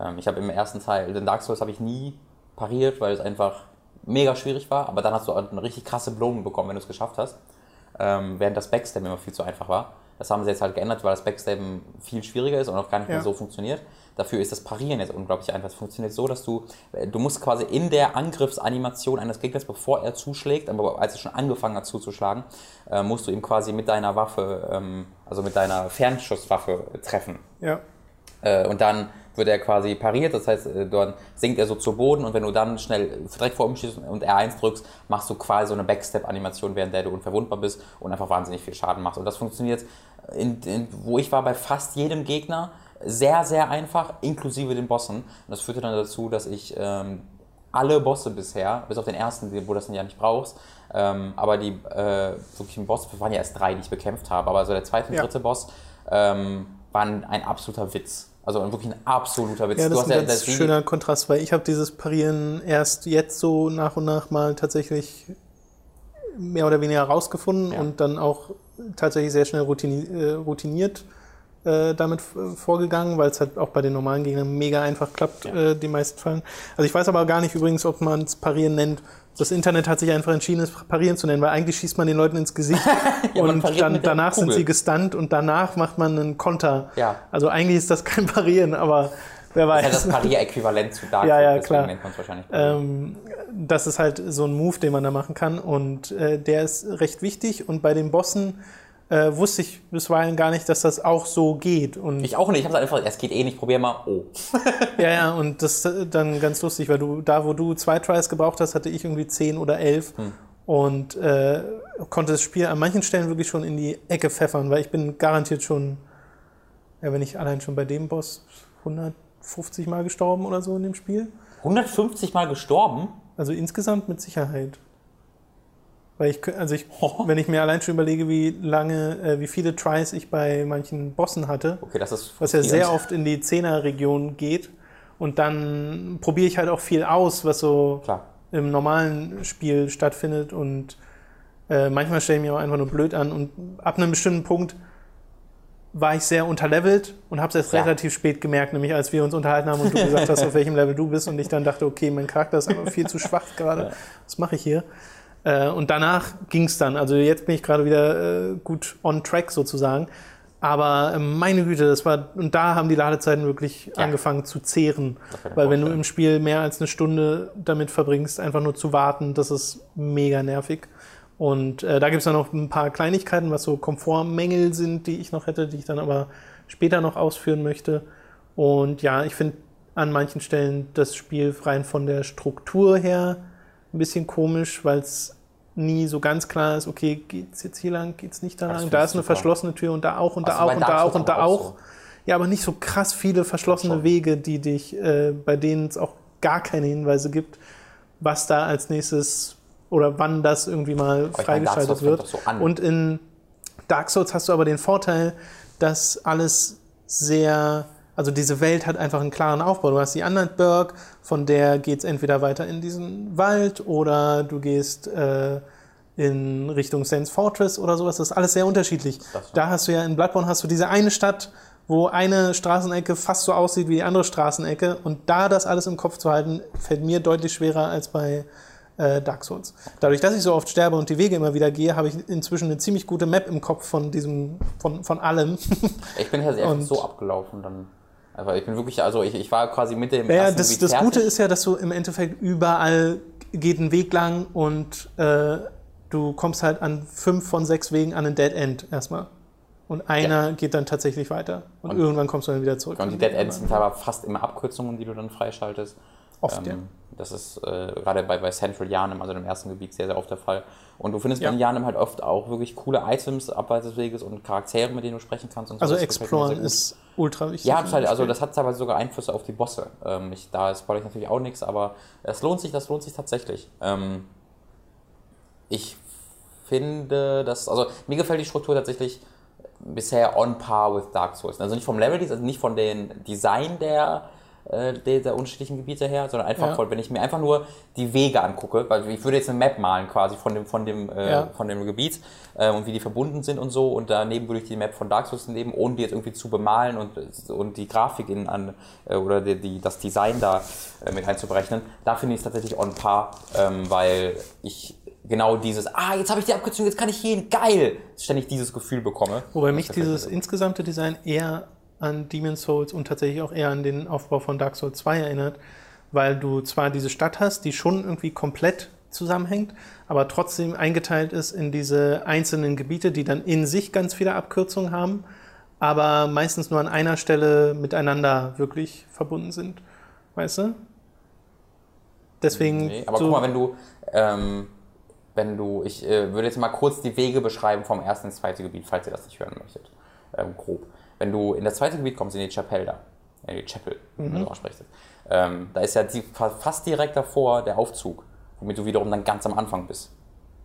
Ähm, ich habe im ersten Teil, den Dark Souls habe ich nie pariert, weil es einfach mega schwierig war, aber dann hast du eine richtig krasse Belohnung bekommen, wenn du es geschafft hast. Ähm, während das Backstabben immer viel zu einfach war. Das haben sie jetzt halt geändert, weil das Backstabben viel schwieriger ist und auch gar nicht Ja. mehr so funktioniert. Dafür ist das Parieren jetzt unglaublich einfach. Es funktioniert so, dass du, äh, du musst quasi in der Angriffsanimation eines Gegners, bevor er zuschlägt, aber als er schon angefangen hat zuzuschlagen, äh, musst du ihm quasi mit deiner Waffe, ähm, also mit deiner Fernschusswaffe treffen. Ja. Äh, und dann wird er quasi pariert, das heißt, äh, dann sinkt er so zu Boden und wenn du dann schnell direkt vor ihm schießt und R1 drückst, machst du quasi so eine Backstep-Animation, während der du unverwundbar bist und einfach wahnsinnig viel Schaden machst. Und das funktioniert, in, in, wo ich war, bei fast jedem Gegner sehr, sehr einfach, inklusive den Bossen. Und das führte dann dazu, dass ich ähm, alle Bosse bisher, bis auf den ersten, wo du das ja nicht brauchst, ähm, aber die äh, wirklichen Bosse, es waren ja erst drei, die ich bekämpft habe, aber so der zweite und Ja. dritte Boss ähm, waren ein absoluter Witz. Also wirklich ein absoluter Witz. Ja, das ist ein ganz das- schöner Kontrast, weil ich habe dieses Parieren erst jetzt so nach und nach mal tatsächlich mehr oder weniger rausgefunden Ja. und dann auch tatsächlich sehr schnell routini äh, routiniert äh, damit vorgegangen, weil es halt auch bei den normalen Gegnern mega einfach klappt, Ja. äh, die meisten Fallen. Also ich weiß aber gar nicht übrigens, ob man es Parieren nennt. Das Internet hat sich einfach entschieden, es Parieren zu nennen, weil eigentlich schießt man den Leuten ins Gesicht Ja, und dann, danach sind sie gestunt und danach macht man einen Konter. Ja. Also eigentlich ist das kein Parieren, aber wer weiß. Das ist halt das Parier-Äquivalent zu Dark Ja, ja, klar. Ähm, das ist halt so ein Move, den man da machen kann und äh, der ist recht wichtig und bei den Bossen äh, wusste ich bisweilen gar nicht, dass das auch so geht und Ich auch nicht, ich habe einfach, es geht eh nicht, probier mal. Oh. ja, ja und das ist dann ganz lustig, weil du da, wo du zwei Tries gebraucht hast, hatte ich irgendwie zehn oder elf und äh, konnte das Spiel an manchen Stellen wirklich schon in die Ecke pfeffern, weil ich bin garantiert schon, ja, wenn ich allein schon bei dem Boss 150 Mal gestorben oder so in dem Spiel. 150 Mal gestorben? Also insgesamt mit Sicherheit. Weil ich, also ich, wenn ich mir allein schon überlege, wie lange, äh, wie viele Tries ich bei manchen Bossen hatte, Okay, das ist was ja sehr oft in die Zehner-Region geht. Und dann probiere ich halt auch viel aus, was so Klar. im normalen Spiel stattfindet. Und äh, manchmal stelle ich mir auch einfach nur blöd an. Und ab einem bestimmten Punkt war ich sehr unterlevelt und habe es erst Ja. relativ spät gemerkt, nämlich als wir uns unterhalten haben und du gesagt hast, auf welchem Level du bist. Und ich dann dachte, okay, mein Charakter ist aber viel zu schwach gerade. Was mache ich hier? Äh, und danach ging es dann. Also jetzt bin ich gerade wieder äh, gut on track sozusagen. Aber äh, meine Güte, das war, und da haben die Ladezeiten wirklich Ja. angefangen zu zehren. Weil wenn du im Spiel mehr als eine Stunde damit verbringst, einfach nur zu warten, das ist mega nervig. Und äh, da gibt es dann noch ein paar Kleinigkeiten, was so Komfortmängel sind, die ich noch hätte, die ich dann aber später noch ausführen möchte. Und ja, ich finde an manchen Stellen das Spiel rein von der Struktur her ein bisschen komisch, weil es nie so ganz klar ist, okay, geht's jetzt hier lang, geht's nicht da lang, da ist eine super. verschlossene Tür und da auch und da Also auch und da auch und da auch. Ja, aber nicht so krass viele verschlossene Schon. Wege, die dich, äh, bei denen es auch gar keine Hinweise gibt, was da als nächstes oder wann das irgendwie mal Aber freigeschaltet wird. so. Und in Dark Souls hast du aber den Vorteil, dass alles sehr, also diese Welt hat einfach einen klaren Aufbau. Du hast die Underburg, von der geht's entweder weiter in diesen Wald oder du gehst äh, in Richtung Sands Fortress oder sowas. Das ist alles sehr unterschiedlich. Da hast du ja in Bloodborne hast du diese eine Stadt, wo eine Straßenecke fast so aussieht wie die andere Straßenecke. Und da das alles im Kopf zu halten, fällt mir deutlich schwerer als bei äh, Dark Souls. Dadurch, dass ich so oft sterbe und die Wege immer wieder gehe, habe ich inzwischen eine ziemlich gute Map im Kopf von diesem, von, von allem. Ich bin halt einfach Und- so abgelaufen dann. Einfach, ich bin wirklich, also ich, ich war quasi mit dem Ja, das, das. Gute ist ja, dass du im Endeffekt überall geht ein Weg lang und äh, du kommst halt an fünf von sechs Wegen an ein Dead End erstmal. Und einer geht dann tatsächlich weiter. Und, Und- irgendwann kommst du dann wieder zurück. Und die Dead Ends sind aber fast immer Abkürzungen, die du dann freischaltest. Oft, ja. Das ist äh, gerade bei, bei Central Janem, also dem ersten Gebiet, sehr, sehr oft der Fall. Und du findest Ja. in Janem halt oft auch wirklich coole Items abseits des Weges und Charaktere, mit denen du sprechen kannst. Und so. Also Das Exploren ist ultra wichtig. Ja, halt, dem also das hat teilweise sogar Einflüsse auf die Bosse. Ähm, ich, da spoilere ich natürlich auch nichts, aber es lohnt sich, das lohnt sich tatsächlich. Ähm, ich finde, dass, also mir gefällt die Struktur tatsächlich bisher on par with Dark Souls. Also nicht vom Level, also nicht von den Design der, äh, der, der unterschiedlichen Gebiete her, sondern einfach Ja. von, wenn ich mir einfach nur die Wege angucke, weil ich würde jetzt eine Map malen quasi von dem, von dem, äh, Ja. von dem Gebiet äh, und wie die verbunden sind und so und daneben würde ich die Map von Dark Souls nehmen, ohne die jetzt irgendwie zu bemalen und, und die Grafik in, an, äh, oder die, die, das Design da äh, mit einzuberechnen. Da finde ich es tatsächlich on par, ähm, weil ich genau dieses, ah, jetzt habe ich die Abkürzung, jetzt kann ich gehen, geil, ständig dieses Gefühl bekomme. Wobei mich dieses insgesamte Design eher an Demon's Souls und tatsächlich auch eher an den Aufbau von Dark Souls 2 erinnert, weil du zwar diese Stadt hast, die schon irgendwie komplett zusammenhängt, aber trotzdem eingeteilt ist in diese einzelnen Gebiete, die dann in sich ganz viele Abkürzungen haben, aber meistens nur an einer Stelle miteinander wirklich verbunden sind. Weißt du? Deswegen. Nee, aber so, guck mal, wenn du, ähm, wenn du, ich äh, würde jetzt mal kurz die Wege beschreiben vom ersten ins zweite Gebiet, falls ihr das nicht hören möchtet. Ähm, grob. Wenn du in das zweite Gebiet kommst, in die Chapelle da, in die Chapel, Mhm. man so ausspricht, ähm, da ist ja die, fa- fast direkt davor der Aufzug, womit du wiederum dann ganz am Anfang bist.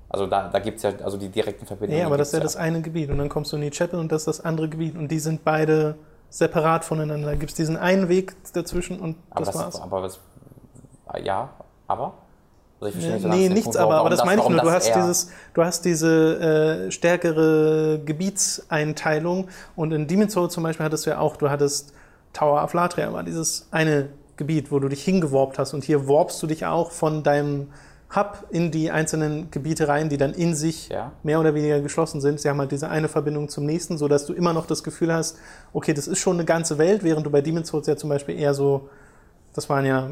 Also da, da gibt es ja also die direkten Verbindungen. Nee, aber das ist ja das eine Gebiet. Und dann kommst du in die Chapel und das ist das andere Gebiet. Und die sind beide separat voneinander. Da gibt es diesen einen Weg dazwischen und Aber das das, war's. aber was, ja, aber? Also ich verstehe Nee, nichts Punkt, aber, aber das meine ich nur. Du das hast, eher- dieses, du hast diese äh, stärkere Gebietseinteilung und in Demon's Souls zum Beispiel hattest du ja auch, du hattest Tower of Latria, war dieses eine Gebiet, wo du dich hingeworbt hast und hier warpst du dich auch von deinem Hub in die einzelnen Gebiete rein, die dann in sich Ja. mehr oder weniger geschlossen sind. Sie haben halt diese eine Verbindung zum nächsten, sodass du immer noch das Gefühl hast, okay, das ist schon eine ganze Welt, während du bei Demon's Souls ja zum Beispiel eher so, das waren ja,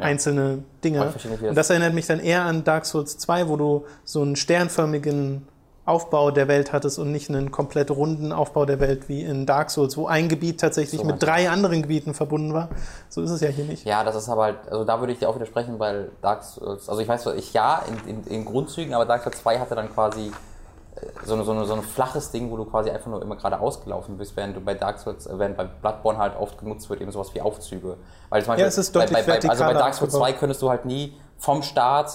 Ja. einzelne Dinge. das- Und das erinnert mich dann eher an Dark Souls 2, wo du so einen sternförmigen Aufbau der Welt hattest und nicht einen komplett runden Aufbau der Welt wie in Dark Souls, wo ein Gebiet tatsächlich So mit drei anderen Gebieten verbunden war. So ist es ja hier nicht. Ja, das ist aber halt, also da würde ich dir auch widersprechen, weil Dark Souls, also ich weiß, ich ja, in, in, in Grundzügen, aber Dark Souls 2 hatte dann quasi so, eine, so, eine, so ein flaches Ding, wo du quasi einfach nur immer gerade ausgelaufen bist, während du bei Dark Souls, äh, während bei Bloodborne halt oft genutzt wird, eben sowas wie Aufzüge. Weil zum Beispiel, Ja, es ist bei, bei, bei, Also bei Dark Souls 2 aufgebaut. könntest du halt nie vom Start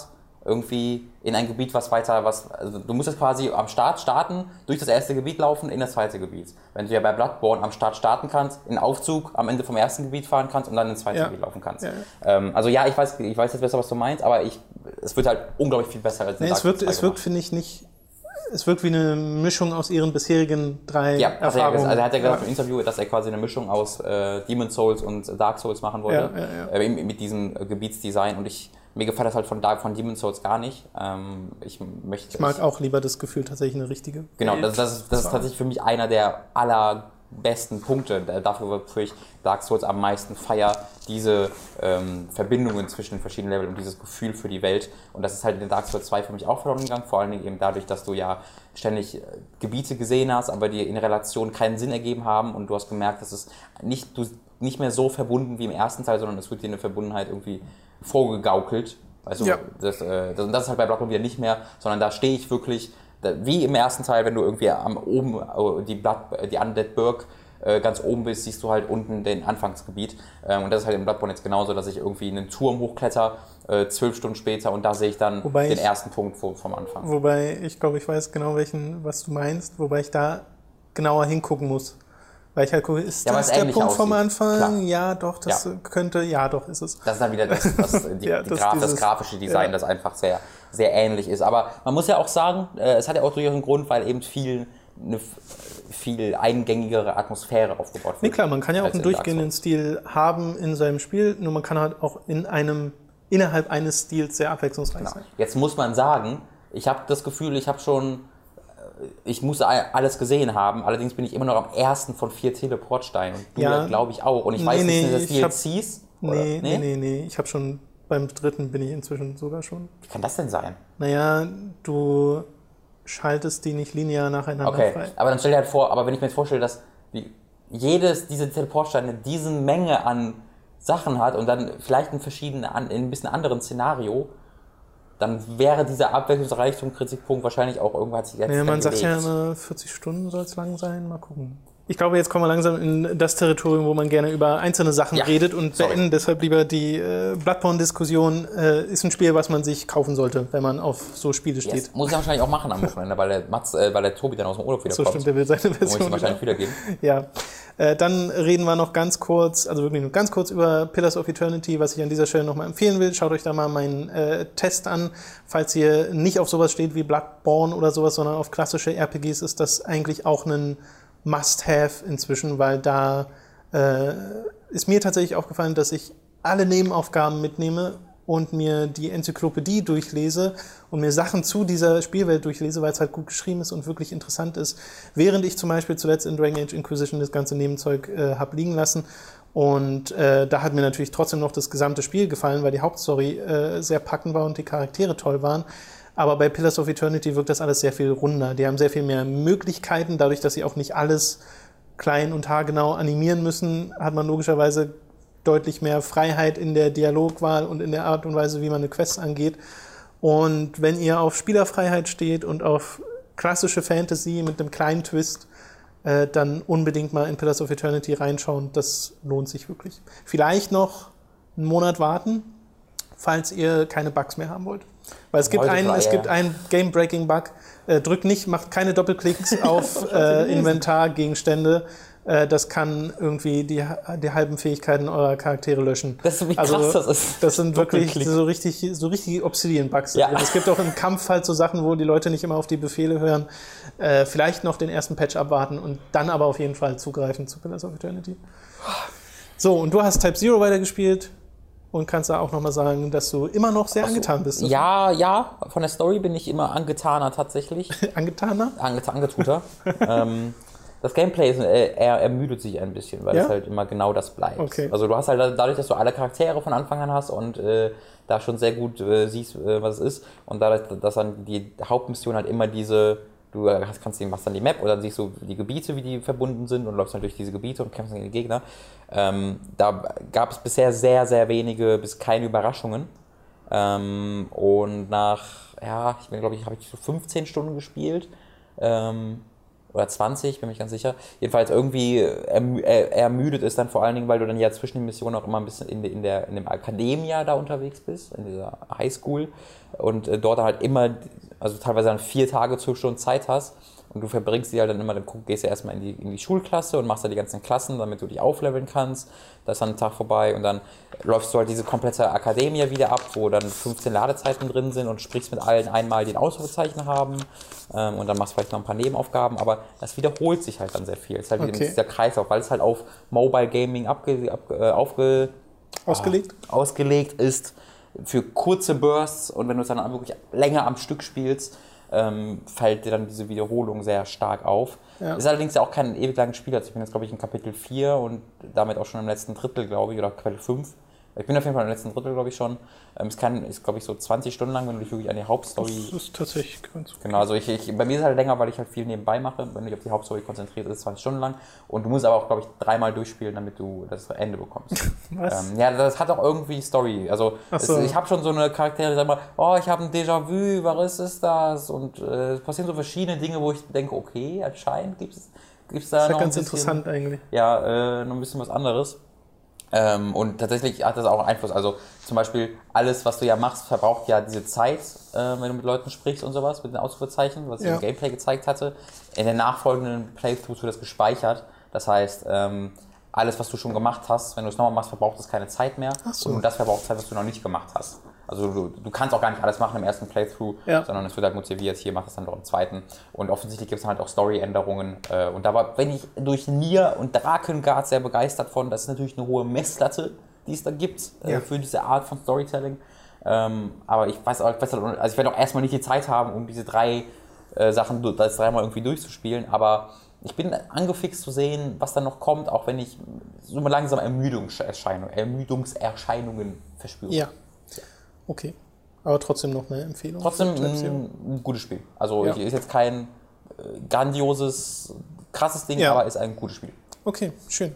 irgendwie in ein Gebiet, was weiter, was, also du musstest quasi am Start starten, durch das erste Gebiet laufen, in das zweite Gebiet. Wenn du ja bei Bloodborne am Start starten kannst, in Aufzug am Ende vom ersten Gebiet fahren kannst und dann ins zweite Ja. Gebiet laufen kannst. Ja. Ähm, also ja, ich weiß, ich weiß jetzt besser, was du meinst, aber ich, es wird halt unglaublich viel besser als Nee, Dark es 2 es gemacht. finde ich, nicht. Es wirkt wie eine Mischung aus ihren bisherigen drei Ja, er ja Erfahrungen. gesagt, also er hat ja gesagt Ja. im Interview, dass er quasi eine Mischung aus äh, Demon's Souls und Dark Souls machen wollte. Ja, ja, ja. Äh, mit, diesem äh, Gebietsdesign und ich, mir gefällt das halt von, Dark, von Demon's Souls gar nicht. Ähm, ich möchte. Ich mag auch lieber das Gefühl, tatsächlich eine richtige. Genau, das, das, ist, das ist tatsächlich für mich einer der allerbesten Punkte. Da- Dafür, wofür ich Dark Souls am meisten feier, diese ähm, Verbindungen zwischen den verschiedenen Leveln und dieses Gefühl für die Welt. Und das ist halt in Dark Souls 2 für mich auch verloren gegangen, vor allen Dingen eben dadurch, dass du ja ständig äh, Gebiete gesehen hast, aber die in Relation keinen Sinn ergeben haben und du hast gemerkt, dass es nicht, du nicht mehr so verbunden wie im ersten Teil, sondern es wird dir eine Verbundenheit irgendwie vorgegaukelt. Also Ja. das, äh, das, und das ist halt bei Bloodborne wieder nicht mehr, sondern da stehe ich wirklich, wie im ersten Teil, wenn du irgendwie am oben äh, die, Blood, äh, die Undead Burg äh, ganz oben bist, siehst du halt unten den Anfangsgebiet. Ähm, und das ist halt in Bloodborne jetzt genauso, dass ich irgendwie einen Turm hochkletter, zwölf Stunden später und da sehe ich dann Wobei den ich- ersten Punkt vom Anfang. Wobei ich glaube, ich weiß genau, welchen, was du meinst, wobei ich da genauer hingucken muss. Weil ich halt gucke, ist Ja, das der Punkt vom aussieht. Anfang? Klar. Ja, doch, das Ja. könnte, ja, doch, ist es. Das ist dann wieder das, das, die, Ja, die das- Graf, das dieses- grafische Design, das einfach sehr, sehr ähnlich ist. Aber man muss ja auch sagen, äh, es hat ja auch durchaus einen Grund, weil eben viel, eine viel eingängigere Atmosphäre aufgebaut wird. Nee, klar, man kann ja auch einen durchgehenden Stil haben in seinem Spiel, nur man kann halt auch in einem, innerhalb eines Stils sehr abwechslungsreich Genau. sein. Jetzt muss man sagen, ich habe das Gefühl, ich habe schon, ich muss alles gesehen haben. Allerdings bin ich immer noch am ersten von vier Teleportsteinen. Und du, Ja. glaube ich, auch. Und ich Nee, weiß nee, nicht, sind das ich hab- DLCs? Oder? Nee, nee, nee, nee. Ich habe schon, beim dritten bin ich inzwischen sogar schon. Wie kann das denn sein? Naja, du schaltest die nicht linear nacheinander Okay, frei. aber dann stell dir halt vor, aber wenn ich mir jetzt vorstelle, dass jedes, diese Teleportsteine diesen Menge an Sachen hat und dann vielleicht in verschiedenen, in ein bisschen anderen Szenario, dann wäre dieser Abwechslungsreichtum Kritikpunkt wahrscheinlich auch irgendwann hat sich jetzt Ja, man sagt ja immer, 40 Stunden soll es lang sein. Mal gucken. Ich glaube, jetzt kommen wir langsam in das Territorium, wo man gerne über einzelne Sachen Ja, redet und sorry. beenden deshalb lieber die äh, Bloodborne-Diskussion. Äh, ist ein Spiel, was man sich kaufen sollte, wenn man auf so Spiele steht. Yes. Muss ich wahrscheinlich auch machen am Wochenende, weil der, Mats, äh, weil der Tobi dann aus dem Urlaub wieder So kommt. stimmt, der will seine Muss ich Version. wahrscheinlich wiedergeben. Ja, äh, dann reden wir noch ganz kurz, also wirklich nur ganz kurz über Pillars of Eternity, was ich an dieser Stelle nochmal empfehlen will. Schaut euch da mal meinen äh, Test an. Falls ihr nicht auf sowas steht wie Bloodborne oder sowas, sondern auf klassische RPGs, ist das eigentlich auch ein Must-Have inzwischen, weil da äh, ist mir tatsächlich aufgefallen, dass ich alle Nebenaufgaben mitnehme und mir die Enzyklopädie durchlese und mir Sachen zu dieser Spielwelt durchlese, weil es halt gut geschrieben ist und wirklich interessant ist. Während ich zum Beispiel zuletzt in Dragon Age Inquisition das ganze Nebenzeug äh, habe liegen lassen. Und äh, da hat mir natürlich trotzdem noch das gesamte Spiel gefallen, weil die Hauptstory äh, sehr packend war und die Charaktere toll waren. Aber bei Pillars of Eternity wirkt das alles sehr viel runder. Die haben sehr viel mehr Möglichkeiten, dadurch, dass sie auch nicht alles klein und haargenau animieren müssen, hat man logischerweise deutlich mehr Freiheit in der Dialogwahl und in der Art und Weise, wie man eine Quest angeht. Und wenn ihr auf Spielerfreiheit steht und auf klassische Fantasy mit einem kleinen Twist, äh, dann unbedingt mal in Pillars of Eternity reinschauen. Das lohnt sich wirklich. Vielleicht noch einen Monat warten, falls ihr keine Bugs mehr haben wollt. Weil es gibt Heute einen, es gibt einen Game-Breaking-Bug. Äh, drückt nicht, macht keine Doppelklicks auf äh, Inventargegenstände. Äh, das kann irgendwie die, die halben Fähigkeiten eurer Charaktere löschen. Das ist, wie Also, krass das ist. Das sind wirklich so richtig, so richtig Obsidian-Bugs. Ja. Es gibt auch im Kampf halt so Sachen, wo die Leute nicht immer auf die Befehle hören. Äh, vielleicht noch den ersten Patch abwarten und dann aber auf jeden Fall zugreifen zu Pillars of Eternity. So, und du hast Type Zero weitergespielt und kannst da auch nochmal sagen, dass du immer noch sehr angetan bist. Ja, ja, von der Story bin ich immer angetaner tatsächlich. Angetaner? Ange angetuter. ähm, das Gameplay ist, äh, er ermüdet sich ein bisschen, weil Ja? es halt immer genau das bleibt. Okay. Also du hast halt dadurch, dass du alle Charaktere von Anfang an hast und äh, da schon sehr gut äh, siehst, äh, was es ist und dadurch, dass dann die Hauptmission halt immer diese, du hast, kannst machst dann die Map dann siehst du die Gebiete, wie die verbunden sind und läufst dann durch diese Gebiete und kämpfst gegen die Gegner. Ähm, da gab es bisher sehr, sehr wenige bis keine Überraschungen. Ähm, und nach, ja, ich glaube ich, habe ich so 15 Stunden gespielt. Ähm, oder 20, bin nicht ganz sicher. Jedenfalls irgendwie ermü er, ermüdet es dann vor allen Dingen, weil du dann ja zwischen den Missionen auch immer ein bisschen in, in, der, in dem Akademia da unterwegs bist, in dieser Highschool und äh, dort halt immer, also teilweise dann vier Tage, zwölf Stunden Zeit hast und du verbringst die halt dann immer, dann gehst du erstmal in die, in die Schulklasse und machst da die ganzen Klassen, damit du dich aufleveln kannst. Da ist dann ein Tag vorbei und dann läufst du halt diese komplette Akademie wieder ab, wo dann 15 Ladezeiten drin sind und sprichst mit allen einmal, die ein Ausrufezeichen haben. Ähm, und dann machst du vielleicht noch ein paar Nebenaufgaben, aber das wiederholt sich halt dann sehr viel. Es ist halt wieder Okay. dieser Kreislauf, weil es halt auf Mobile Gaming abge, ab, äh, aufge, Ausgelegt? ausgelegt ist für kurze Bursts und wenn du es dann wirklich länger am Stück spielst, ähm, fällt dir dann diese Wiederholung sehr stark auf. Ja. Ist allerdings ja auch kein ewig langes Spiel. Also ich bin jetzt, glaube ich, in Kapitel 4 und damit auch schon im letzten Drittel, glaube ich, oder Kapitel 5. Ich bin auf jeden Fall im letzten Drittel, glaube ich, schon. Ähm, es kann, ist, glaube ich, so 20 Stunden lang, wenn du dich wirklich an die Hauptstory Das ist tatsächlich ganz Genau, also ich, ich, bei mir ist es halt länger, weil ich halt viel nebenbei mache. Wenn du dich auf die Hauptstory konzentrierst, ist es 20 Stunden lang. Und du musst aber auch, glaube ich, dreimal durchspielen, damit du das Ende bekommst. Was? Ähm, ja, das hat auch irgendwie Story. Also Ach es, so. ich habe schon so eine Charaktere, die sagen mal, oh, ich habe ein Déjà-vu, was ist das? Und äh, es passieren so verschiedene Dinge, wo ich denke, okay, anscheinend gibt es gibt's da Das ist ja ganz bisschen, interessant eigentlich. ja, äh, noch ein bisschen was anderes. Ähm, und tatsächlich hat das auch Einfluss. Also zum Beispiel alles, was du ja machst, verbraucht ja diese Zeit, äh, wenn du mit Leuten sprichst und sowas, mit den Ausrufezeichen, was ich Ja. im Gameplay gezeigt hatte. In den nachfolgenden Playthroughs wird das gespeichert. Das heißt, ähm, alles, was du schon gemacht hast, wenn du es nochmal machst, verbraucht es keine Zeit mehr. Ach so. Und das verbraucht Zeit, was du noch nicht gemacht hast. Also du, du kannst auch gar nicht alles machen im ersten Playthrough, Ja. sondern es wird halt motiviert, hier mach das dann doch im zweiten. Und offensichtlich gibt es halt auch Story-Änderungen. Äh, und da war, wenn ich durch Nier und Drakengard sehr begeistert von, das ist natürlich eine hohe Messlatte, die es da gibt äh, Ja. für diese Art von Storytelling. Ähm, aber ich weiß auch, halt, also ich werde auch erstmal nicht die Zeit haben, um diese drei äh, Sachen das dreimal irgendwie durchzuspielen, aber ich bin angefixt zu sehen, was dann noch kommt, auch wenn ich so langsam Ermüdungserscheinungen, Ermüdungserscheinungen verspüre. Ja. Okay. Aber trotzdem noch eine Empfehlung. Trotzdem ein, gutes Spiel. Also Ja. ist jetzt kein äh, grandioses, krasses Ding, Ja. aber ist ein gutes Spiel. Okay, schön.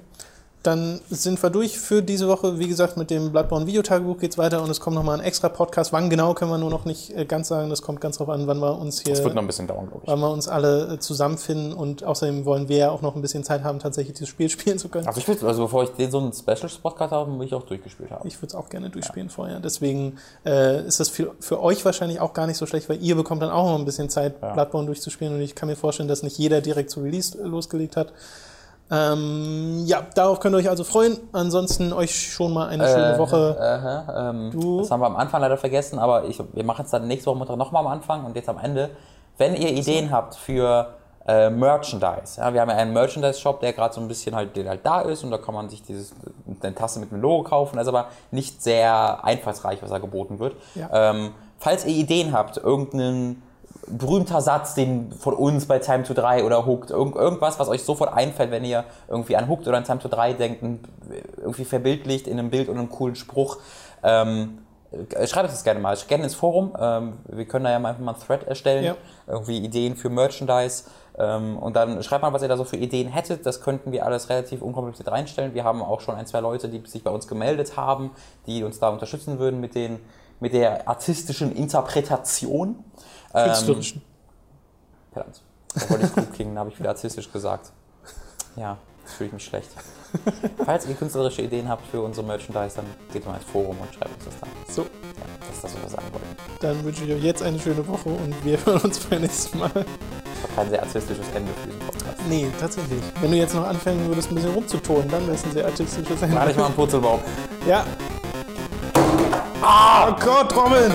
Dann sind wir durch für diese Woche. Wie gesagt, mit dem Bloodborne Videotagebuch geht es weiter und es kommt nochmal ein extra Podcast. Wann genau können wir nur noch nicht äh, ganz sagen. Das kommt ganz drauf an, wann wir uns hier. Das wird noch ein bisschen dauern, glaube ich. Wann wir uns alle äh, zusammenfinden und außerdem wollen wir ja auch noch ein bisschen Zeit haben, tatsächlich dieses Spiel spielen zu können. Also, ich will, also bevor ich den so einen Special-Podcast habe, will ich auch durchgespielt haben. Ich würde es auch gerne durchspielen ja. vorher. Deswegen äh, ist das für, für euch wahrscheinlich auch gar nicht so schlecht, weil ihr bekommt dann auch noch ein bisschen Zeit, ja. Bloodborne durchzuspielen. Und ich kann mir vorstellen, dass nicht jeder direkt zu Release losgelegt hat. Ähm, ja, darauf könnt ihr euch also freuen. Ansonsten euch schon mal eine schöne äh, Woche. Äh, ähm, du? Das haben wir am Anfang leider vergessen, aber ich, wir machen es dann nächste Woche nochmal am Anfang und jetzt am Ende. Wenn ihr Ideen habt für äh, Merchandise, ja, wir haben ja einen Merchandise-Shop, der gerade so ein bisschen halt, der halt da ist und da kann man sich dieses, eine Tasse mit einem Logo kaufen, das ist aber nicht sehr einfallsreich, was da geboten wird. Ja. Ähm, falls ihr Ideen habt, irgendeinen berühmter Satz, den von uns bei Time to 3 oder Hooked, irgend, irgendwas, was euch sofort einfällt, wenn ihr irgendwie an Hooked oder an Time to 3 denkt, irgendwie verbildlicht in einem Bild und einem coolen Spruch. Ähm, schreibt es das gerne mal. Gerne ins Forum. Ähm, wir können da ja einfach mal einen Thread erstellen. Ja. Irgendwie Ideen für Merchandise. Ähm, und dann schreibt mal, was ihr da so für Ideen hättet. Das könnten wir alles relativ unkompliziert reinstellen. Wir haben auch schon ein, zwei Leute, die sich bei uns gemeldet haben, die uns da unterstützen würden mit, den, mit der artistischen Interpretation. Künstlerischen. Ähm, verdammt. Da wollte ich gut klingen, habe ich wieder artistisch gesagt. Ja, fühle ich mich schlecht. Falls ihr künstlerische Ideen habt für unsere Merchandise, dann geht mal ins Forum und schreibt uns das da. So. Ja, das ist das, was wir sagen wollen. Dann wünsche ich euch jetzt eine schöne Woche und wir hören uns beim nächsten Mal. Das war kein sehr artistisches Ende für diesen Podcast. Nee, tatsächlich. Wenn du jetzt noch anfangen würdest, ein bisschen rumzutonen, dann wäre es ein sehr artistisches Ende. Mach ich mal einen Purzelbaum. Ja. Ah, oh Gott, Trommeln!